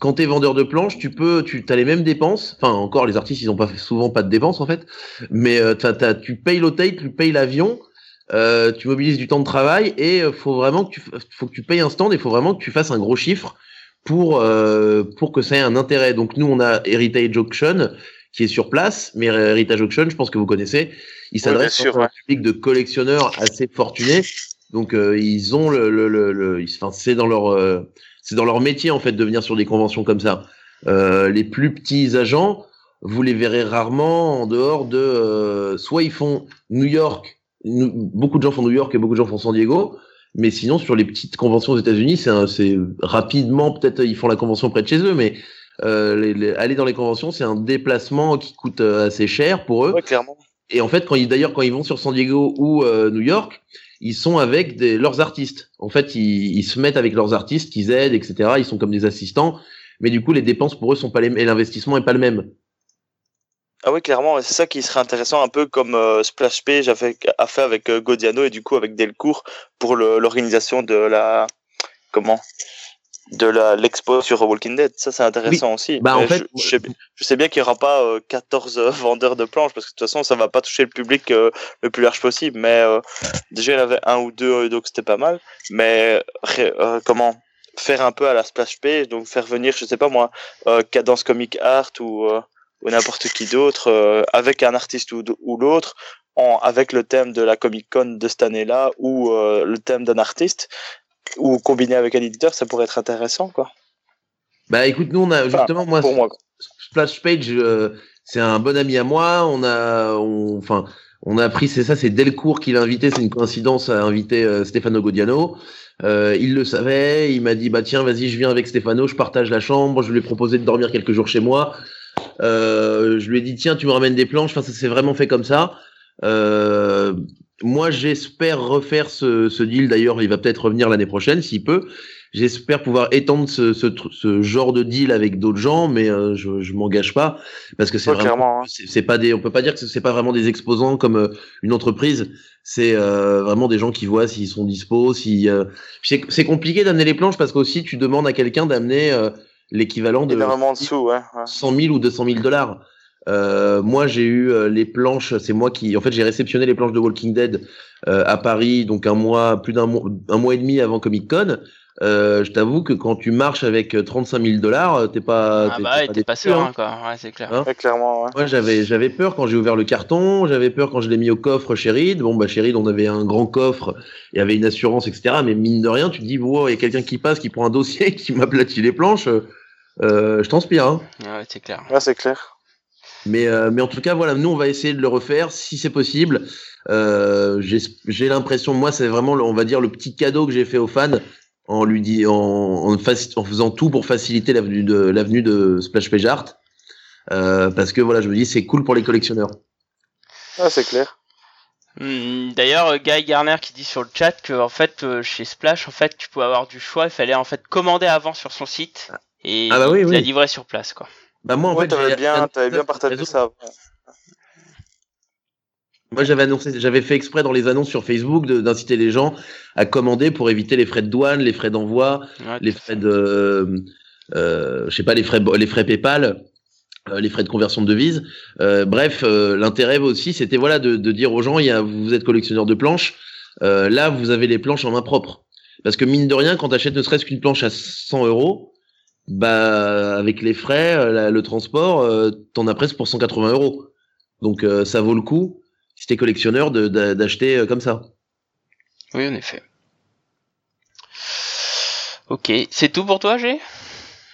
Quand t'es vendeur de planches, tu peux, tu as les mêmes dépenses. Enfin encore les artistes, ils ont pas souvent pas de dépenses en fait, mais euh, t'as- t'as- tu payes l'hôtel, tu payes l'avion, euh, tu mobilises du temps de travail et euh, faut vraiment que tu faut que tu payes un stand et faut vraiment que tu fasses un gros chiffre pour euh, pour que ça ait un intérêt. Donc nous on a Heritage Auction qui est sur place, mais Heritage Auction, je pense que vous connaissez, il s'adresse sûr, à un public de collectionneurs assez fortunés. Donc euh, ils ont le, le, le, le- enfin c'est dans leur euh, c'est dans leur métier en fait de venir sur des conventions comme ça. Euh, les plus petits agents, vous les verrez rarement en dehors de euh, soit ils font New York, nous- beaucoup de gens font New York et beaucoup de gens font San Diego, mais sinon sur les petites conventions aux États-Unis, c'est un- c'est rapidement peut-être ils font la convention près de chez eux, mais euh, les- les- aller dans les conventions, c'est un déplacement qui coûte euh, assez cher pour eux. Ouais, clairement. Et en fait, quand ils, d'ailleurs, quand ils vont sur San Diego ou euh, New York, ils sont avec des, leurs artistes. En fait, ils, ils se mettent avec leurs artistes, qu'ils aident, etc. Ils sont comme des assistants. Mais du coup, les dépenses pour eux sont pas les, et l'investissement est pas le même. Ah oui, clairement, c'est ça qui serait intéressant, un peu comme euh, Splash Page a fait, a fait avec Godiano et du coup avec Delcourt pour l'organisation de la comment? De la l'expo sur Walking Dead. Ça, c'est intéressant aussi. Bah, en Mais fait, je, je sais, je sais bien qu'il y aura pas euh, 14 euh, vendeurs de planches parce que de toute façon, ça va pas toucher le public euh, le plus large possible. Mais euh, déjà, il y en avait un ou deux, donc c'était pas mal. Mais euh, comment faire un peu à la Splash Page, donc faire venir, je sais pas moi, euh, Cadence Comic Art ou euh, ou n'importe qui d'autre euh, avec un artiste ou, ou l'autre en avec le thème de la Comic Con de cette année-là ou euh, le thème d'un artiste ou combiné avec un éditeur ça pourrait être intéressant quoi Bah, écoute, nous, on a, justement, moi, pour moi. Splash Page, c'est un bon ami à moi. On a, enfin, on, a appris, c'est ça, c'est Delcourt qui l'a invité. C'est une coïncidence à inviter Stefano Godiano. Euh, il le savait, il m'a dit bah tiens vas-y je viens avec Stefano, je partage la chambre, je lui ai proposé de dormir quelques jours chez moi. Euh, je lui ai dit tiens tu me ramènes des planches, enfin ça s'est vraiment fait comme ça. Euh, moi j'espère refaire ce, ce deal d'ailleurs, il va peut-être revenir l'année prochaine s'il peut. J'espère pouvoir étendre ce, ce, ce, genre de deal avec d'autres gens, mais euh, je, je m'engage pas parce que c'est vraiment, hein. c'est pas des, on peut pas dire que c'est pas vraiment des exposants comme euh, une entreprise. C'est euh, vraiment des gens qui voient s'ils sont dispo, si c'est compliqué d'amener les planches parce qu'aussi tu demandes à quelqu'un d'amener l'équivalent de, de sous, ouais, 100 000 ou 200 000 dollars. Euh, moi, j'ai eu les planches. C'est moi qui, en fait, j'ai réceptionné les planches de Walking Dead euh, à Paris, donc un mois, plus d'un mois, un mois et demi avant Comic Con. Euh, je t'avoue que quand tu marches avec 35 000 dollars, t'es pas. Ah bah t'es pas, serein, hein. quoi. Ouais, c'est clair. Hein clairement. Ouais. Moi, j'avais, j'avais peur quand j'ai ouvert le carton, j'avais peur quand je l'ai mis au coffre chez Reed. Bon, bah, chez Reed, on avait un grand coffre, il y avait une assurance, etc. Mais mine de rien, tu te dis, wow, il y a quelqu'un qui passe, qui prend un dossier, <laughs> qui m'aplatit les planches. Euh, je transpire, hein. Ouais, c'est clair. Ouais, c'est clair. Mais, euh, mais en tout cas, voilà, nous, on va essayer de le refaire si c'est possible. Euh, j'ai l'impression, moi, c'est vraiment, on va dire, le petit cadeau que j'ai fait aux fans en lui dit, en, en, en faisant tout pour faciliter l'avenue de l'avenue de Splash Page Art. Euh, parce que voilà, je me dis c'est cool pour les collectionneurs. Ah, c'est clair. Hmm, d'ailleurs, Guy Garner qui dit sur le chat que en fait chez Splash, en fait, tu pouvais avoir du choix. Il fallait en fait commander avant sur son site et ah bah oui, la livrer sur place, quoi. Bah moi en ouais, fait, t'avais bien, avais bien partagé ça. Moi, j'avais annoncé, j'avais fait exprès dans les annonces sur Facebook d'inciter les gens à commander pour éviter les frais de douane, les frais d'envoi, les frais de, euh, je sais pas, les frais, les frais PayPal, euh, les frais de conversion de devises. Euh, bref, euh, l'intérêt aussi, c'était voilà de, de, dire aux gens, il y a, vous êtes collectionneur de planches, euh, là, vous avez les planches en main propre. Parce que mine de rien, quand tu achètes ne serait-ce qu'une planche à 100 euros, bah avec les frais, le transport, t'en as presque pour 180 euros. Donc ça vaut le coup si t'es collectionneur, d'acheter euh, comme ça. Oui, en effet. Ok, c'est tout pour toi, G?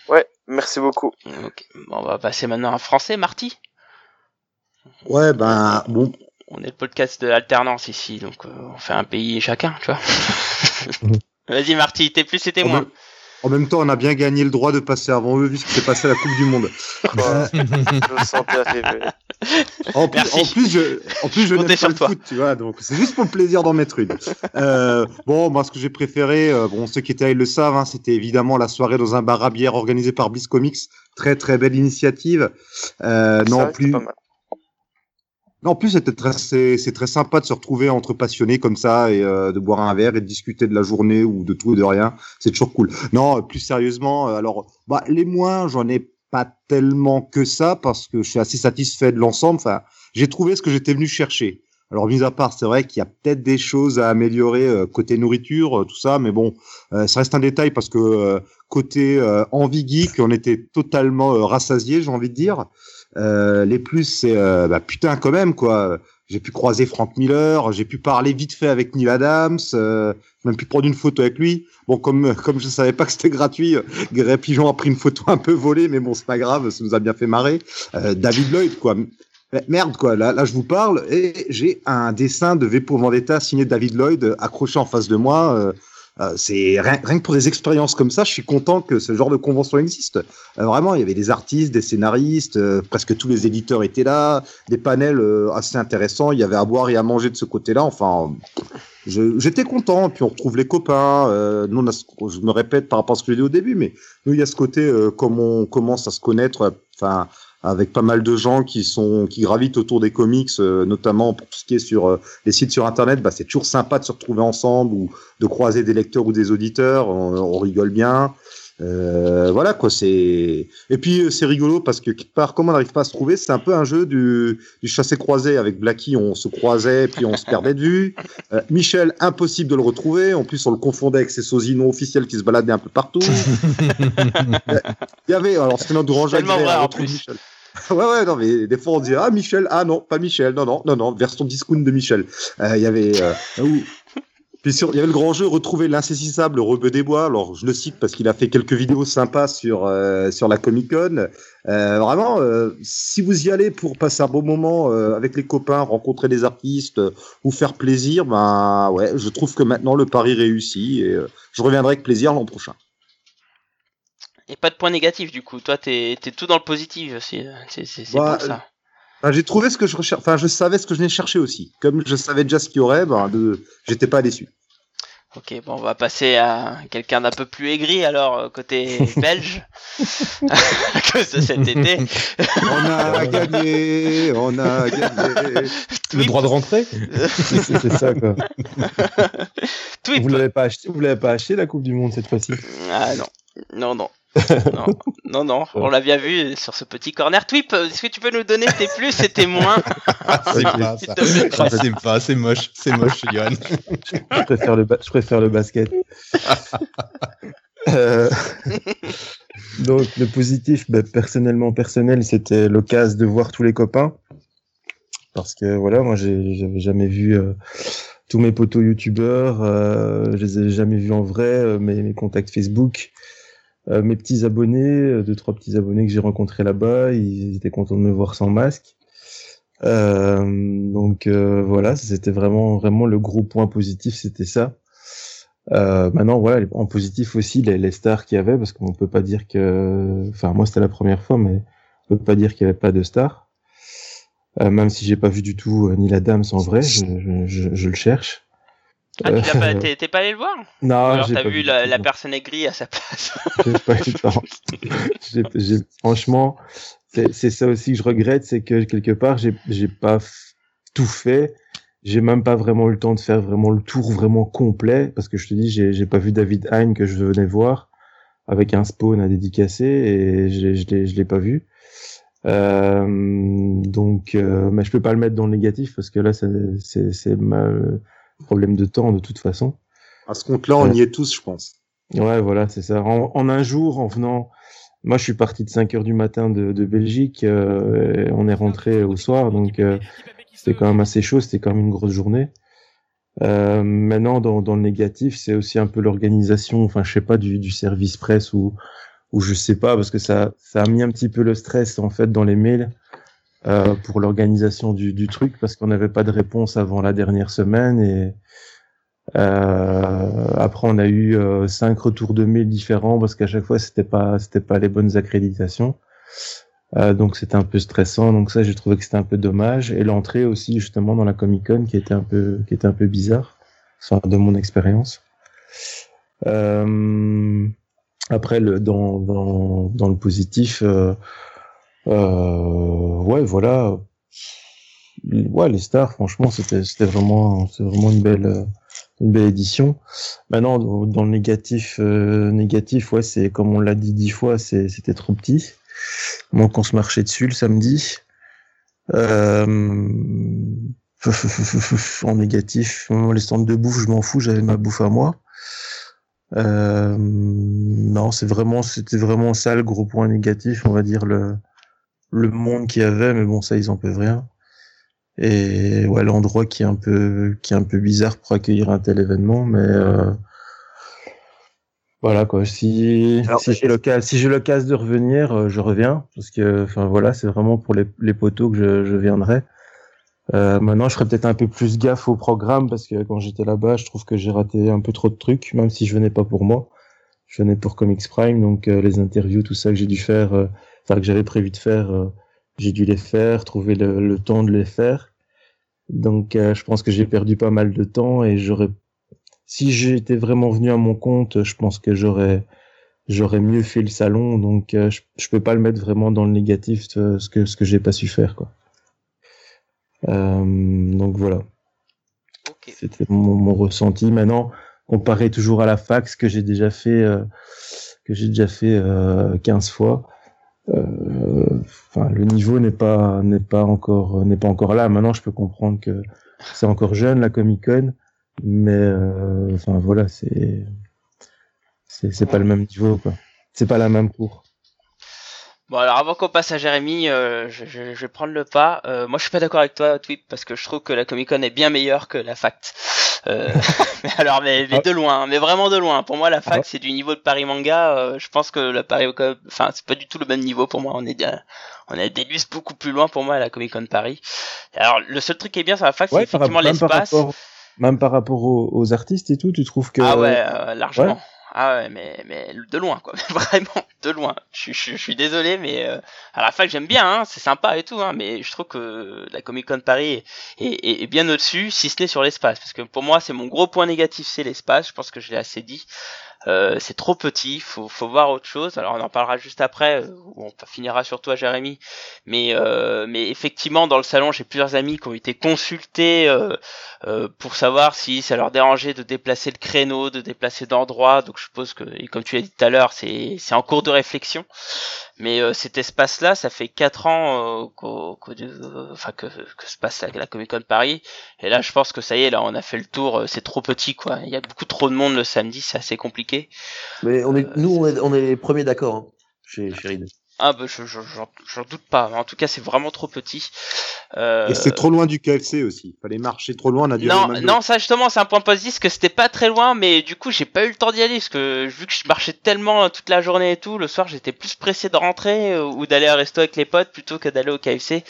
Ouais, merci beaucoup. Ok, bon, on va passer maintenant à français, Marty? Ouais, ben bon. On est le podcast de alternance ici, donc euh, on fait un pays chacun, tu vois. <laughs> Vas-y, Marty, t'es plus et t'es moins. En même temps, on a bien gagné le droit de passer avant eux, vu ce qui s'est passé à la Coupe du Monde. <laughs> je sens En plus, en plus, je, en plus, je n'aime pas le foot, tu vois, donc c'est juste pour le plaisir d'en mettre une. Euh, bon, moi, ce que j'ai préféré, euh, bon, ceux qui étaient là, ils le savent, hein, c'était évidemment la soirée dans un bar à bière organisé par Bliss Comics. Très, très belle initiative. Euh, non, plus. En plus, c'était très, c'est, très sympa de se retrouver entre passionnés comme ça et euh, de boire un verre et de discuter de la journée ou de tout et de rien. C'est toujours cool. Non, plus sérieusement, euh, alors, bah, les moins, j'en ai pas tellement que ça parce que je suis assez satisfait de l'ensemble. Enfin, j'ai trouvé ce que j'étais venu chercher. Alors, mis à part, c'est vrai qu'il y a peut-être des choses à améliorer euh, côté nourriture, tout ça, mais bon, ça reste un détail parce que côté envie geek, on était totalement rassasié, j'ai envie de dire. Euh, les plus, c'est euh, bah, putain quand même quoi. J'ai pu croiser Frank Miller, j'ai pu parler vite fait avec Neil Adams, euh, même pu prendre une photo avec lui. Bon, comme comme je savais pas que c'était gratuit, Gré Pigeon a pris une photo un peu volée, mais bon, c'est pas grave, ça nous a bien fait marrer. David Lloyd, quoi. Merde, quoi. Là, là, je vous parle et j'ai un dessin de V pour Vendetta signé David Lloyd accroché en face de moi. Euh, c'est rien, que pour des expériences comme ça, je suis content que ce genre de convention existe. Euh, vraiment, il y avait des artistes, des scénaristes, euh, presque tous les éditeurs étaient là, des panels assez intéressants. Il y avait à boire et à manger de ce côté-là. Enfin, j'étais content. Puis on retrouve les copains. nous, je me répète par rapport à ce que j'ai dit au début, mais nous, il y a ce côté comme on commence à se connaître. Enfin avec pas mal de gens qui sont qui gravitent autour des comics, euh, notamment pour tout ce qui est sur euh, les sites sur internet. Bah, c'est toujours sympa de se retrouver ensemble ou de croiser des lecteurs ou des auditeurs. On, on rigole bien. Euh, voilà quoi, c'est et puis euh, c'est rigolo parce que quelque part, comme on n'arrive pas à se trouver, c'est un peu un jeu du, du chassé croisé avec Blacky, on se croisait puis on se perdait de vue. Euh, Michel, impossible de le retrouver. En plus, on le confondait avec ses sosies non officiels qui se baladaient un peu partout. Il <laughs> y avait alors c'était notre grand Tellement vrai en plus. Michel. <laughs> ouais, ouais, non, mais des fois on dit ah Michel, ah non, pas Michel, non, non, non, non, version discount de Michel. Il y avait Puis sur, il y avait le grand jeu retrouver l'insaisissable Rebeu des Bois. Alors je le cite parce qu'il a fait quelques vidéos sympas sur euh, sur la Comic Con. Euh, vraiment, euh, si vous y allez pour passer un bon moment euh, avec les copains, rencontrer des artistes, euh, vous faire plaisir, ben ouais, je trouve que maintenant le pari réussit et euh, je reviendrai avec plaisir l'an prochain. Et pas de point négatif du coup. Toi, t'es es tout dans le positif. C'est c'est Bah, ça. Enfin, j'ai trouvé ce que je recherche. Enfin, je savais ce que je venais chercher aussi. Comme je savais déjà ce qu'il y aurait, ben de... j'étais pas déçu. Ok, bon, on va passer à quelqu'un d'un peu plus aigri alors euh, côté <laughs> belge à cause de cet été. On a <laughs> gagné, on a gagné. Le droit de rentrer <laughs> C'est ça, quoi. Twip. Vous l'avez pas acheté, vous l'avez pas acheté la Coupe du Monde cette fois-ci? Ah non, non, non. Non, non, non, on l'a bien vu sur ce petit corner. Twip, est-ce que tu peux nous donner tes plus et tes moins <laughs> c'est pas S'il ça. te plaît. Ah, c'est pas, c'est moche, c'est moche, Johan. je préfère le, je préfère le basket. Euh, Donc, le positif, ben, personnellement, personnel, c'était l'occasion de voir tous les copains. Parce que, voilà, moi, j'avais jamais vu euh, tous mes potos youtubeurs, euh, je les ai jamais vus en vrai, euh, mes, mes contacts Facebook, euh, mes petits abonnés, euh, deux, trois petits abonnés que j'ai rencontrés là-bas, ils étaient contents de me voir sans masque. Euh, donc voilà, c'était vraiment vraiment le gros point positif, c'était ça. Maintenant voilà, en positif aussi les, les stars qu'il y avait, parce qu'on peut pas dire que, enfin moi c'était la première fois, mais on peut pas dire qu'il y avait pas de stars. Même si j'ai pas vu du tout ni la dame sans vrai, je, je, je le cherche. Ah, tu pas, Euh, t'es t'es pas allé le voir? Non, Alors j'ai t'as pas vu la, la personne aigrie à sa place? <laughs> J'ai pas eu le temps. J'ai- j'ai- franchement, c'est c'est ça aussi que je regrette, c'est que quelque part, j'ai j'ai pas f- tout fait. J'ai même pas vraiment eu le temps de faire vraiment le tour vraiment complet, parce que je te dis, j'ai j'ai pas vu David Hein que je venais voir avec un spawn à dédicacer et je, je l'ai je l'ai pas vu. Euh, donc, euh, mais je peux pas le mettre dans le négatif parce que là, c'est c'est c'est ma problème de temps de toute façon. À ce compte-là, on y est tous, je pense. Ouais, voilà, c'est ça. En, en un jour, en venant, moi, je suis parti de 5 heures du matin de, de Belgique. euh, on est rentré au soir, donc euh, c'était quand même assez chaud. C'était quand même une grosse journée. Euh, maintenant, dans, dans le négatif, c'est aussi un peu l'organisation. Enfin, je sais pas du, du service presse ou ou je sais pas parce que ça ça a mis un petit peu le stress en fait dans les mails euh, pour l'organisation du, du truc parce qu'on n'avait pas de réponse avant la dernière semaine et euh, après, on a eu euh, cinq retours de mails différents parce qu'à chaque fois, c'était pas, c'était pas les bonnes accréditations. Euh, donc, c'était un peu stressant. Donc ça, j'ai trouvé que c'était un peu dommage. Et l'entrée aussi, justement, dans la Comic Con, qui était un peu, qui était un peu bizarre, enfin, de mon expérience. Euh, après, le, dans, dans, dans le positif, ouais, voilà. Ouais, les stars, franchement, c'était, vraiment, vraiment une belle, euh, une belle édition. Maintenant, dans le négatif, euh, négatif, ouais, c'est comme on l'a dit dix fois, c'était trop petit. Moi, qu'on se marchait dessus le samedi. Euh, <laughs> en négatif, les stands de bouffe, je m'en fous, j'avais ma bouffe à moi. Euh, non, c'est vraiment, c'était vraiment ça le gros point négatif, on va dire le, le monde qu'il y avait, mais bon, ça, ils en peuvent rien. Et ouais, l'endroit qui est un peu, qui est un peu bizarre pour accueillir un tel événement, mais euh, voilà quoi. Si, Alors, si j'ai l'occasion, si j'ai l'occasion de revenir, euh, je reviens parce que, enfin voilà, c'est vraiment pour les, les poteaux que je, je viendrai. Euh, maintenant, je ferai peut-être un peu plus gaffe au programme parce que quand j'étais là-bas, je trouve que j'ai raté un peu trop de trucs, même si je venais pas pour moi. Je venais pour Comics Prime, donc euh, les interviews, tout ça que j'ai dû faire, euh, que j'avais prévu de faire, euh, j'ai dû les faire, trouver le, le temps de les faire. Donc, euh, je pense que j'ai perdu pas mal de temps et j'aurais, si j'étais vraiment venu à mon compte, je pense que j'aurais, j'aurais mieux fait le salon. Donc, euh, je, je peux pas le mettre vraiment dans le négatif ce que ce que j'ai pas su faire, quoi. Donc voilà, c'était mon, mon ressenti. Maintenant, comparé toujours à la fax que j'ai déjà fait, que j'ai déjà fait euh, 15 fois. Euh, enfin, le niveau n'est pas n'est pas encore n'est pas encore là. Maintenant, je peux comprendre que c'est encore jeune la Comic Con, mais euh, enfin voilà, c'est c'est pas le même niveau quoi. C'est pas la même cour. Bon alors avant qu'on passe à Jérémy, euh, je, vais prendre le pas. Moi je suis pas d'accord avec toi Twip parce que je trouve que la Comic Con est bien meilleure que la Fact. Euh, <laughs> mais alors, mais, mais, de loin, mais vraiment de loin. Pour moi, la fac, c'est du niveau de Paris Manga. Euh, je pense que la Paris, enfin, c'est pas du tout le même niveau pour moi. On est, on a des lustres beaucoup plus loin pour moi à la Comic Con Paris. Alors, le seul truc qui est bien sur la fac, c'est effectivement l'espace. Même par rapport aux, artistes et tout, tu trouves que ah ouais, largement. Ah ouais, mais, mais de loin, quoi. <laughs> Vraiment, de loin. Je, suis désolé, mais euh, à la fac, j'aime bien, hein, c'est sympa et tout, hein, mais je trouve que la Comic Con Paris est, est, est bien au-dessus, si ce n'est sur l'espace. Parce que pour moi, c'est mon gros point négatif, c'est l'espace. Je pense que je l'ai assez dit. Euh, c'est trop petit, faut, faut voir autre chose. Alors on en parlera juste après, euh, on finira sur toi Jérémy. Mais, euh, mais effectivement dans le salon j'ai plusieurs amis qui ont été consultés pour savoir si ça leur dérangeait de déplacer le créneau, de déplacer d'endroit. Donc je suppose que, et comme tu l'as dit tout à l'heure, c'est en cours de réflexion. Mais euh, cet espace-là, ça fait quatre ans euh, qu'au, enfin que, que se passe la, la Comic Con Paris. Et là, je pense que ça y est, là, on a fait le tour. Euh, c'est trop petit, quoi. Il y a beaucoup trop de monde le samedi, c'est assez compliqué. Mais on est, nous, on est, on est les premiers d'accord hein, chez, chez Reed. Ah bah je j'en doute pas. En tout cas, c'est vraiment trop petit. Euh... Et c'est trop loin du KFC aussi. Fallait marcher trop loin. On a dû non, non, ça justement, c'est un point positif que c'était pas très loin, mais du coup, j'ai pas eu le temps d'y aller parce que vu que je marchais tellement toute la journée et tout, le soir, j'étais plus pressé de rentrer euh, ou d'aller à resto avec les potes plutôt que d'aller au KFC.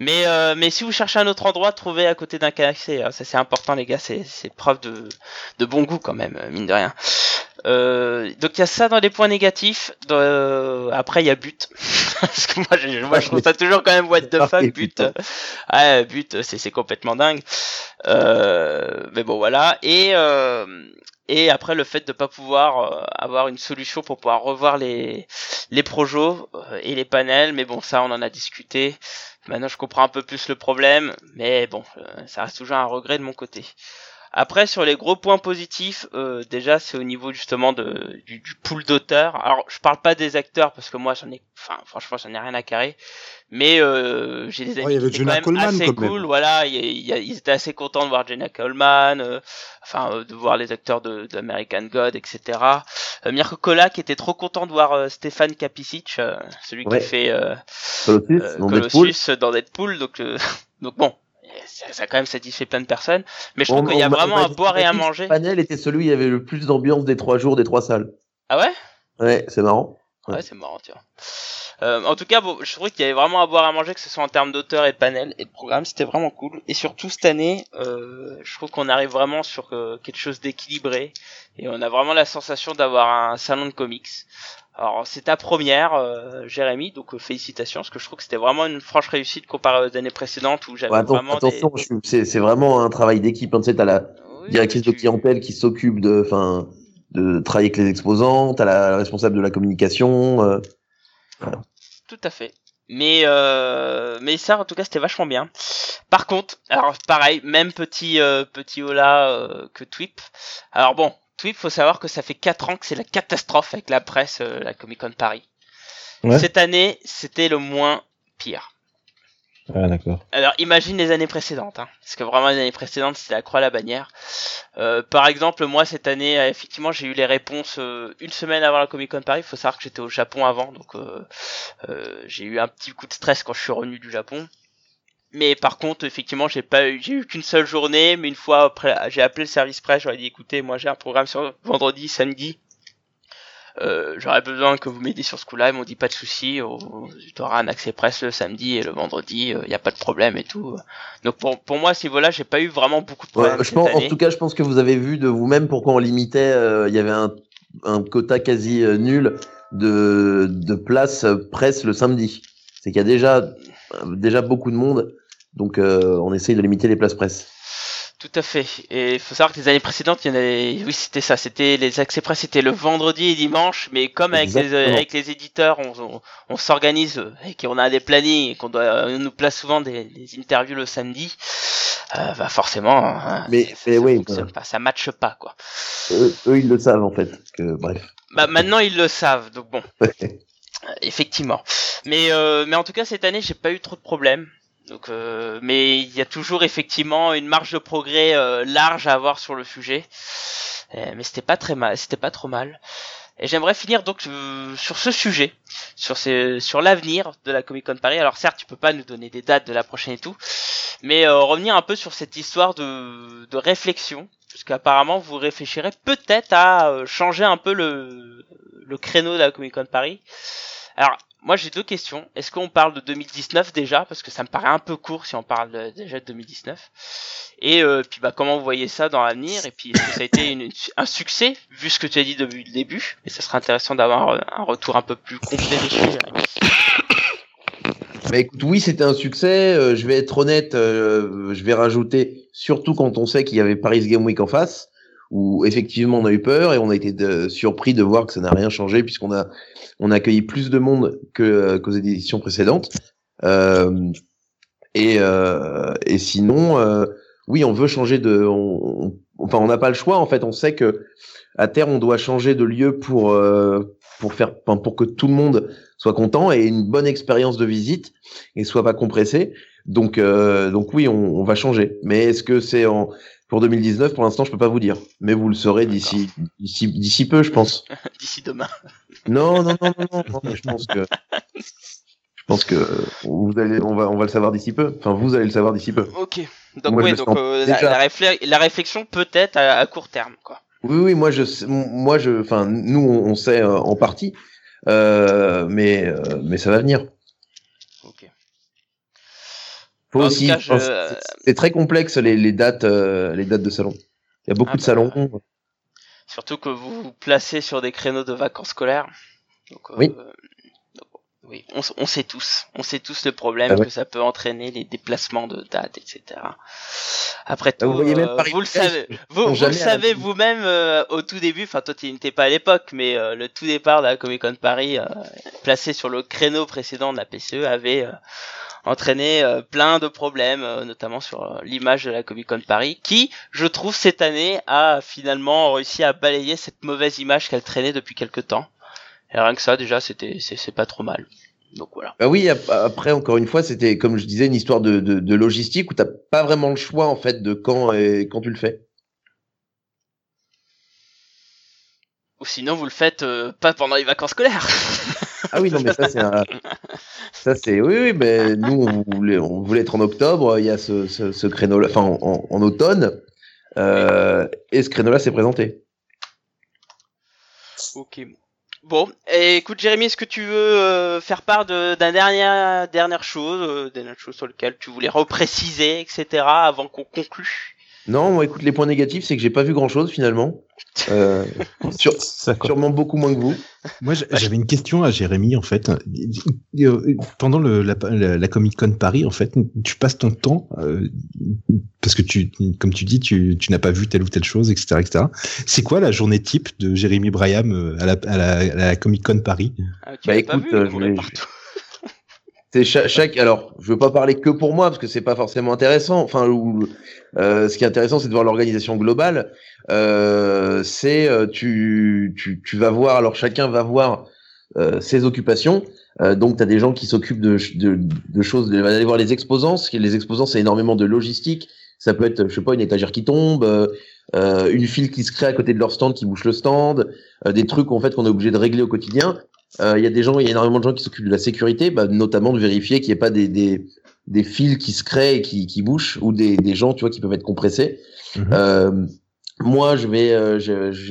Mais euh, mais si vous cherchez un autre endroit, trouvez à côté d'un KFC. Hein. Ça c'est important, les gars. C'est c'est preuve de de bon goût quand même, mine de rien. Euh, donc il y a ça dans les points négatifs. Euh, après il y a but. <laughs> Parce que moi, je, moi, je trouve ça toujours quand même what the fuck but. Ouais, but c'est complètement dingue. Euh, mais bon voilà. Et euh, et après le fait de pas pouvoir euh, avoir une solution pour pouvoir revoir les les projets et les panels. Mais bon ça on en a discuté. Maintenant je comprends un peu plus le problème. Mais bon ça reste toujours un regret de mon côté. Après, sur les gros points positifs, euh, déjà, c'est au niveau justement de, du, du pool d'auteurs. Alors, je parle pas des acteurs parce que moi, j'en ai, enfin, franchement, j'en ai rien à carrer. Mais euh, j'ai des amis qui étaient quand même assez cool. Voilà, ils étaient assez contents de voir Jenna Coleman, euh, enfin, euh, de voir les acteurs de d'American God, etc. Euh, Mirko Kola qui était trop content de voir euh, Stéphane Kapicic, celui qui fait Colossus, dans, Colossus dans Deadpool. Donc, <laughs> donc bon, ça, a quand même satisfait plein de personnes. Mais je trouve qu'il y a vraiment à boire et à manger. Le panel était celui où il y avait le plus d'ambiance des trois jours, des trois salles. Ah ouais? Ouais, c'est marrant. Ouais, c'est marrant, tu vois. Euh, en tout cas, bon, je trouvais qu'il y avait vraiment à boire à manger, que ce soit en termes d'auteur et de panel et de programme, c'était vraiment cool. Et surtout cette année, euh, je trouve qu'on arrive vraiment sur euh, quelque chose d'équilibré et on a vraiment la sensation d'avoir un salon de comics alors c'est ta première, euh, Jérémy, donc euh, félicitations, parce que je trouve que c'était vraiment une franche réussite comparée aux années précédentes où j'avais vraiment attention, c'est vraiment un travail d'équipe. Hein, tu sais, t'as la directrice de clientèle qui s'occupe de, enfin, de travailler avec les exposants, t'as la, la responsable de la communication. Euh, Tout à fait. Mais mais ça en tout cas c'était vachement bien. Par contre, alors pareil, même petit petit hola que Twip. Alors bon, il faut savoir que ça fait 4 ans que c'est la catastrophe avec la presse, euh, la Comic Con Paris. Cette année, c'était le moins pire. Ah, d'accord. Alors, imagine les années précédentes, hein, parce que vraiment les années précédentes, c'était la croix à la bannière. Euh, par exemple, moi cette année, euh, effectivement, j'ai eu les réponses une semaine avant la Comic Con Paris. Il faut savoir que j'étais au Japon avant, donc j'ai eu un petit coup de stress quand je suis revenu du Japon. Mais par contre, effectivement, j'ai pas eu, j'ai eu qu'une seule journée, mais une fois après, j'ai appelé le service presse, j'aurais dit, écoutez, moi j'ai un programme sur vendredi, samedi, euh, j'aurais besoin que vous m'aidiez sur ce coup-là. Ils m'ont dit pas de souci, oh, tu auras un accès presse le samedi et le vendredi, il euh, n'y a pas de problème et tout. Donc pour, pour moi à ce niveau-là, j'ai pas eu vraiment beaucoup de problèmes. je pense, en tout cas, je pense que vous avez vu de vous-même pourquoi on limitait. Euh, il y avait un, un quota quasi nul de, de place presse le samedi. C'est qu'il y a déjà déjà beaucoup de monde, donc euh, on essaye de limiter les places presse. Tout à fait. Et il faut savoir que les années précédentes, il y en avait, oui, c'était ça, c'était les accès presse, c'était le vendredi et dimanche, mais comme avec les, avec les éditeurs, on, on, s'organise et qu'on a des plannings et qu'on doit, on nous place souvent des, des interviews le samedi, euh, bah forcément, hein, mais, ça, mais oui, pas, ça matche pas quoi. Eux, eux, ils le savent en fait. Que, bref. Bah maintenant ils le savent, donc bon. <laughs> Effectivement. Mais euh, mais en tout cas cette année j'ai pas eu trop de problèmes. Donc euh, mais il y a toujours effectivement une marge de progrès euh, large à avoir sur le sujet. mais c'était pas très mal, c'était pas trop mal. Et j'aimerais finir donc sur ce sujet, sur ces, sur l'avenir de la Comic Con Paris. Alors certes, tu peux pas nous donner des dates de la prochaine et tout, mais revenir un peu sur cette histoire de, de réflexion puisqu'apparemment vous réfléchirez peut-être à euh, changer un peu le, le créneau de la Comic Con Paris. Alors, moi j'ai deux questions. Est-ce qu'on parle de 2019 déjà? Parce que ça me paraît un peu court si on parle de- déjà de 2019. Et euh, puis bah comment vous voyez ça dans l'avenir? Et puis est-ce que ça a été un succès vu ce que tu as dit depuis le début? Et ça serait intéressant d'avoir euh, un retour un peu plus complet. Bah écoute, oui, c'était un succès. Euh, je vais être honnête, euh, je vais rajouter, surtout quand on sait qu'il y avait Paris Game Week en face, où effectivement on a eu peur et on a été surpris de voir que ça n'a rien changé puisqu'on a on a accueilli plus de monde que euh, qu'aux éditions précédentes. Euh, et euh, et sinon, euh, oui, on veut changer de, on- on- enfin on n'a pas le choix en fait. On sait que à terre on doit changer de lieu pour pour faire, pour que tout le monde soit content et une bonne expérience de visite et soit pas compressé. Donc, euh, donc oui, on, on va changer. Mais est-ce que c'est en pour 2019 Pour l'instant, je peux pas vous dire. Mais vous le saurez d'ici d'ici d'ici peu, je pense. <laughs> D'ici demain. Non, non, non, non, non. non, je pense que je pense que vous allez, on va on va le savoir d'ici peu. Enfin, vous allez le savoir d'ici peu. Ok. Donc oui, donc euh, la réflexion peut-être à, à court terme, quoi. Oui, oui, moi je, moi je, enfin, nous on, sait euh, en partie, euh, mais euh, mais ça va venir. Ok. Faut En tout aussi, cas, je- enfin, c'est- c'est très complexe les, les dates, euh, les dates de salon. Il y a beaucoup Ah de bah, salons. Surtout que vous vous placez sur des créneaux de vacances scolaires. Donc, Oui. Oui, on, on sait tous, on sait tous le problème Ah ouais. que ça peut entraîner les déplacements de dates, etc. Après Ah, tout, vous euh, vous le savez, vous, le savez vous-même euh, au tout début. Enfin, toi, tu n'étais pas à l'époque, mais euh, le tout départ de la Comic Con Paris, euh, placé sur le créneau précédent de la PCE, avait euh, entraîné euh, plein de problèmes, euh, notamment sur l'image de la Comic Con Paris, qui, je trouve, cette année a finalement réussi à balayer cette mauvaise image qu'elle traînait depuis quelque temps. Et rien que ça, déjà, c'était c'est pas trop mal. Donc voilà. Bah oui, ap- après encore une fois, c'était comme je disais une histoire de, de, de logistique où t'as pas vraiment le choix en fait de quand et quand tu le fais. Ou sinon, vous le faites euh, pas pendant les vacances scolaires. Ah oui, non mais ça c'est un... <laughs> ça c'est oui oui, mais nous on voulait on voulait être en octobre, il y a ce ce, ce créneau là, enfin en, automne, euh, et ce créneau là s'est présenté. Ok. Bon, et écoute Jérémy, est-ce que tu veux euh, faire part de d'un dernière dernière chose, euh, dernière chose sur lequel tu voulais repréciser, etc. avant qu'on conclue? Non, moi écoute les points négatifs, c'est que j'ai pas vu grand chose finalement. Euh, <laughs> sur, sûrement beaucoup moins que vous. Moi, j'avais une question à Jérémy, en fait. Pendant le, la, la, la Comic Con Paris, en fait, tu passes ton temps, euh, parce que tu, comme tu dis, tu, tu n'as pas vu telle ou telle chose, etc., etc. C'est quoi la journée type de Jérémy Braham euh, à la, à la, à la Comic Con Paris? Ah, Tu Bah, l'as pas écoute, vu, euh, il je courait vais- partout. C'est cha- chaque. Alors, je veux pas parler que pour moi parce que c'est pas forcément intéressant. Enfin, euh, ce qui est intéressant, c'est de voir l'organisation globale. Euh, c'est euh, tu, tu tu vas voir. Alors chacun va voir euh, ses occupations. Donc, tu des gens qui s'occupent de, de, de choses. Il va aller voir les exposants. Les exposants, c'est énormément de logistique. Ça peut être, je sais pas, une étagère qui tombe, une file qui se crée à côté de leur stand qui bouche le stand, des trucs en fait qu'on est obligé de régler au quotidien. Euh, Il y a des gens, il y a énormément de gens qui s'occupent de la sécurité, bah, notamment de vérifier qu'il n'y ait pas des, des, des fils qui se créent et qui, qui bouchent ou des, des gens, tu vois, qui peuvent être compressés. Euh, moi, je vais, euh,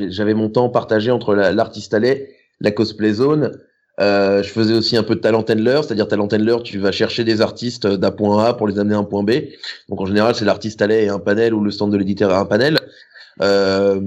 j'avais mon temps partagé entre la- l'artiste alley, la cosplay zone. Euh, je faisais aussi un peu de talent handler, c'est-à-dire talent handler, tu vas chercher des artistes d'un point A pour les amener à un point B. Donc en général, c'est l'artiste alley et un panel ou le stand de l'éditeur et un panel. Euh,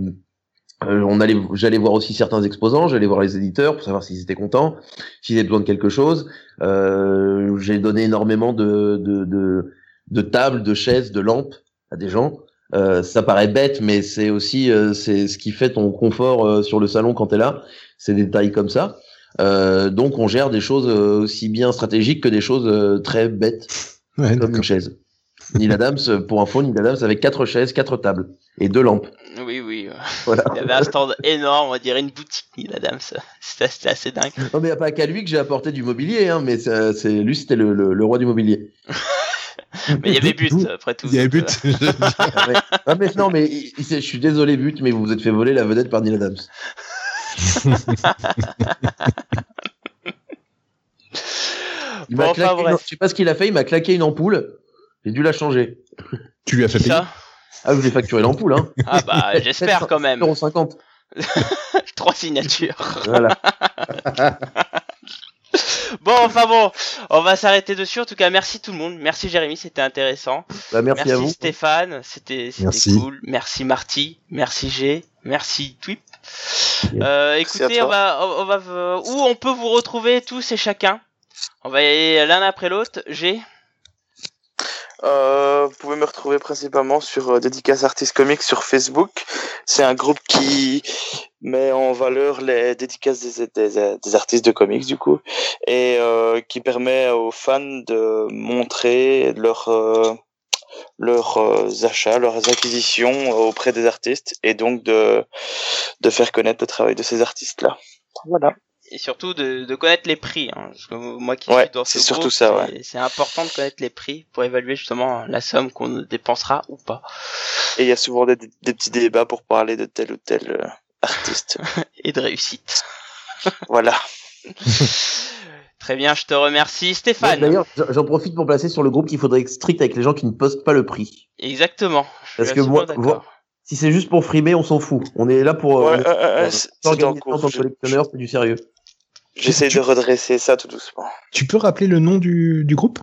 euh, on allait, j'allais voir aussi certains exposants, j'allais voir les éditeurs pour savoir s'ils étaient contents, s'ils avaient besoin de quelque chose. Euh, j'ai donné énormément de, de, de, de tables, de chaises, de lampes à des gens. Euh, ça paraît bête, mais c'est aussi euh, c'est ce qui fait ton confort euh, sur le salon quand t'es là. C'est des détails comme ça. Euh, donc on gère des choses euh, aussi bien stratégiques que des choses euh, très bêtes Ouais, comme une chaise. Neil Adams, pour info, Neil Adams avec quatre chaises, quatre tables et deux lampes. Voilà. Il y avait un stand énorme, on dirait une boutique, Neil Adams. C'était assez dingue. Non, mais y a pas qu'à lui que j'ai apporté du mobilier, hein, mais c'est, lui, c'était le, le, le roi du mobilier. <laughs> Mais il y avait but, après tout. Il y avait but. <laughs> Ah, mais, ah, mais non, mais il- il je suis désolé, but, mais vous vous êtes fait voler la vedette par Neil Adams. <laughs> Il Bon, m'a enfin, claqué. Je sais pas ce qu'il a fait, il m'a claqué une ampoule. J'ai dû la changer. tu lui as fait payer? ça. Ah, vous voulez facturer l'ampoule, hein Ah bah <laughs> j'espère quand même. 7,50€. <laughs> Trois signatures. Voilà. <laughs> Bon, enfin bon, on va s'arrêter dessus. En tout cas, merci tout le monde. Merci Jérémy, c'était intéressant. Bah, merci, à vous. Stéphane, c'était cool. Merci Marty, merci G, merci Twip. Euh, écoutez, on va, on on va, euh, où on peut vous retrouver tous et chacun? On va y aller l'un après l'autre. G? Euh, vous pouvez me retrouver principalement sur euh, Dédicace Artist Comics sur Facebook. C'est un groupe qui met en valeur les dédicaces des, artistes de comics du coup et euh, qui permet aux fans de montrer leurs euh, leurs euh, achats, leurs acquisitions auprès des artistes et donc de de faire connaître le travail de ces artistes là. Voilà. Et surtout de, de connaître les prix. Hein, moi qui Ouais, suis dans ce c'est surtout ça, ouais. c'est- important de connaître les prix pour évaluer justement la somme qu'on dépensera ou pas. Et il y a souvent des, des petits débats pour parler de tel ou tel euh, artiste. <laughs> Et de réussite. <laughs> voilà. <laughs> Très bien, je te remercie. Stéphane. D'ailleurs, j'en- profite pour placer sur le groupe qu'il faudrait être strict avec les gens qui ne postent pas le prix. Exactement. Parce que moi- Si c'est juste pour frimer, on s'en fout. On est là pour Ouais, euh, ouais, ouais, ouais, euh, c'est- c'est en organiser cours. en tant que Je- collectionneur, c'est du sérieux. J'essaie de redresser ça tout doucement. Tu peux rappeler le nom du, du groupe?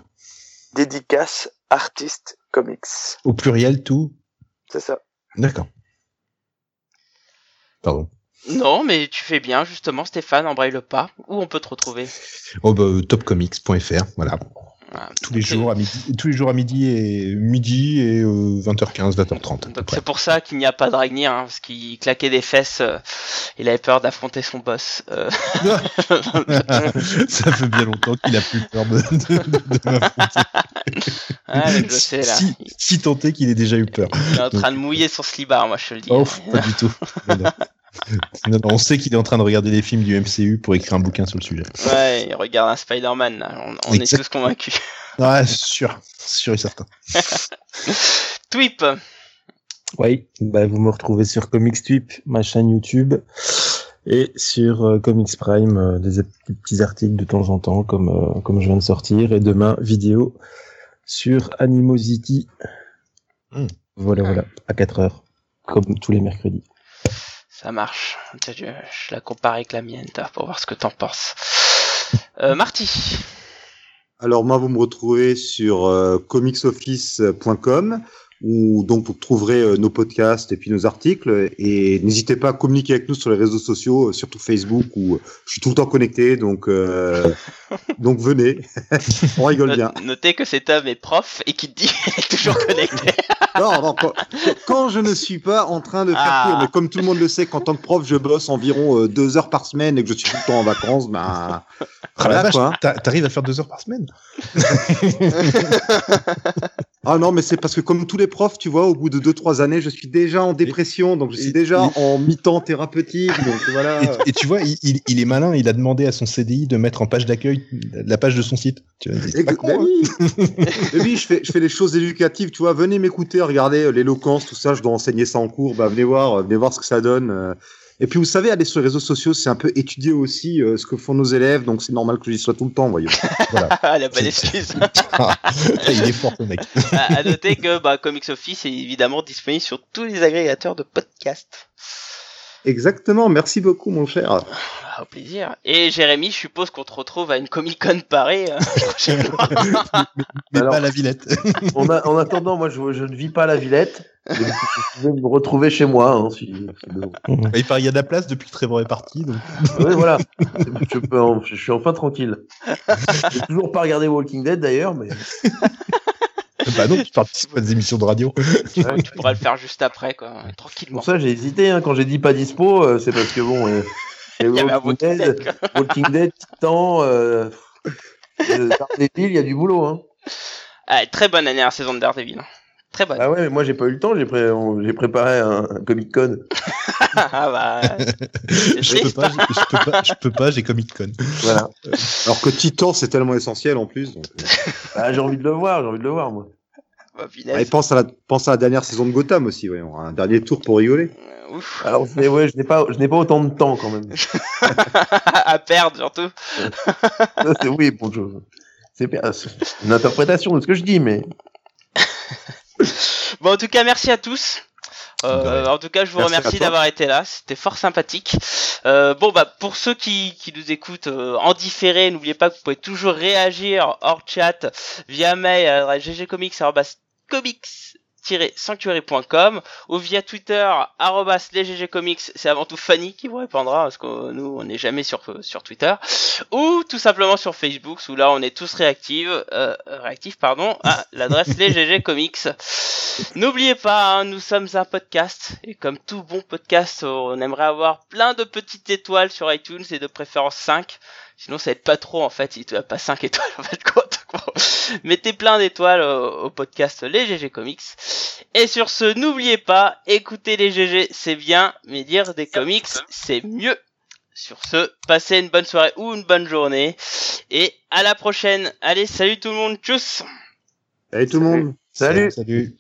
Dédicace Artist Comics. Au pluriel, tout C'est ça. D'accord. Pardon. Non, mais tu fais bien, justement, Stéphane, embraye le pas. Où on peut te retrouver? Oh bah, topcomics.fr, voilà. Tous les jours à midi, tous les jours à midi et midi et euh, 20h15, 20h30. à peu Donc c'est pour ça qu'il n'y a pas Dragnir, hein, parce qu'il claquait des fesses, euh, il avait peur d'affronter son boss. euh. <laughs> Ça fait bien longtemps qu'il a plus peur de, de, de, de m'affronter. Ah, je le sais là. Si, si est qu'il ait déjà eu peur. Il est en train de mouiller son slibard, moi je te le dis. Oh, pas du tout. Non, non. Non, non, on sait qu'il est en train de regarder les films du MCU pour écrire un bouquin sur le sujet. Ouais, il regarde un Spider-Man, là. on, on est tous convaincus. <laughs> Ouais, sûr, sûr et certain. <laughs> Twip, Oui, bah, vous me retrouvez sur Comics Tweep, ma chaîne YouTube, et sur euh, Comics Prime, euh, des, des petits articles de temps en temps, comme, euh, comme je viens de sortir, et demain, vidéo sur Animosity. Hmm. Voilà, voilà, à 4 heures, comme tous les mercredis. Ça marche. Je, je la compare avec la mienne, pour voir ce que t'en penses. Euh, Marty, Alors moi, vous me retrouvez sur euh, comicsoffice.com où donc vous trouverez euh, nos podcasts et puis nos articles. Et n'hésitez pas à communiquer avec nous sur les réseaux sociaux, euh, surtout Facebook où euh, je suis tout le temps connecté. Donc euh, <laughs> donc venez, <laughs> on rigole bien. no- notez que cet homme est prof et qui te dit qu'il <laughs> est toujours connecté. Non, non, quand, quand je ne suis pas en train de faire Ah. cours, mais comme tout le monde le sait, qu'en tant que prof, je bosse environ euh, deux heures par semaine et que je suis tout le temps en vacances, ben Ah voilà t'a- T'arrives à faire deux heures par semaine Ah non, mais c'est parce que comme tous les profs, tu vois, au bout de deux trois années, je suis déjà en dépression, donc je suis déjà en mi-temps thérapeutique, donc voilà. et, et tu vois, il, est malin, il a demandé à son CDI de mettre en page d'accueil la page de son site. Tu vois, c'est Et pas que- con, ben hein. <laughs> oui. Je fais, je fais les choses éducatives, tu vois. Venez m'écouter, regardez euh, l'éloquence, tout ça. Je dois enseigner ça en cours. Bah, venez voir, euh, venez voir ce que ça donne. Et puis, vous savez, aller sur les réseaux sociaux, c'est un peu étudier aussi euh, ce que font nos élèves. Donc, c'est normal que j'y sois tout le temps, voyons. <laughs> Ah, la bonne excuse. <laughs> Ah, il est fort, ce mec. <laughs> à, à noter que bah, Comics Office est évidemment disponible sur tous les agrégateurs de podcasts. Exactement. Merci beaucoup, mon cher. Au plaisir. Et Jérémy, je suppose qu'on te retrouve à une Comic Con Paris euh, <laughs> prochainement. <laughs> Mais Alors- pas la Villette. <laughs> En, a- en attendant, moi, je, je ne vis pas à la Villette. mais Vous pouvez me retrouver chez moi. Hein, si, si. Il paraît qu'il y a de la place depuis que Trevor est parti. Donc... Ouais, voilà. Je, peux en- je suis enfin tranquille. J'ai toujours pas regardé Walking Dead d'ailleurs, mais Bah non, tu participes à des émissions de radio. ouais. tu <laughs> pourras le faire juste après, quoi, tranquillement. pour ça j'ai hésité. Hein, quand j'ai dit pas dispo, euh, c'est parce que bon, euh, <laughs> Il y avait un Walking, Dead. Walking Dead, Titan, euh, euh, <laughs> Daredevil, il y a du boulot. Hein. Ah, très bonne année à la saison de Daredevil. Très bonne. Ah ouais, mais moi j'ai pas eu le temps. J'ai pré- on- j'ai préparé un, un Comic Con. <laughs> Ah bah. <laughs> Je peux pas, je, je peux pas, je peux pas, j'ai Comic Con. Voilà. <laughs> Alors que Titan, c'est tellement essentiel en plus. Donc, euh. Ah, j'ai envie de le voir. J'ai envie de le voir moi. Bah, Ah, et pense à la, pense à la dernière saison de Gotham aussi, voyons. Un dernier tour pour rigoler. Euh, Ouf. Alors c'est- ouais, je n'ai pas, je n'ai pas autant de temps quand même. à perdre surtout. Oui, bon, je- c'est bien, c'est une interprétation de ce que je dis, mais <laughs> Bon, en tout cas, merci à tous. Euh, en tout cas, je vous Merci remercie d'avoir été là. C'était fort sympathique. Euh, bon, bah, pour ceux qui, qui nous écoutent euh, en différé, n'oubliez pas que vous pouvez toujours réagir hors chat via mail à l'adresse ggcomics.comics-sanctuary.com ou via Twitter arrobas lesggcomics. C'est avant tout Fanny qui vous répondra parce que nous, on n'est jamais sur, sur Twitter ou tout simplement sur Facebook où là, on est tous réactifs, euh, réactifs, pardon, à l'adresse lesggcomics. N'oubliez pas, hein, nous sommes un podcast et comme tout bon podcast, on aimerait avoir plein de petites étoiles sur iTunes et de préférence 5. Sinon, ça aide pas trop en fait si tu as pas 5 <laughs> étoiles en fait quoi. Donc, bon, Mettez plein d'étoiles au, au podcast Les GG Comics. Et sur ce, n'oubliez pas, écouter les GG c'est bien, mais dire des comics c'est mieux. Sur ce, passez une bonne soirée ou une bonne journée et à la prochaine. Allez, salut tout le monde, tchuss Allez tout le monde. Salut. Salut.